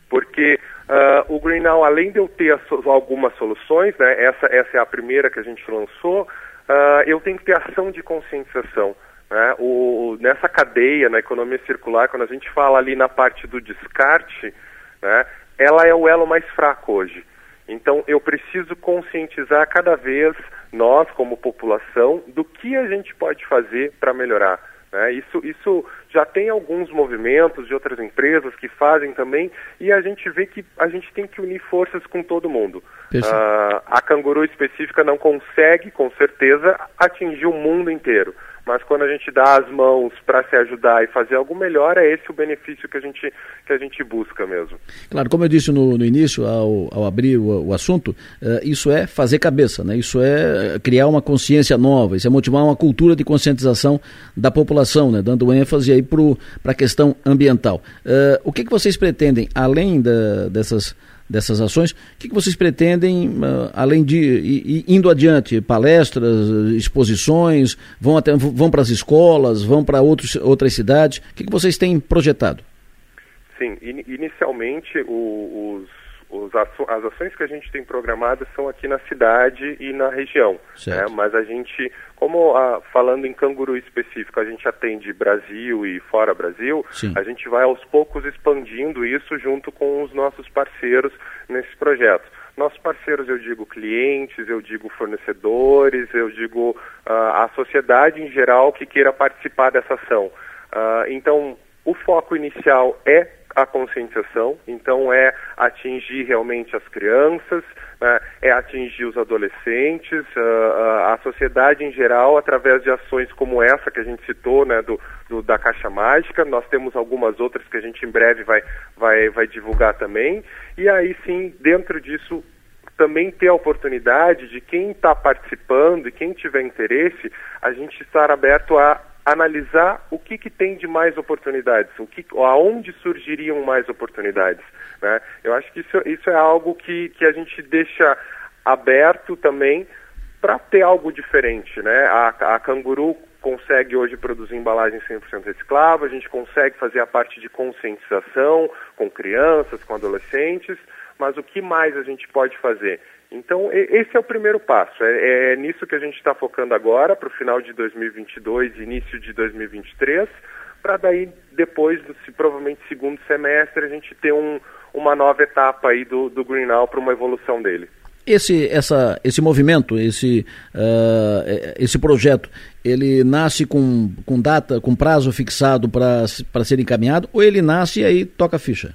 porque uh, o Greenal além de eu ter algumas soluções, né, essa, essa é a primeira que a gente lançou, uh, eu tenho que ter ação de conscientização. Né? O, nessa cadeia, na economia circular, quando a gente fala ali na parte do descarte, né, ela é o elo mais fraco hoje. Então, eu preciso conscientizar cada vez nós, como população, do que a gente pode fazer para melhorar. Né? Isso, isso já tem alguns movimentos de outras empresas que fazem também e a gente vê que a gente tem que unir forças com todo mundo. Uh, a canguru específica não consegue, com certeza, atingir o mundo inteiro mas quando a gente dá as mãos para se ajudar e fazer algo melhor, é esse o benefício que a gente, que a gente busca mesmo. Claro, como eu disse no, no início, ao, ao abrir o, o assunto, uh, isso é fazer cabeça, né? isso é criar uma consciência nova, isso é motivar uma cultura de conscientização da população, né? dando ênfase aí para a questão ambiental. Uh, o que, que vocês pretendem, além da, dessas dessas ações. O que, que vocês pretendem, uh, além de indo adiante, palestras, exposições, vão, até, vão para as escolas, vão para outras cidades? O que, que vocês têm projetado? Sim, in, inicialmente o, os, as ações que a gente tem programadas são aqui na cidade e na região. Né? Mas a gente, como a, falando em canguru específico, a gente atende Brasil e fora Brasil, Sim. a gente vai aos poucos expandindo isso junto com os nossos parceiros nesse projeto. Nossos parceiros, eu digo clientes, eu digo fornecedores, eu digo uh, a sociedade em geral que queira participar dessa ação. Uh, então, o foco inicial é a conscientização, então é atingir realmente as crianças, né, é atingir os adolescentes, a, a, sociedade em geral, através de ações como essa que a gente citou, né, do, do, da Caixa Mágica. Nós temos algumas outras que a gente em breve vai, vai, vai divulgar também. E aí sim, dentro disso, também ter a oportunidade de quem está participando e quem tiver interesse, a gente estar aberto a analisar o que, que tem de mais oportunidades, o que, aonde surgiriam mais oportunidades. Né? Eu acho que isso, isso é algo que, que a gente deixa aberto também para ter algo diferente. Né? A, a Canguru consegue hoje produzir embalagem 100% reciclável, a gente consegue fazer a parte de conscientização com crianças, com adolescentes, mas o que mais a gente pode fazer? Então, esse é o primeiro passo. É, é nisso que a gente está focando agora, para o final de 2022 início de 2023, para daí, depois, se, provavelmente segundo semestre, a gente ter um, uma nova etapa aí do, do Greenal para uma evolução dele. Esse, essa, esse movimento, esse, uh, esse projeto, ele nasce com, com data, com prazo fixado para ser encaminhado ou ele nasce e aí toca a ficha?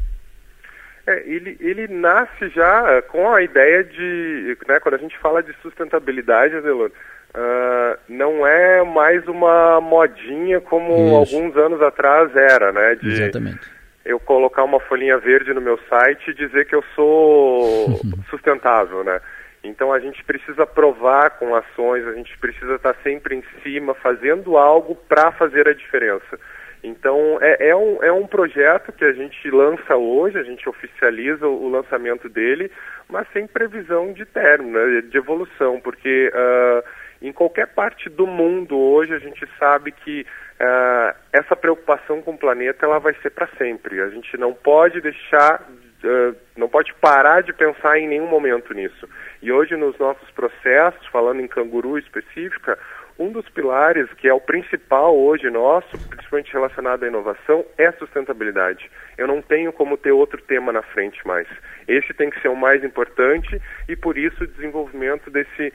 É, ele, ele nasce já eh, com a ideia de, né, quando a gente fala de sustentabilidade, Adelor, uh, não é mais uma modinha como Isso. alguns anos atrás era, né? De Exatamente. Eu colocar uma folhinha verde no meu site e dizer que eu sou sustentável, né? Então a gente precisa provar com ações, a gente precisa estar sempre em cima, fazendo algo para fazer a diferença. Então, é, é, um, é um projeto que a gente lança hoje, a gente oficializa o, o lançamento dele, mas sem previsão de término, né, de evolução, porque uh, em qualquer parte do mundo hoje a gente sabe que uh, essa preocupação com o planeta ela vai ser para sempre. A gente não pode deixar, uh, não pode parar de pensar em nenhum momento nisso. E hoje nos nossos processos, falando em canguru específica, um dos pilares, que é o principal hoje nosso, principalmente relacionado à inovação, é a sustentabilidade. Eu não tenho como ter outro tema na frente mais. Esse tem que ser o mais importante e por isso o desenvolvimento desse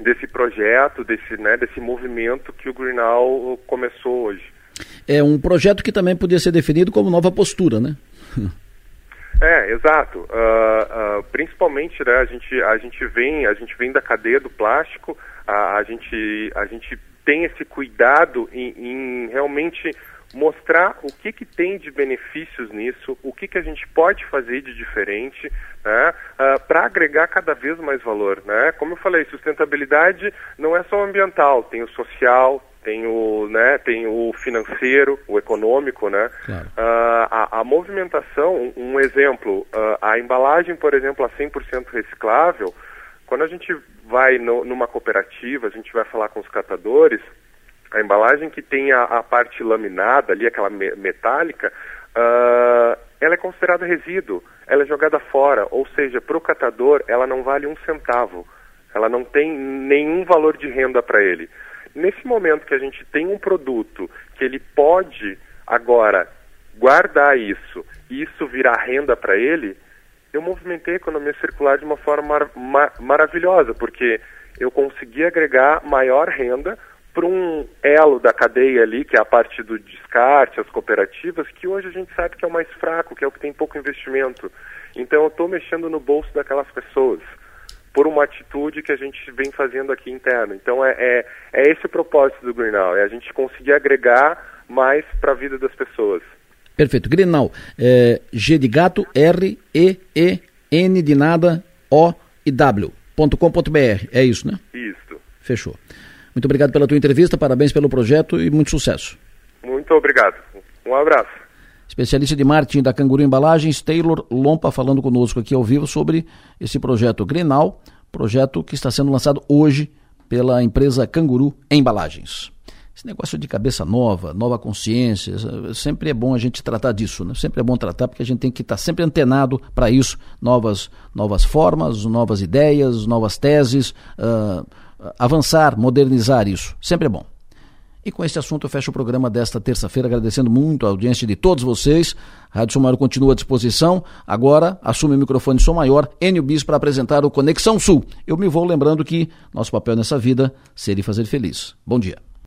desse projeto, desse, né, desse movimento que o Greenal começou hoje. É um projeto que também podia ser definido como nova postura, né? É, exato. Uh, uh, principalmente, né, a gente, a gente vem, a gente vem da cadeia do plástico, a, a gente, a gente tem esse cuidado em, em realmente mostrar o que, que tem de benefícios nisso, o que, que a gente pode fazer de diferente, né, uh, para agregar cada vez mais valor. Né? Como eu falei, sustentabilidade não é só ambiental, tem o social, tem o, né, tem o financeiro, o econômico, né? Claro. Uh, a, a, movimentação, um, um exemplo, uh, a embalagem, por exemplo, a 100% reciclável, quando a gente vai no, numa cooperativa, a gente vai falar com os catadores, a embalagem que tem a, a parte laminada ali, aquela me, metálica, uh, ela é considerada resíduo, ela é jogada fora, ou seja, para o catador ela não vale um centavo, ela não tem nenhum valor de renda para ele. Nesse momento que a gente tem um produto que ele pode agora guardar isso e isso virar renda para ele, eu movimentei a economia circular de uma forma mar mar maravilhosa, porque eu consegui agregar maior renda para um elo da cadeia ali, que é a parte do descarte, as cooperativas, que hoje a gente sabe que é o mais fraco, que é o que tem pouco investimento. Então eu estou mexendo no bolso daquelas pessoas por uma atitude que a gente vem fazendo aqui interno. Então é, é, é esse o propósito do Greenal, é a gente conseguir agregar mais para a vida das pessoas. Perfeito. Greenal, é, G de gato, R, E, E, N de nada, O e W.com.br. É isso, né? Isso. Fechou. Muito obrigado pela tua entrevista, parabéns pelo projeto e muito sucesso. Muito obrigado. Um abraço. Especialista de marketing da Canguru Embalagens, Taylor Lompa, falando conosco aqui ao vivo sobre esse projeto Grenal, projeto que está sendo lançado hoje pela empresa Canguru Embalagens. Esse negócio de cabeça nova, nova consciência, sempre é bom a gente tratar disso, né? Sempre é bom tratar porque a gente tem que estar sempre antenado para isso, novas, novas formas, novas ideias, novas teses, uh, avançar, modernizar isso. Sempre é bom. E com esse assunto eu fecho o programa desta terça-feira, agradecendo muito a audiência de todos vocês. A Rádio Som Maior continua à disposição. Agora assume o microfone Som Maior, Enio Bis, para apresentar o Conexão Sul. Eu me vou lembrando que nosso papel nessa vida seria fazer feliz. Bom dia.